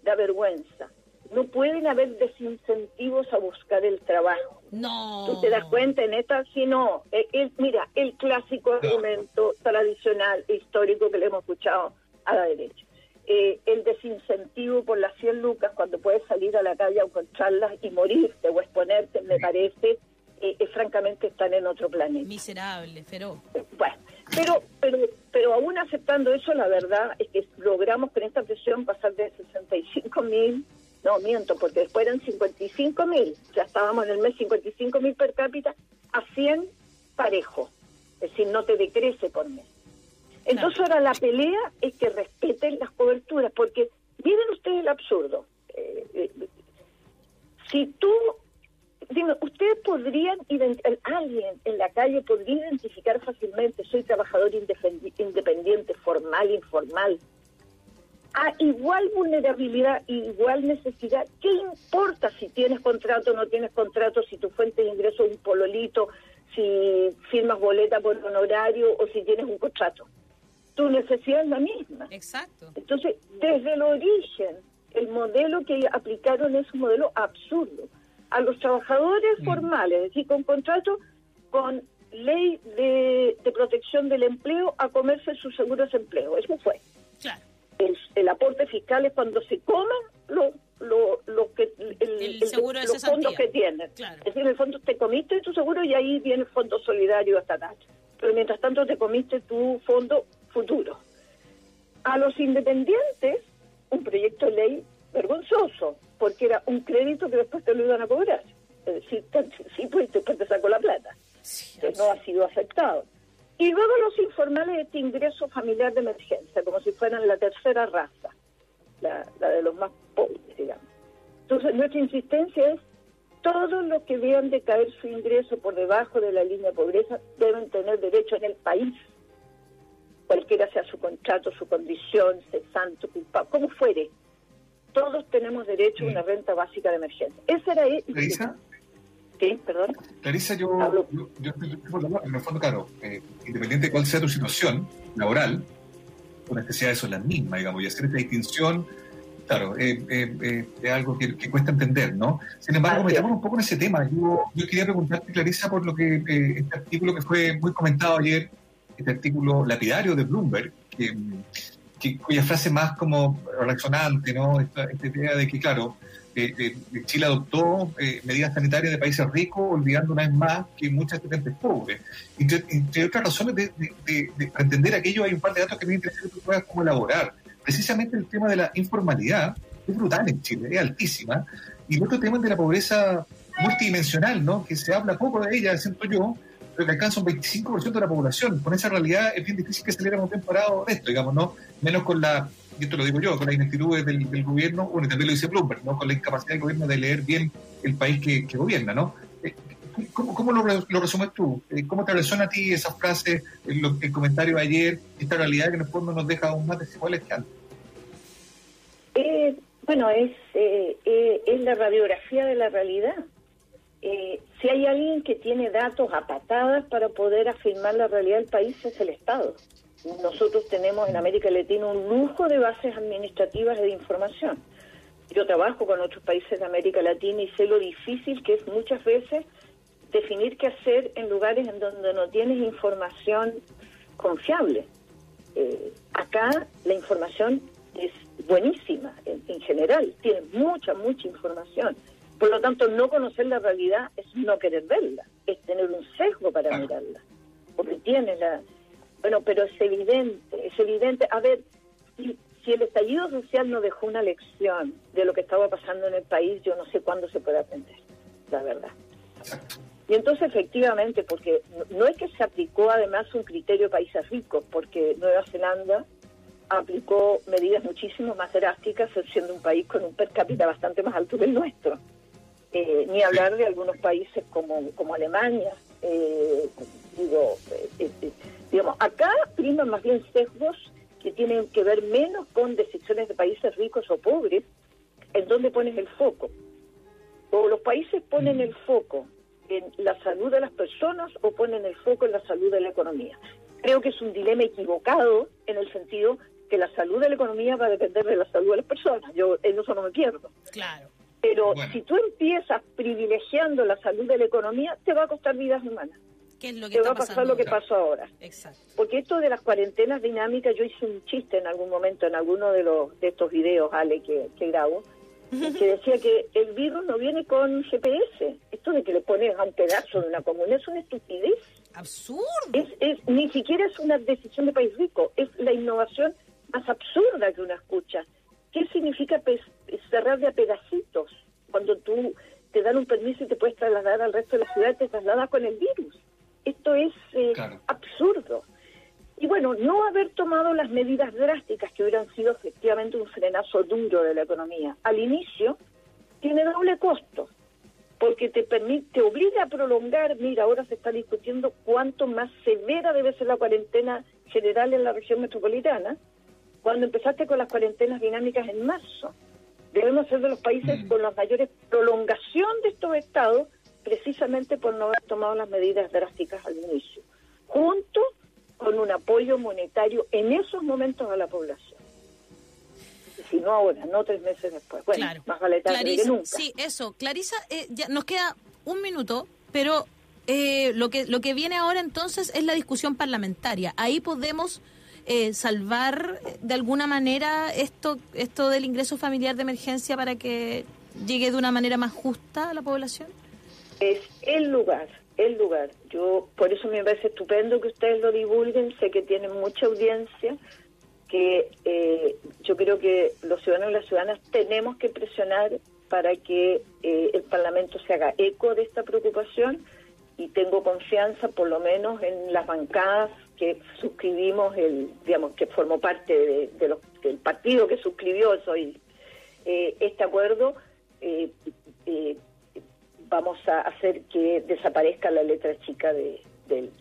da vergüenza. No pueden haber desincentivos a buscar el trabajo. No. ¿Tú te das cuenta en esta? Sí, no. Eh, mira, el clásico argumento tradicional, histórico que le hemos escuchado a la derecha. Eh, el desincentivo por las 100 lucas cuando puedes salir a la calle a encontrarlas y morirte o exponerte, me parece eh, eh, francamente están en otro planeta. Miserable, feroz. Bueno, pero, pero, pero aún aceptando eso, la verdad es que logramos con esta presión pasar de 65 mil, no miento, porque después eran 55 mil, ya estábamos en el mes 55 mil per cápita, a 100 parejo, es decir, no te decrece por mes. Entonces ahora la pelea es que respeten las coberturas, porque miren ustedes el absurdo. Eh, eh, si tú, dime, ustedes podrían, alguien en la calle podría identificar fácilmente, soy trabajador independiente, formal, informal, a igual vulnerabilidad, igual necesidad, ¿qué importa si tienes contrato o no tienes contrato, si tu fuente de ingreso es un pololito, si firmas boleta por honorario o si tienes un contrato? Tu necesidad es la misma. Exacto. Entonces, desde el origen, el modelo que aplicaron es un modelo absurdo. A los trabajadores mm. formales, es decir, con contrato, con ley de, protección del empleo, a comerse sus seguros de empleo. Eso fue. Claro. El, aporte fiscal es cuando se coman lo, lo, lo que el, seguro los fondos que tienen. Claro. Es decir, en el fondo te comiste tu seguro y ahí viene el fondo solidario estatal. Pero mientras tanto te comiste tu fondo futuro. A los independientes un proyecto de ley vergonzoso, porque era un crédito que después te lo iban a cobrar. Es decir, sí, pues después te sacó la plata, que no ha sido aceptado. Y luego los informales de este ingreso familiar de emergencia, como si fueran la tercera raza, la, de los más pobres, digamos. Entonces, nuestra insistencia es, todos los que vean de caer su ingreso por debajo de la línea de pobreza deben tener derecho en el país, cualquiera sea su contrato, su condición, cesante, culpable, como fuere, todos tenemos derecho a una renta básica de emergencia. Esa era. ¿Clarisa? Sí, perdón. Clarisa, yo, yo, yo, en el fondo, claro, eh, independiente de cuál sea tu situación laboral, tus necesidades son las mismas, digamos, y hacer esta distinción, claro, eh, eh, es algo que, cuesta entender, ¿no? Sin embargo, metamos un poco en ese tema. Yo, yo quería preguntarte, Clarisa, por lo que este artículo que fue muy comentado ayer, este artículo lapidario de Bloomberg, que cuya frase más como resonante, ¿no? Esta, idea de que, claro, eh, eh, Chile adoptó eh, medidas sanitarias de países ricos, olvidando una vez más que muchas gente pobres. Entre, entre otras razones, de, para entender aquello hay un par de datos que me interesa que tú puedas como elaborar. Precisamente el tema de la informalidad es brutal en Chile, es altísima. Y el otro tema de la pobreza multidimensional, ¿no? Que se habla poco de ella, siento yo, que alcanza un 25% de la población. Con esa realidad es bien difícil que saliéramos bien parados de esto, digamos, ¿no? Menos con la, y esto lo digo yo, con la ineptitud del, gobierno, bueno, también lo dice Bloomberg, ¿no? Con la incapacidad del gobierno de leer bien el país que, gobierna, ¿no? Eh, ¿Cómo, lo, resumes tú? Eh, ¿Cómo te resuena a ti esa frase, el, comentario de ayer, esta realidad que en el fondo nos deja aún más desiguales que antes? Eh, bueno, es, es la radiografía de la realidad. Eh, si hay alguien que tiene datos a patadas para poder afirmar la realidad del país es el Estado. Nosotros tenemos en América Latina un lujo de bases administrativas de información. Yo trabajo con otros países de América Latina y sé lo difícil que es muchas veces definir qué hacer en lugares en donde no tienes información confiable. Eh, acá la información es buenísima en, en general, tiene mucha, mucha información por lo tanto, no conocer la realidad es no querer verla, es tener un sesgo para mirarla, porque tiene la... Bueno, pero es evidente, es evidente. A ver, si, el estallido social no dejó una lección de lo que estaba pasando en el país, yo no sé cuándo se puede aprender, la verdad. Y entonces, efectivamente, porque no es que se aplicó además un criterio de países ricos, porque Nueva Zelanda aplicó medidas muchísimo más drásticas, siendo un país con un per cápita bastante más alto que el nuestro. Eh, ni hablar de algunos países como, como Alemania. Eh, digo, eh, digamos, acá priman más bien sesgos que tienen que ver menos con decisiones de países ricos o pobres, en donde pones el foco. O los países ponen el foco en la salud de las personas o ponen el foco en la salud de la economía. Creo que es un dilema equivocado en el sentido que la salud de la economía va a depender de la salud de las personas. Yo en eso no me pierdo. Claro. Pero si tú empiezas privilegiando la salud de la economía, te va a costar vidas humanas. ¿Qué es lo que te va a pasar lo que pasó ahora. Exacto. Porque esto de las cuarentenas dinámicas, yo hice un chiste en algún momento en alguno de los de estos videos, Ale, que, grabo, que (laughs) decía que el virus no viene con GPS. Esto de que le pones a un pedazo de una comuna es una estupidez. Absurdo. Es, es, ni siquiera es una decisión de país rico, es la innovación más absurda que uno escucha. ¿Qué significa cerrar de a pedacitos? Cuando tú te dan un permiso y te puedes trasladar al resto de la ciudad, te trasladas con el virus. Esto es eh, absurdo. Y bueno, no haber tomado las medidas drásticas que hubieran sido efectivamente un frenazo duro de la economía al inicio, tiene doble costo, porque te permite, te obliga a prolongar, mira, ahora se está discutiendo cuánto más severa debe ser la cuarentena general en la región metropolitana, cuando empezaste con las cuarentenas dinámicas en marzo. Debemos ser de los países mm. con la mayores prolongación de estos estados, precisamente por no haber tomado las medidas drásticas al inicio, junto con un apoyo monetario en esos momentos a la población. si no ahora, no tres meses después. Bueno, más vale tarde que nunca. Sí, eso. Clarisa, eh, ya nos queda un minuto, pero eh, lo, que, lo que viene ahora entonces es la discusión parlamentaria. Ahí podemos eh, salvar de alguna manera esto, esto del ingreso familiar de emergencia para que llegue de una manera más justa a la población. Es el lugar el lugar. Yo por eso me parece estupendo que ustedes lo divulguen, sé que tienen mucha audiencia, que eh, yo creo que los ciudadanos y las ciudadanas tenemos que presionar para que eh, el Parlamento se haga eco de esta preocupación y tengo confianza por lo menos en las bancadas que suscribimos, el digamos que formó parte de, los, del partido que suscribió soy, eh, este acuerdo, eh, vamos a hacer que desaparezca la letra chica de,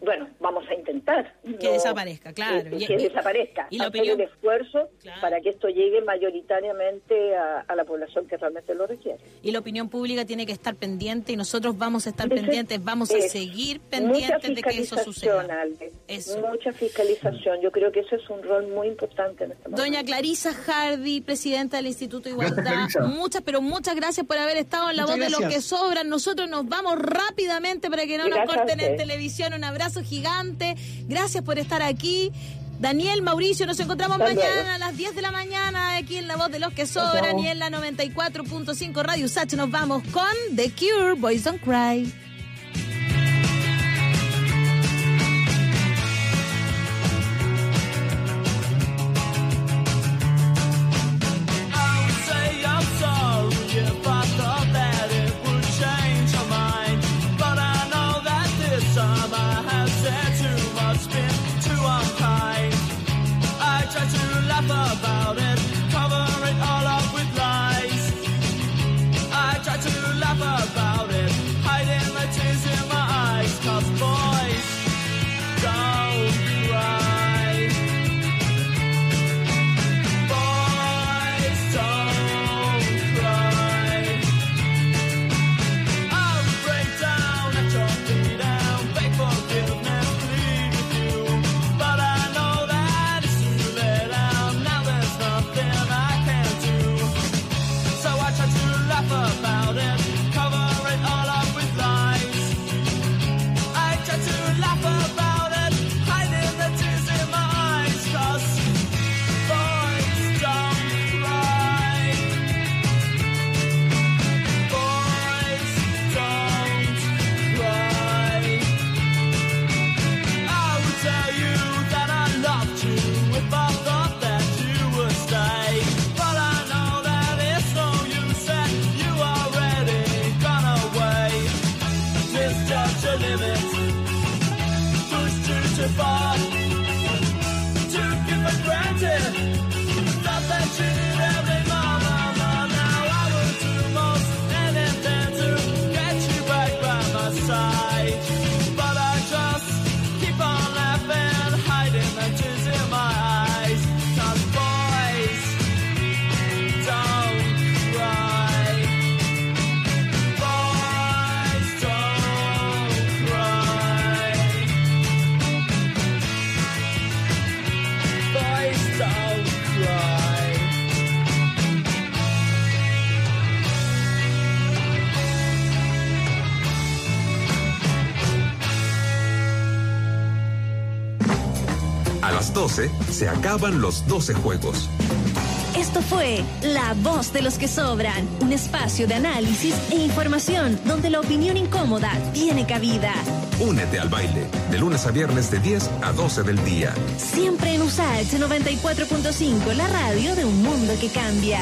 bueno, vamos a intentar. Que desaparezca, claro. que, desaparezca. Y hacer el esfuerzo para que esto llegue mayoritariamente a, la población que realmente lo requiere. Y la opinión pública tiene que estar pendiente y nosotros vamos a estar pendientes, vamos a seguir pendientes de que eso suceda. Mucha fiscalización. Yo creo que eso es un rol muy importante en este momento. Doña Clarisa Hardy, presidenta del Instituto de Igualdad, muchas, pero muchas gracias por haber estado en la voz de los que sobran. Nosotros nos vamos rápidamente para que no nos corten en televisión un abrazo gigante. Gracias por estar aquí. Daniel, Mauricio, nos encontramos mañana a las 10 de la mañana aquí en La Voz de los que Sobran y en la 94.5 Radio Sach. Nos vamos con The Cure, Boys Don't Cry. Se acaban los 12 juegos. Esto fue La Voz de los que Sobran, un espacio de análisis e información donde la opinión incómoda tiene cabida. Únete al baile, de lunes a viernes de 10 a 12 del día. Siempre en USAH 94.5, la radio de un mundo que cambia.